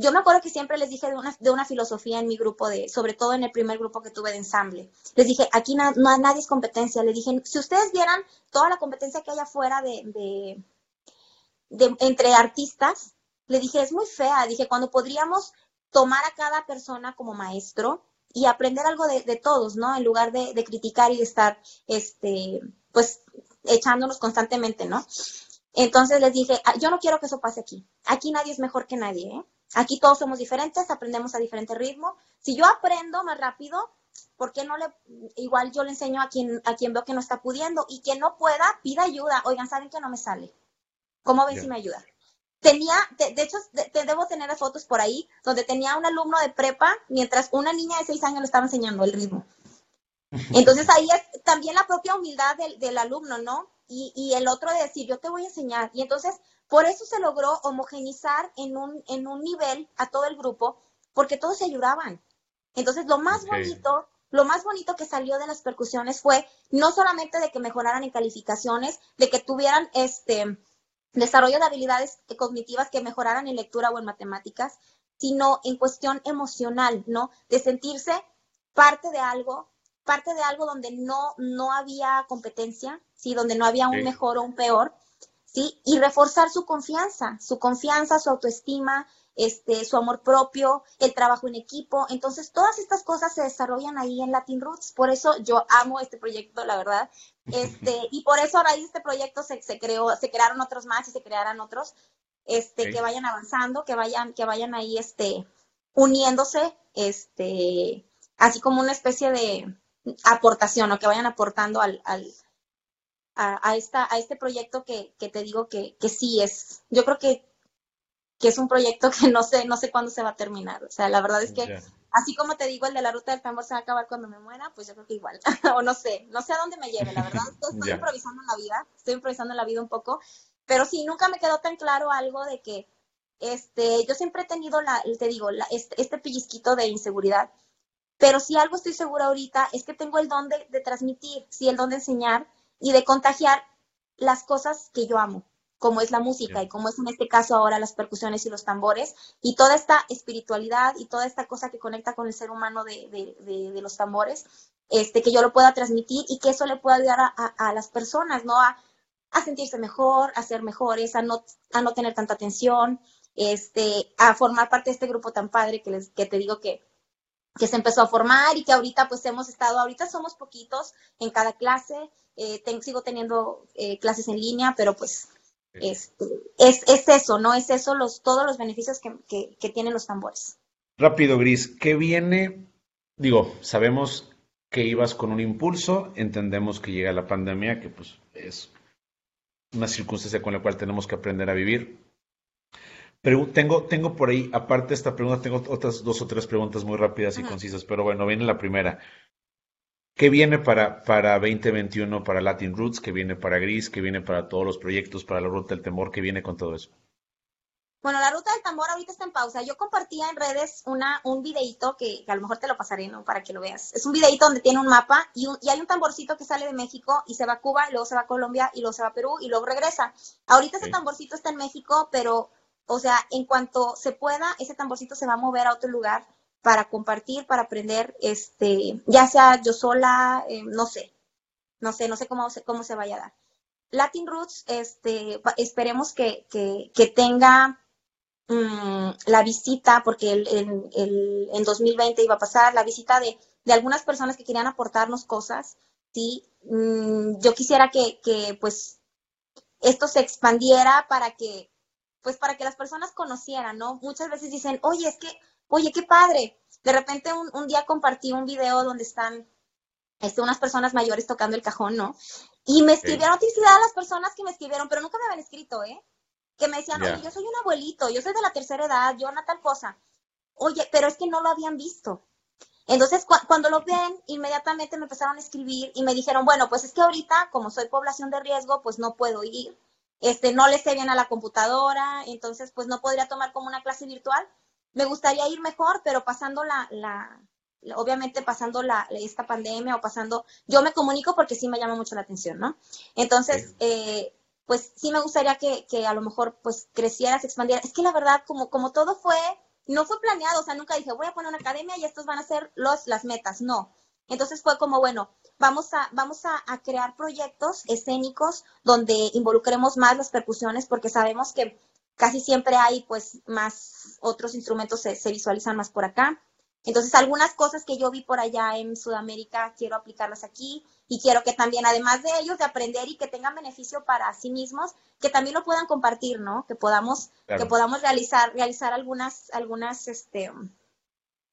yo me acuerdo que siempre les dije de una, de una filosofía en mi grupo, de, sobre todo en el primer grupo que tuve de ensamble. Les dije, aquí no, nadie es competencia. Les dije, si ustedes vieran toda la competencia que hay afuera de, de, entre artistas, le dije, es muy fea. Dije, cuando podríamos tomar a cada persona como maestro y aprender algo de, de todos, ¿no? En lugar de, de, criticar y de estar, este, pues, echándonos constantemente, ¿no? Entonces les dije, ah, yo no quiero que eso pase aquí. Aquí nadie es mejor que nadie, ¿eh? Aquí todos somos diferentes, aprendemos a diferente ritmo. Si yo aprendo más rápido, ¿por qué no le, igual yo le enseño a quien, a quien veo que no está pudiendo y quien no pueda, pida ayuda. Oigan, ¿saben que no me sale? ¿Cómo ven si me ayuda? Tenía, de, hecho, te debo tener fotos por ahí, donde tenía un alumno de prepa, mientras una niña de seis años le estaba enseñando el ritmo. Entonces ahí es también la propia humildad del, del alumno, ¿no? Y, y, el otro de decir, yo te voy a enseñar. Y entonces, por eso se logró homogenizar en un, en un nivel a todo el grupo, porque todos se ayudaban. Entonces, lo más bonito, lo más bonito que salió de las percusiones fue no solamente de que mejoraran en calificaciones, de que tuvieran este desarrollo de habilidades cognitivas que mejoraran en lectura o en matemáticas, sino en cuestión emocional, ¿no? De sentirse parte de algo, parte de algo donde no, no había competencia, ¿sí? Donde no había un mejor o un peor, ¿sí? Y reforzar su confianza, su confianza, su autoestima, este, su amor propio, el trabajo en equipo. Entonces, todas estas cosas se desarrollan ahí en Latin Roots. Por eso yo amo este proyecto, la verdad. Este, y por eso a raíz de este proyecto se, se creó, se crearon otros más y se crearán otros, este, que vayan avanzando, que vayan, que vayan ahí, este, uniéndose, este, así como una especie de aportación o que vayan aportando al, al a, esta, a este proyecto que, que te digo que, que sí es, yo creo que que es un proyecto que no sé, no sé cuándo se va a terminar. O sea, la verdad es que, así como te digo, el de la ruta del tambor se va a acabar cuando me muera, pues yo creo que igual. o no sé, no sé a dónde me lleve, la verdad. Estoy improvisando en la vida, estoy improvisando en la vida un poco, pero sí, nunca me quedó tan claro algo de que, este, yo siempre he tenido la, te digo, la, este, este, pellizquito de inseguridad, pero si algo estoy segura ahorita es que tengo el don de, de transmitir, sí, el don de enseñar y de contagiar las cosas que yo amo como es la música y como es en este caso ahora las percusiones y los tambores y toda esta espiritualidad y toda esta cosa que conecta con el ser humano de, de, los tambores, este, que yo lo pueda transmitir y que eso le pueda ayudar a, las personas, ¿no? A, a, sentirse mejor, a ser mejores, a no, a no tener tanta tensión, este, a formar parte de este grupo tan padre que, les, que te digo que, que se empezó a formar y que ahorita pues hemos estado, ahorita somos poquitos en cada clase, eh, sigo teniendo eh, clases en línea, pero pues este, es, es, eso, ¿no? Es eso los, todos los beneficios que, que, tienen los tambores. Rápido, Gris, ¿qué viene? Digo, sabemos que ibas con un impulso, entendemos que llega la pandemia, que pues es una circunstancia con la cual tenemos que aprender a vivir. Pero tengo, tengo por ahí, aparte de esta pregunta, tengo otras dos o tres preguntas muy rápidas y concisas, pero bueno, viene la primera. ¿Qué viene para, para 2021 para Latin Roots? ¿Qué viene para Gris? ¿Qué viene para todos los proyectos, para la Ruta del Temor? ¿Qué viene con todo eso? Bueno, la Ruta del Tambor ahorita está en pausa. Yo compartía en redes una, un videito que, a lo mejor te lo pasaré, ¿no? Para que lo veas. Es un videito donde tiene un mapa y, y, hay un tamborcito que sale de México y se va a Cuba, y luego se va a Colombia, y luego se va a Perú, y luego regresa. Ahorita ese tamborcito está en México, pero, o sea, en cuanto se pueda, ese tamborcito se va a mover a otro lugar para compartir, para aprender, este, ya sea yo sola, eh, no sé, no sé, no sé cómo, cómo se vaya a dar. Latin Roots, este, esperemos que, que, tenga mm, la visita, porque el, el, en 2020 iba a pasar, la visita de, de, algunas personas que querían aportarnos cosas, ¿sí? Mm, yo quisiera que, que, pues, esto se expandiera para que, pues, para que las personas conocieran, ¿no? Muchas veces dicen, oye, es que oye, qué padre. De repente un, día compartí un video donde están este, unas personas mayores tocando el cajón, ¿no? Y me escribieron, felicidades a las personas que me escribieron, pero nunca me habían escrito, ¿eh? Que me decían, oye, yo soy un abuelito, yo soy de la tercera edad, yo una tal cosa. Oye, pero es que no lo habían visto. Entonces, cuando lo ven, inmediatamente me empezaron a escribir y me dijeron, bueno, pues es que ahorita, como soy población de riesgo, pues no puedo ir. Este, no le sé bien a la computadora, entonces, pues no podría tomar como una clase virtual, me gustaría ir mejor, pero pasando la, la obviamente pasando la, esta pandemia o pasando, yo me comunico porque sí me llama mucho la atención, ¿no? Entonces, eh, pues sí me gustaría que, que, a lo mejor pues creciera, se expandiera. Es que la verdad, como, como todo fue, no fue planeado, o sea, nunca dije, voy a poner una academia y estos van a ser los, las metas, no. Entonces fue como, bueno, vamos a, vamos a, a crear proyectos escénicos donde involucremos más las percusiones porque sabemos que casi siempre hay pues más otros instrumentos se, visualizan más por acá. Entonces, algunas cosas que yo vi por allá en Sudamérica, quiero aplicarlas aquí y quiero que también, además de ellos, de aprender y que tengan beneficio para sí mismos, que también lo puedan compartir, ¿no? Que podamos, que podamos realizar, realizar algunas, algunas, este,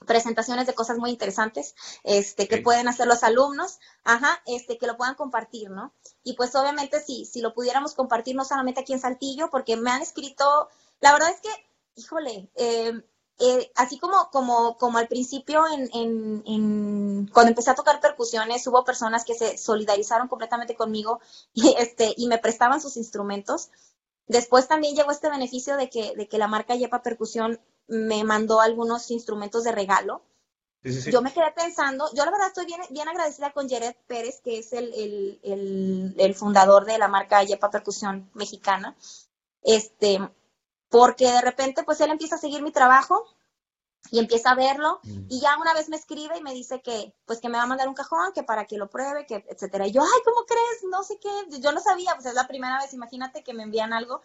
presentaciones de cosas muy interesantes, este, que pueden hacer los alumnos, ajá, este, que lo puedan compartir, ¿no? Y pues obviamente si, si lo pudiéramos compartir no solamente aquí en Saltillo, porque me han escrito, la verdad es que, híjole, eh, eh, así como, como, como al principio, en, en, cuando empecé a tocar percusiones, hubo personas que se solidarizaron completamente conmigo y, este, y me prestaban sus instrumentos. Después también llegó este beneficio de que, de que la marca Yepa Percusión me mandó algunos instrumentos de regalo. Yo me quedé pensando, yo la verdad estoy bien, bien agradecida con Jared Pérez, que es el, el, el, el fundador de la marca Yepa Percusión Mexicana. Este, porque de repente pues él empieza a seguir mi trabajo y empieza a verlo mm. y ya una vez me escribe y me dice que pues que me va a mandar un cajón, que para que lo pruebe, que etcétera. Y yo, ay, ¿cómo crees? No sé qué, yo no sabía, pues es la primera vez, imagínate que me envían algo.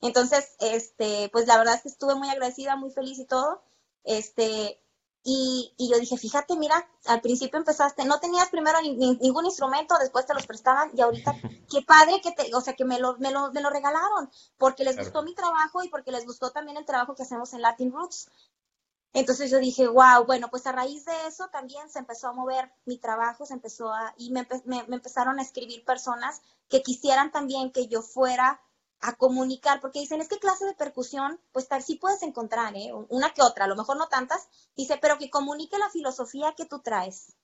Entonces, este, pues la verdad es que estuve muy agradecida, muy feliz y todo. Este, y, yo dije, fíjate, mira, al principio empezaste, no tenías primero ningún instrumento, después te los prestaban y ahorita, qué padre que te, o sea, que me lo, me lo, me lo regalaron, porque les gustó mi trabajo y porque les gustó también el trabajo que hacemos en Latin Roots. Entonces yo dije, wow, bueno, pues a raíz de eso también se empezó a mover mi trabajo, se empezó a, y me, me, me empezaron a escribir personas que quisieran también que yo fuera a comunicar, porque dicen, es que clase de percusión, pues tal sí puedes encontrar, ¿eh? una que otra, a lo mejor no tantas, dice, pero que comunique la filosofía que tú traes.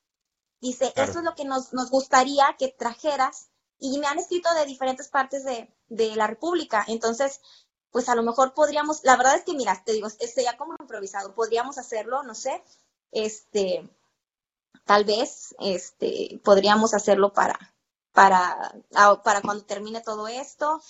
Dice, eso es lo que nos, nos, gustaría que trajeras, y me han escrito de diferentes partes de, de, la República, entonces, pues a lo mejor podríamos, la verdad es que, mira, te digo, este ya como improvisado, podríamos hacerlo, no sé, este, tal vez, este, podríamos hacerlo para, para, para cuando termine todo esto,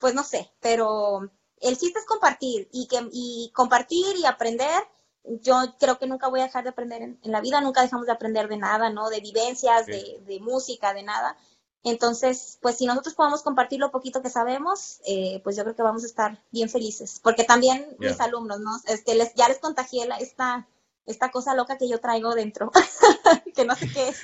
pues no sé, pero el chiste es compartir y, que, y compartir y aprender. Yo creo que nunca voy a dejar de aprender en, la vida, nunca dejamos de aprender de nada, ¿no? De vivencias, de, de, música, de nada. Entonces, pues si nosotros podemos compartir lo poquito que sabemos, eh, pues yo creo que vamos a estar bien felices. Porque también mis alumnos, ¿no? Este, les, ya les contagié la, esta, esta cosa loca que yo traigo dentro, que no sé qué es.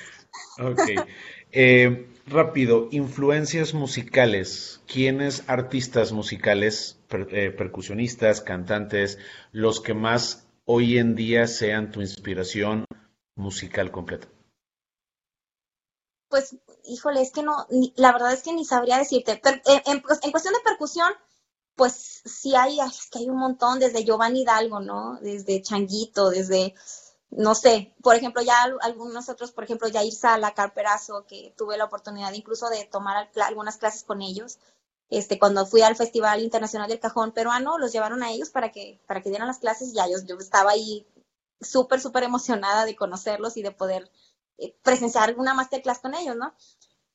Ok. Eh, rápido, influencias musicales. ¿Quiénes artistas musicales, eh, percusionistas, cantantes, los que más hoy en día sean tu inspiración musical completa? Pues, híjole, es que no, la verdad es que ni sabría decirte. Eh, en, cuestión de percusión, pues sí hay, es que hay un montón, desde Giovanni Hidalgo, ¿no? Desde Changuito, desde no sé, por ejemplo, ya algunos otros, por ejemplo, Jair Sala, Carperazo, que tuve la oportunidad incluso de tomar algunas clases con ellos. Este, cuando fui al Festival Internacional del Cajón Peruano, los llevaron a ellos para que, para que dieran las clases y yo, yo estaba ahí súper, súper emocionada de conocerlos y de poder eh, presenciar una masterclass con ellos, ¿no?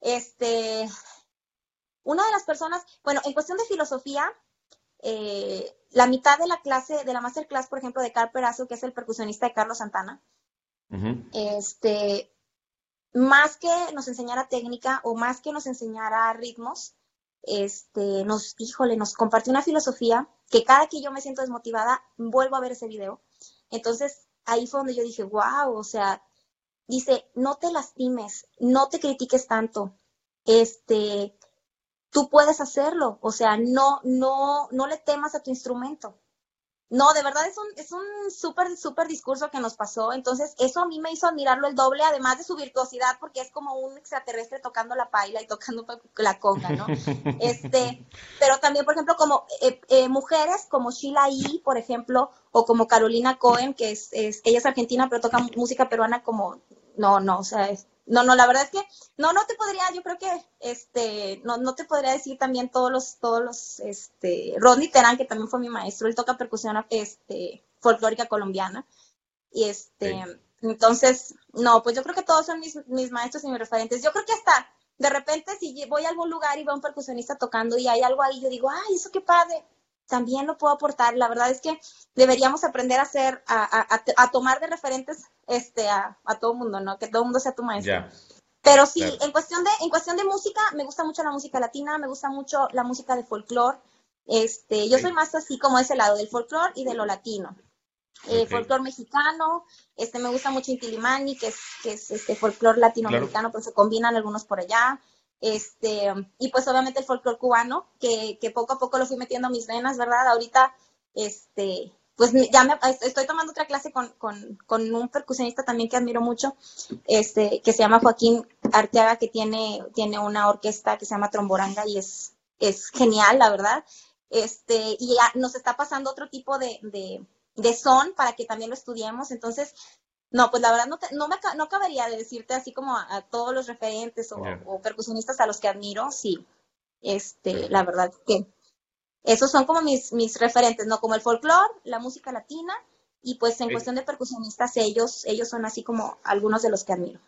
Este, una de las personas, bueno, en cuestión de filosofía, eh, la mitad de la clase, de la masterclass, por ejemplo, de Carl Perazo, que es el percusionista de Carlos Santana, este, más que nos enseñara técnica o más que nos enseñara ritmos, este, nos, híjole, nos compartió una filosofía que cada que yo me siento desmotivada, vuelvo a ver ese video. Entonces, ahí fue donde yo dije, wow, o sea, dice, no te lastimes, no te critiques tanto, este, tú puedes hacerlo, o sea, no, no, no le temas a tu instrumento. No, de verdad es un, es un súper, súper discurso que nos pasó. Entonces, eso a mí me hizo admirarlo el doble, además de su virtuosidad, porque es como un extraterrestre tocando la paila y tocando la conga, ¿no? Este, pero también, por ejemplo, como eh, eh, mujeres como Sheila E., por ejemplo, o como Carolina Cohen, que es, es, ella es argentina, pero toca música peruana como, no, no, o sea, es, no, no, la verdad es que no, no te podría, yo creo que este, no, no te podría decir también todos los, todos los, este, Rodney Terán, que también fue mi maestro, él toca percusión este, folclórica colombiana. Y este, entonces, no, pues yo creo que todos son mis, mis maestros y mis referentes. Yo creo que hasta de repente si voy a algún lugar y veo a un percusionista tocando y hay algo ahí, yo digo, ay, eso qué padre, también lo puedo aportar. La verdad es que deberíamos aprender a hacer, a, a, tomar de referentes este, a, a todo mundo, ¿no? Que todo mundo sea tu maestro. Pero sí, en, cuestión de, en cuestión de música, me gusta mucho la música latina, me gusta mucho la música de folclore. Este, yo soy más así como ese lado del folclore y de lo latino. Eh, folclore mexicano, este, me gusta mucho Intilimani, que es, que es este folclore latinoamericano, pero se combinan algunos por allá. Este, y pues obviamente el folclore cubano, que, poco a poco lo fui metiendo a mis venas, ¿verdad? Ahorita, este, pues ya me, estoy tomando otra clase con, con, un percusionista también que admiro mucho, este, que se llama Joaquín Arteaga, que tiene, tiene una orquesta que se llama Tromboranga y es, es genial, la verdad. Este, y ya nos está pasando otro tipo de, de, son para que también lo estudiemos. Entonces, no, pues la verdad no, no, me, no cabería de decirte así como a, todos los referentes o, percusionistas a los que admiro, sí. Este, la verdad que esos son como mis, mis referentes, ¿no? Como el folclore, la música latina, y pues en cuestión de percusionistas, ellos, ellos son así como algunos de los que admiro.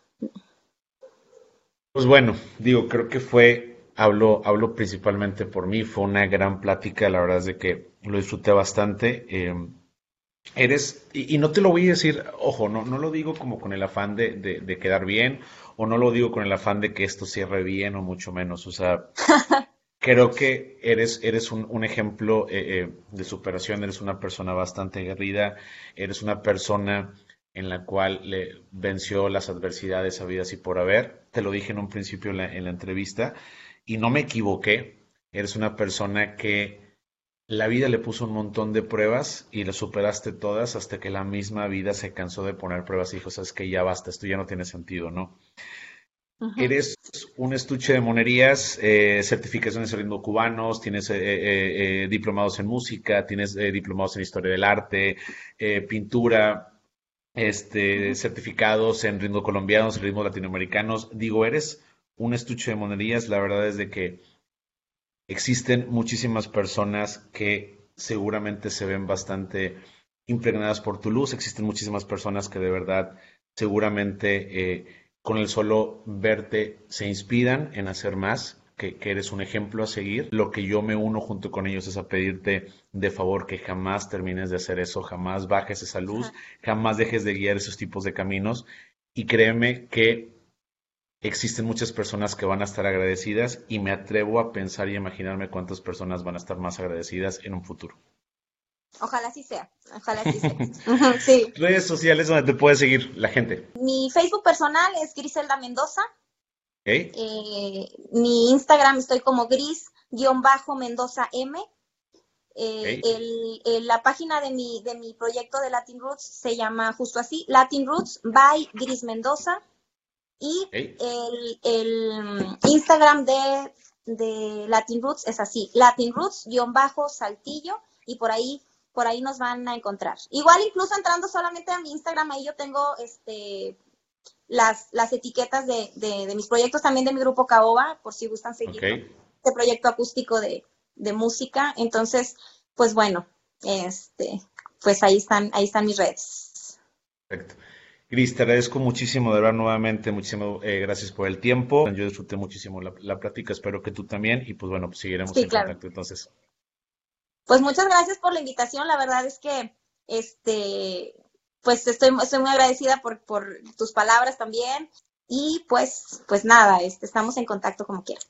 Pues bueno, digo, creo que fue, hablo, hablo principalmente por mí, fue una gran plática, la verdad es de que lo disfruté bastante. Em, eres, y, no te lo voy a decir, ojo, no, no lo digo como con el afán de, de, quedar bien, o no lo digo con el afán de que esto cierre bien, o mucho menos, o sea, creo que eres, eres un, ejemplo eh, eh, de superación, eres una persona bastante aguerrida, eres una persona en la cual le venció las adversidades habidas y por haber. Te lo dije en un principio en la, en la entrevista y no me equivoqué. Eres una persona que la vida le puso un montón de pruebas y las superaste todas hasta que la misma vida se cansó de poner pruebas y dijo, sabes que ya basta, esto ya no tiene sentido, ¿no? Eres un estuche de monerías, eh, certificaciones en ritmo cubanos, tienes eh, eh, diplomados en música, tienes diplomados en historia del arte, pintura, este, certificados en ritmo colombianos, ritmos latinoamericanos. Digo, eres un estuche de monerías. La verdad es de que existen muchísimas personas que seguramente se ven bastante impregnadas por tu luz. Existen muchísimas personas que de verdad seguramente con el solo verte se inspiran en hacer más, que, eres un ejemplo a seguir. Lo que yo me uno junto con ellos es a pedirte de favor que jamás termines de hacer eso, jamás bajes esa luz, jamás dejes de guiar esos tipos de caminos. Y créeme que existen muchas personas que van a estar agradecidas y me atrevo a pensar y imaginarme cuántas personas van a estar más agradecidas en un futuro. Ojalá sí sea, ojalá sí sea. sí. Redes sociales donde te puede seguir la gente. Mi Facebook personal es Griselda Mendoza. Eh, mi Instagram estoy como gris-mendoza M. Eh, la página de mi, de mi proyecto de Latin Roots se llama justo así, Latin Roots by Gris Mendoza. Y el, el, Instagram de, de Latin Roots es así, Latin Roots-saltillo. Y por ahí por ahí nos van a encontrar. Igual incluso entrando solamente a mi Instagram, ahí yo tengo este las, las etiquetas de, de, mis proyectos también de mi grupo Caoba, por si gustan seguir este proyecto acústico de, de, música. Entonces, pues bueno, este, pues ahí están, ahí están mis redes. Perfecto. Gris, te agradezco muchísimo, de verdad, nuevamente, muchísimas eh, gracias por el tiempo. Yo disfruté muchísimo la, la, plática, espero que tú también, y pues bueno, pues seguiremos en contacto entonces. Pues muchas gracias por la invitación. La verdad es que este pues estoy, estoy muy agradecida por, por tus palabras también. Y pues, pues nada, este, estamos en contacto como quieras.